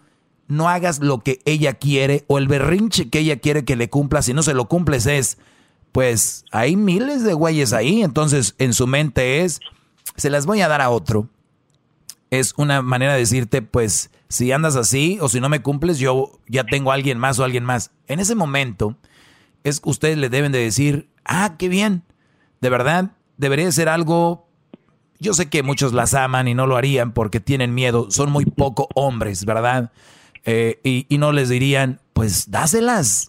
no hagas lo que ella quiere o el berrinche que ella quiere que le cumpla, si no se lo cumples es, pues hay miles de güeyes ahí, entonces en su mente es, se las voy a dar a otro. Es una manera de decirte, pues si andas así o si no me cumples, yo ya tengo a alguien más o alguien más. En ese momento, es ustedes le deben de decir, ah, qué bien, de verdad, debería ser algo yo sé que muchos las aman y no lo harían porque tienen miedo, son muy poco hombres, ¿verdad? Eh, y, y, no les dirían, pues dáselas,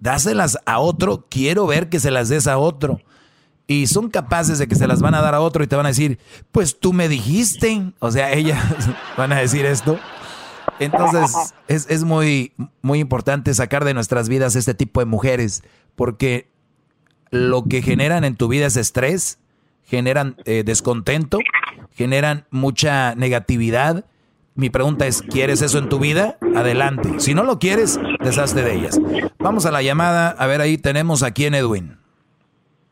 dáselas a otro, quiero ver que se las des a otro. Y son capaces de que se las van a dar a otro y te van a decir, pues tú me dijiste. O sea, ellas [LAUGHS] van a decir esto. Entonces, es, es, muy, muy importante sacar de nuestras vidas este tipo de mujeres, porque lo que generan en tu vida es estrés, generan eh, descontento, generan mucha negatividad mi pregunta es, ¿quieres eso en tu vida? Adelante. Si no lo quieres, deshazte de ellas. Vamos a la llamada. A ver, ahí tenemos a quién, Edwin.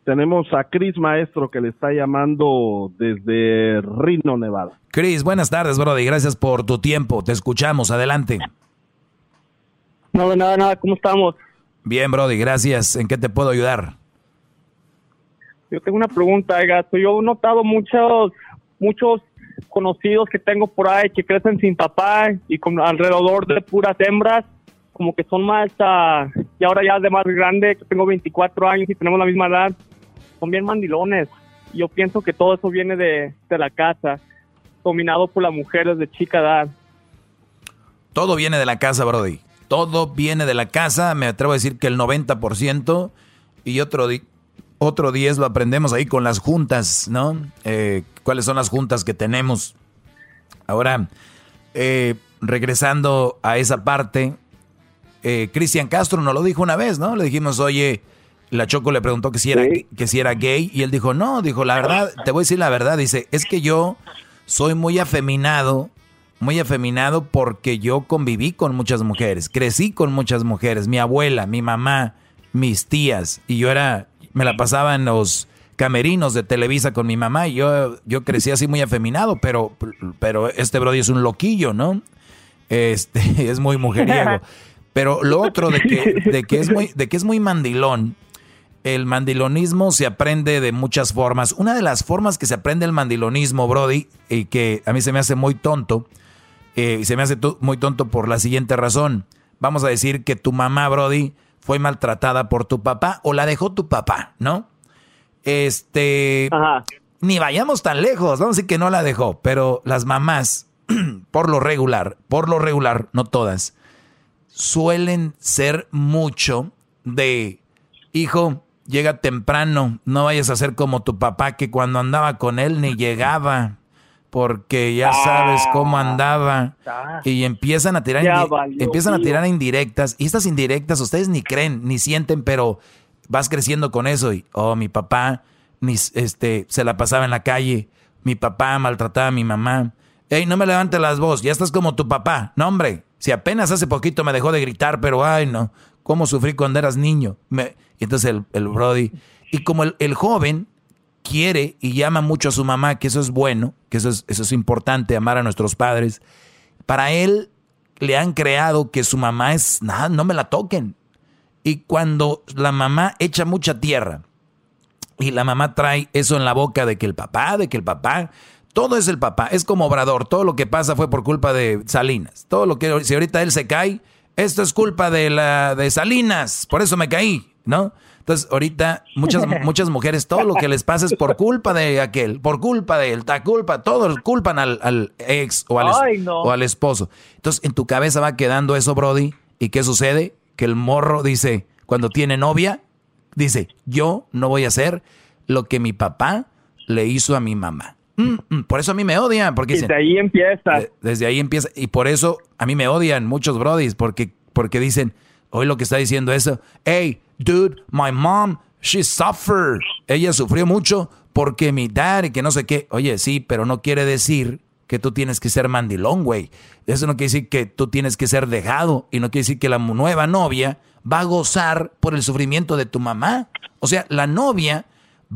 Tenemos a Chris Maestro que le está llamando desde Reno, Nevada. Chris, buenas tardes, Brody. Gracias por tu tiempo. Te escuchamos. Adelante. No, nada, nada. ¿Cómo estamos? Bien, Brody. Gracias. ¿En qué te puedo ayudar? Yo tengo una pregunta, gato. Yo he notado muchos, muchos conocidos que tengo por ahí que crecen sin papá y con alrededor de puras hembras, como que son más, uh, y ahora ya de más grande, que tengo 24 años y tenemos la misma edad, son bien mandilones. Yo pienso que todo eso viene de, de la casa, dominado por las mujeres de chica edad. Todo viene de la casa, Brody. Todo viene de la casa, me atrevo a decir que el 90% y otro, otro 10 lo aprendemos ahí con las juntas, ¿no? Eh, ¿Cuáles son las juntas que tenemos? Ahora, eh, regresando a esa parte, eh, Cristian Castro nos lo dijo una vez, ¿no? Le dijimos, oye, La Choco le preguntó que si, era, que si era gay y él dijo, no, dijo, la verdad, te voy a decir la verdad, dice, es que yo soy muy afeminado, muy afeminado porque yo conviví con muchas mujeres, crecí con muchas mujeres, mi abuela, mi mamá, mis tías, y yo era, me la pasaba en los camerinos de Televisa con mi mamá y yo, yo crecí así muy afeminado, pero, pero este Brody es un loquillo, ¿no? Este, [LAUGHS] es muy mujeriego. Pero lo otro de que, de que, es muy, de que es muy mandilón, el mandilonismo se aprende de muchas formas. Una de las formas que se aprende el mandilonismo, Brody, y que a mí se me hace muy tonto, eh, y se me hace muy tonto por la siguiente razón. Vamos a decir que tu mamá, Brody, fue maltratada por tu papá o la dejó tu papá, ¿no? Este. Ni vayamos tan lejos, vamos a decir que no la dejó, pero las mamás, [CLEARS THROAT] por lo regular, por lo regular, no todas, suelen ser mucho de, hijo, llega temprano, no vayas a ser como tu papá que cuando andaba con él ni llegaba, porque ya sabes cómo andaba y empiezan a tirar empiezan a tirar indirectas y estas indirectas ustedes ni creen ni sienten, pero vas creciendo con eso y oh, mi papá ni este se la pasaba en la calle, mi papá maltrataba a mi mamá. Ey, no me levantes las voz, ya estás como tu papá. No, hombre, si apenas hace poquito me dejó de gritar, pero ay, no, cómo sufrí cuando eras niño. Me, entonces el, el, Brody, y como el, joven quiere y llama mucho a su mamá, que eso es bueno, que eso es, eso es importante, amar a nuestros padres, para él le han creado que su mamá es, nada, no me la toquen. Y cuando la mamá echa mucha tierra y la mamá trae eso en la boca de que el papá, de que el papá, todo es el papá, es como Obrador, todo lo que pasa fue por culpa de Salinas. Todo lo que si ahorita él se cae, esto es culpa de la de Salinas, por eso me caí, ¿no? Entonces, ahorita muchas [LAUGHS] muchas mujeres todo lo que les pasa es por culpa de aquel, por culpa de él, ta culpa, todos culpan al, ex o al, o al esposo. Entonces, en tu cabeza va quedando eso, Brody, ¿y qué sucede? Que el morro dice, cuando tiene novia, dice, "Yo no voy a hacer lo que mi papá le hizo a mi mamá." Mm, mm, por eso a mí me odian. Porque desde ahí empieza. desde ahí empieza. Y por eso a mí me odian muchos brodis. Porque, porque dicen, hoy lo que está diciendo eso. Hey, dude, my mom, she suffered. Ella sufrió mucho porque mi dad y que no sé qué. Oye, sí, pero no quiere decir que tú tienes que ser mandilón, güey. Eso no quiere decir que tú tienes que ser dejado. Y no quiere decir que la nueva novia va a gozar por el sufrimiento de tu mamá. O sea, la novia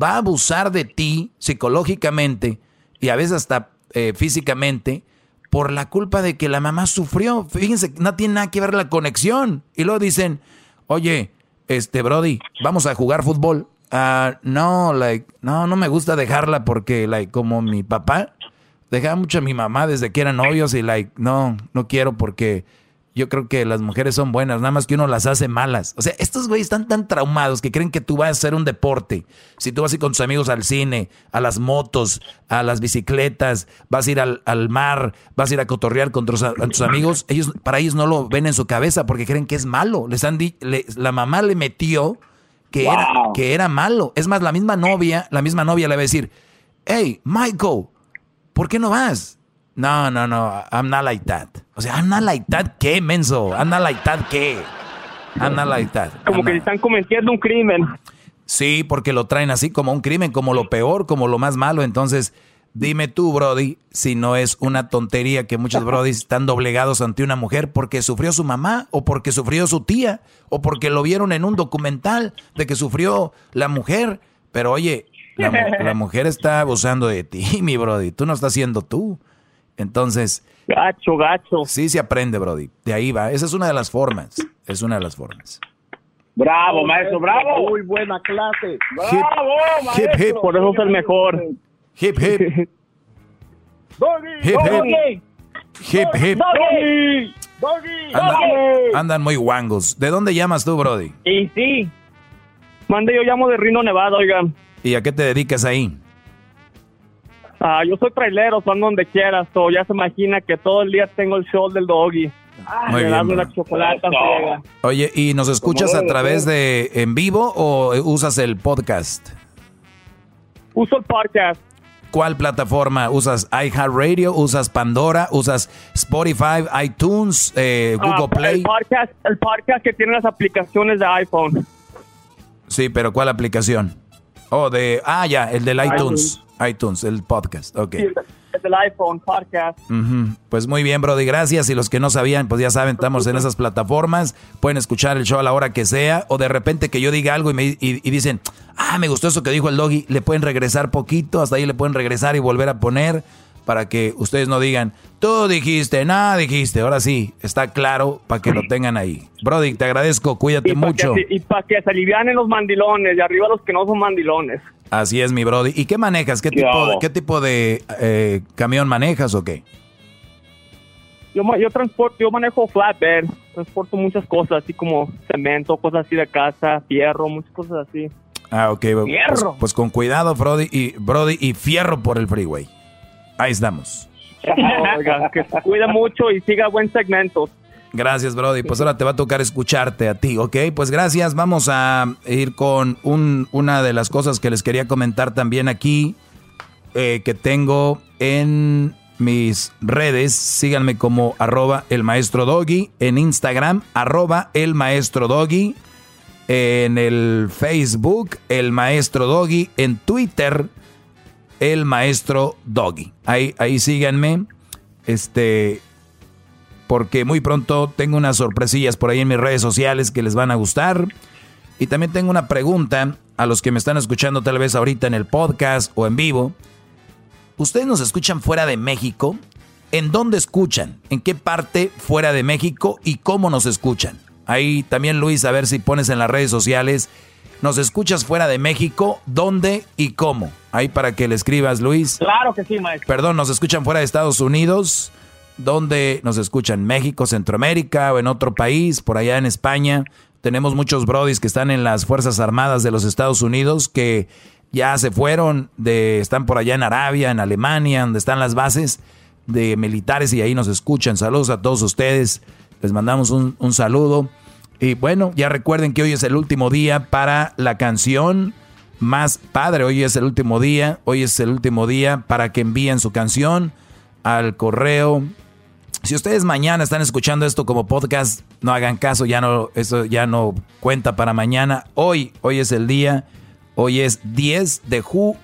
va a abusar de ti psicológicamente y a veces hasta eh, físicamente por la culpa de que la mamá sufrió. Fíjense, no tiene nada que ver la conexión. Y luego dicen, oye, este Brody, vamos a jugar fútbol. Ah, no, like, no, no me gusta dejarla porque, like, como mi papá, dejaba mucho a mi mamá desde que eran novios y, like, no, no quiero porque yo creo que las mujeres son buenas, nada más que uno las hace malas. O sea, estos güeyes están tan traumados que creen que tú vas a hacer un deporte. Si tú vas a ir con tus amigos al cine, a las motos, a las bicicletas, vas a ir al, mar, vas a ir a cotorrear con tus, amigos, ellos, para ellos no lo ven en su cabeza porque creen que es malo. Les han la mamá le metió que, era, que era malo. Es más, la misma novia, la misma novia le va a decir, hey, Michael, ¿por qué no vas? No, no, no, I'm not like that. O sea, I'm not like that, ¿qué, menso? I'm not like that, ¿qué? I'm not like that. Como que están cometiendo un crimen. Sí, porque lo traen así como un crimen, como lo peor, como lo más malo. Entonces, dime tú, Brody, si no es una tontería que muchos Brody están doblegados ante una mujer porque sufrió su mamá, o porque sufrió su tía, o porque lo vieron en un documental de que sufrió la mujer. Pero oye, la, la mujer está abusando de ti, [LAUGHS] mi Brody. Tú no estás siendo tú. Entonces. Gacho, gacho. Sí se aprende, Brody. De ahí va. Esa es una de las formas. Es una de las formas. Bravo, maestro, bravo. Muy buena clase. Bravo, maestro. Hip, hip. Por eso es el mejor. Hip, hip. Doggy, hip, hip. Hip, hip. Doggy, doggy, andan, andan muy guangos. ¿De dónde llamas tú, Brody? Y sí. Mande, yo llamo de Rino, Nevada, oigan. ¿Y a qué te dedicas ahí? Ah, yo soy trailero, son donde quieras. So ya se imagina que todo el día tengo el show del doggy. Muy bien, una chocolate Oye, ¿y nos escuchas a través de en vivo o usas el podcast? Uso el podcast. ¿Cuál plataforma? ¿Usas iHeartRadio? ¿Usas Pandora? ¿Usas Spotify, iTunes, eh, Google Ah, Play? El podcast, el podcast que tiene las aplicaciones de iPhone. Sí, pero ¿cuál aplicación? Oh, de... Ah, ya, el del iTunes. iTunes, el podcast. Ok. Sí, es el iPhone podcast. Pues muy bien, Brody, gracias. Y los que no sabían, pues ya saben, estamos en esas plataformas. Pueden escuchar el show a la hora que sea. O de repente que yo diga algo y, me, y, y dicen, ah, me gustó eso que dijo el doggy. Le pueden regresar poquito, hasta ahí le pueden regresar y volver a poner para que ustedes no digan, tú dijiste, nada dijiste. Ahora sí, está claro para que lo tengan ahí. Brody, te agradezco, cuídate Y para mucho. que, y pa' que se alivianen los mandilones, y arriba los que no son mandilones. Así es, mi Brody. ¿Y qué manejas? ¿Qué ¿Qué tipo, de, ¿qué tipo de eh, camión manejas o qué? Yo, yo transporto, yo manejo flatbed, transporto muchas cosas, así como cemento, cosas así de casa, fierro, muchas cosas así. Ah, ok. Pues, Fierro. pues con cuidado, Brody y, Brody, y fierro por el freeway. Ahí estamos. Oiga, que se cuide mucho y siga buen segmento. Gracias, Brody. Pues ahora te va a tocar escucharte a ti, ¿ok? Pues gracias. Vamos a ir con un- una de las cosas que les quería comentar también aquí, eh, que tengo en mis redes. Síganme como arroba el maestro doggy en Instagram, arroba el maestro doggy. En el Facebook, el maestro doggy. En Twitter, el maestro doggy. Ahí, ahí síganme. Este, porque muy pronto tengo unas sorpresillas por ahí en mis redes sociales que les van a gustar. Y también tengo una pregunta a los que me están escuchando tal vez ahorita en el podcast o en vivo. ¿Ustedes nos escuchan fuera de México? ¿En dónde escuchan? ¿En qué parte fuera de México? ¿Y cómo nos escuchan? Ahí también Luis, a ver si pones en las redes sociales. ¿Nos escuchas fuera de México? ¿Dónde y cómo? Ahí para que le escribas, Luis. Claro que sí, maestro. Perdón, nos escuchan fuera de Estados Unidos, donde nos escuchan México, Centroamérica o en otro país, por allá en España. Tenemos muchos brodis que están en las Fuerzas Armadas de los Estados Unidos que ya se fueron, de, están por allá en Arabia, en Alemania, donde están las bases de militares y ahí nos escuchan. Saludos a todos ustedes, les mandamos un, un saludo. Y bueno, ya recuerden que hoy es el último día para la canción más padre. Hoy es el último día, hoy es el último día para que envíen su canción al correo. Si ustedes mañana están escuchando esto como podcast, no hagan caso, ya no, eso ya no cuenta para mañana. Hoy, hoy es el día, hoy es 10 de, ju,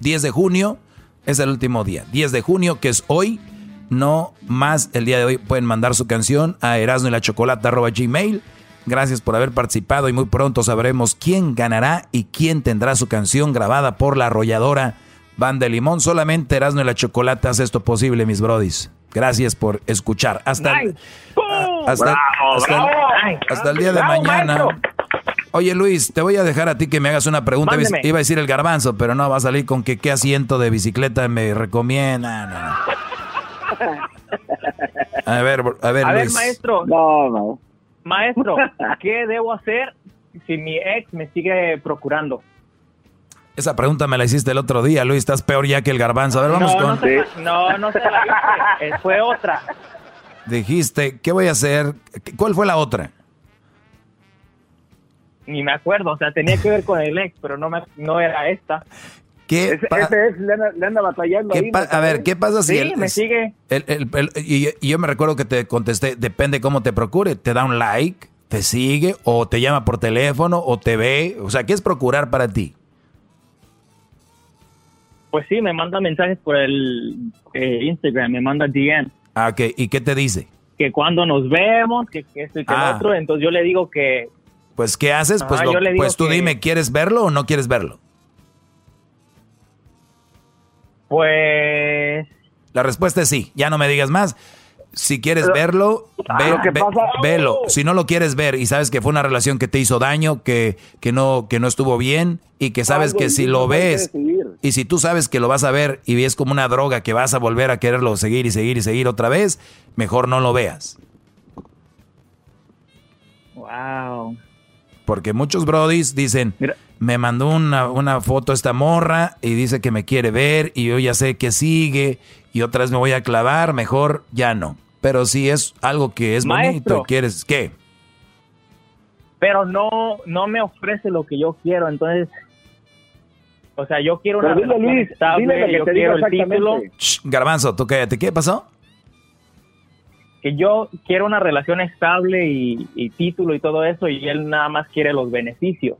10 de junio, es el último día. 10 de junio, que es hoy, no más el día de hoy. Pueden mandar su canción a erasno y la gmail. Gracias por haber participado y muy pronto sabremos quién ganará y quién tendrá su canción grabada por la arrolladora Banda de Limón. Solamente Erasmo y la Chocolata hace esto posible, mis brodis. Gracias por escuchar. Hasta, Nice. hasta, Bravo, hasta- bravo. hasta el día de Bravo, mañana. maestro. Oye Luis, te voy a dejar a ti que me hagas una pregunta. Iba a- Mándeme. Iba a decir el garbanzo, pero no va a salir con que qué asiento de bicicleta me recomienda. No, no. [LAUGHS] A ver, a ver, A ver, maestro. No, no. Maestro, [LAUGHS] ¿qué debo hacer si mi ex me sigue procurando? Esa pregunta me la hiciste el otro día, Luis. Estás peor ya que el garbanzo. A ver, vamos no, con. no, se la- no, no se la hice. Eh, Fue otra. Dijiste, ¿qué voy a hacer? ¿Cuál fue la otra? Ni me acuerdo. O sea, tenía que ver con el ex, pero no, me, no era esta. ¿Qué Ese, es, le anda, le anda batallando ¿Qué ahí. pa- ¿no? a ver, ¿qué pasa si Sí, el- me sigue. el- el- el- y, y yo me recuerdo que te contesté, depende cómo te procure, te da un like, te sigue, o te llama por teléfono, o te ve, o sea, ¿qué es procurar para ti? Pues sí, me manda mensajes por el eh, Instagram, me manda DM. Ah, ok, ¿y qué te dice? Que cuando nos vemos, que, que esto y que Ah. el otro. Entonces yo le digo que Pues, ¿qué haces? Pues, Ah, lo- pues tú que- dime, ¿quieres verlo o no quieres verlo? Pues La respuesta es sí, ya no me digas más. Si quieres Pero- verlo, Ah, ve- velo. Si no lo quieres ver y sabes que fue una relación que te hizo daño, que, que, no, que no estuvo bien y que sabes que si lo ves y si tú sabes que lo vas a ver y ves como una droga que vas a volver a quererlo seguir y seguir y seguir otra vez, mejor no lo veas. Wow. Porque muchos brodis dicen, me mandó una, una foto esta morra y dice que me quiere ver y yo ya sé que sigue y otra vez me voy a clavar, mejor ya no. Pero si es algo que es bonito Maestro. y quieres, ¿qué? pero no no me ofrece lo que yo quiero, entonces o sea, yo quiero una Pero dile, relación Luis, estable, dile lo que yo te quiero el título, Shh, garbanzo, tú cállate, ¿qué pasó? Que yo quiero una relación estable y, y título y todo eso y él nada más quiere los beneficios.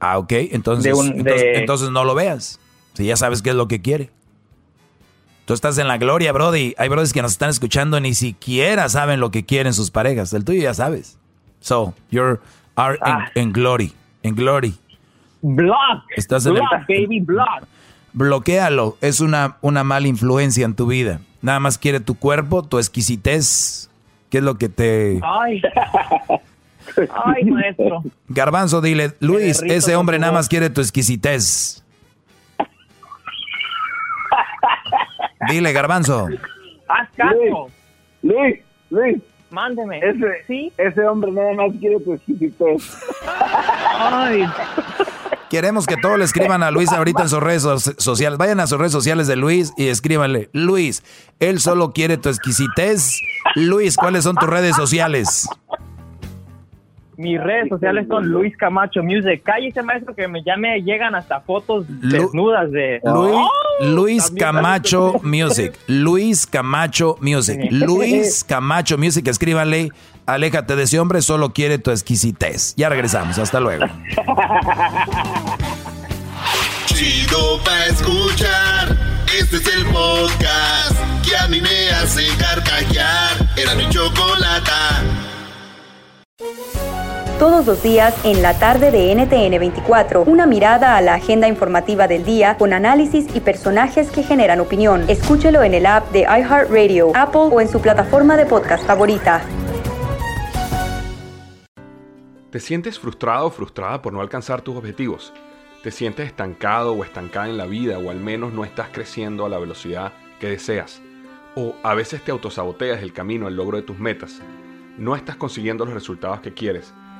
Ah, ok, entonces, De un- entonces, de- entonces no lo veas. Si ya sabes qué es lo que quiere. Tú estás en la gloria, Brody. Hay brothers que nos están escuchando ni siquiera saben lo que quieren sus parejas. El tuyo ya sabes. So, you're are Ah. en, en glory. En glory. Block. Estás en el- block, baby, block. Bloquéalo. Es una, una mala influencia en tu vida. Nada más quiere tu cuerpo, tu exquisitez. ¿Qué es lo que te... Ay. [LAUGHS] Ay, maestro. Garbanzo, dile, Luis, ese hombre nada más quiere tu exquisitez. [LAUGHS] Dile, Garbanzo. Haz caso. Luis, Luis. Mándeme. Ese, ¿Sí? ese hombre nada más quiere tu exquisitez. Ay. Queremos que todos le escriban a Luis ahorita en sus redes so- sociales. Vayan a sus redes sociales de Luis y escríbanle, Luis, él solo quiere tu exquisitez. Luis, ¿cuáles son tus redes sociales? Mis redes sociales son Luis Camacho Music. Cállese, maestro, que me, ya me llegan hasta fotos desnudas de... Luis, ¡Oh! Luis Camacho Music. Luis [LAUGHS] Camacho Music. Luis Camacho Music. Escríbanle, aléjate de ese hombre, solo quiere tu exquisitez. Ya regresamos, hasta luego. Chido pa' escuchar. Este es el podcast que a mí me hace carcajear. Era mi chocolata. Todos los días en la tarde de NTN 24, una mirada a la agenda informativa del día con análisis y personajes que generan opinión. Escúchelo en el app de iHeartRadio, Apple o en su plataforma de podcast favorita. ¿Te sientes frustrado o frustrada por no alcanzar tus objetivos? ¿Te sientes estancado o estancada en la vida o al menos no estás creciendo a la velocidad que deseas? ¿O a veces te autosaboteas el camino al logro de tus metas? ¿No estás consiguiendo los resultados que quieres?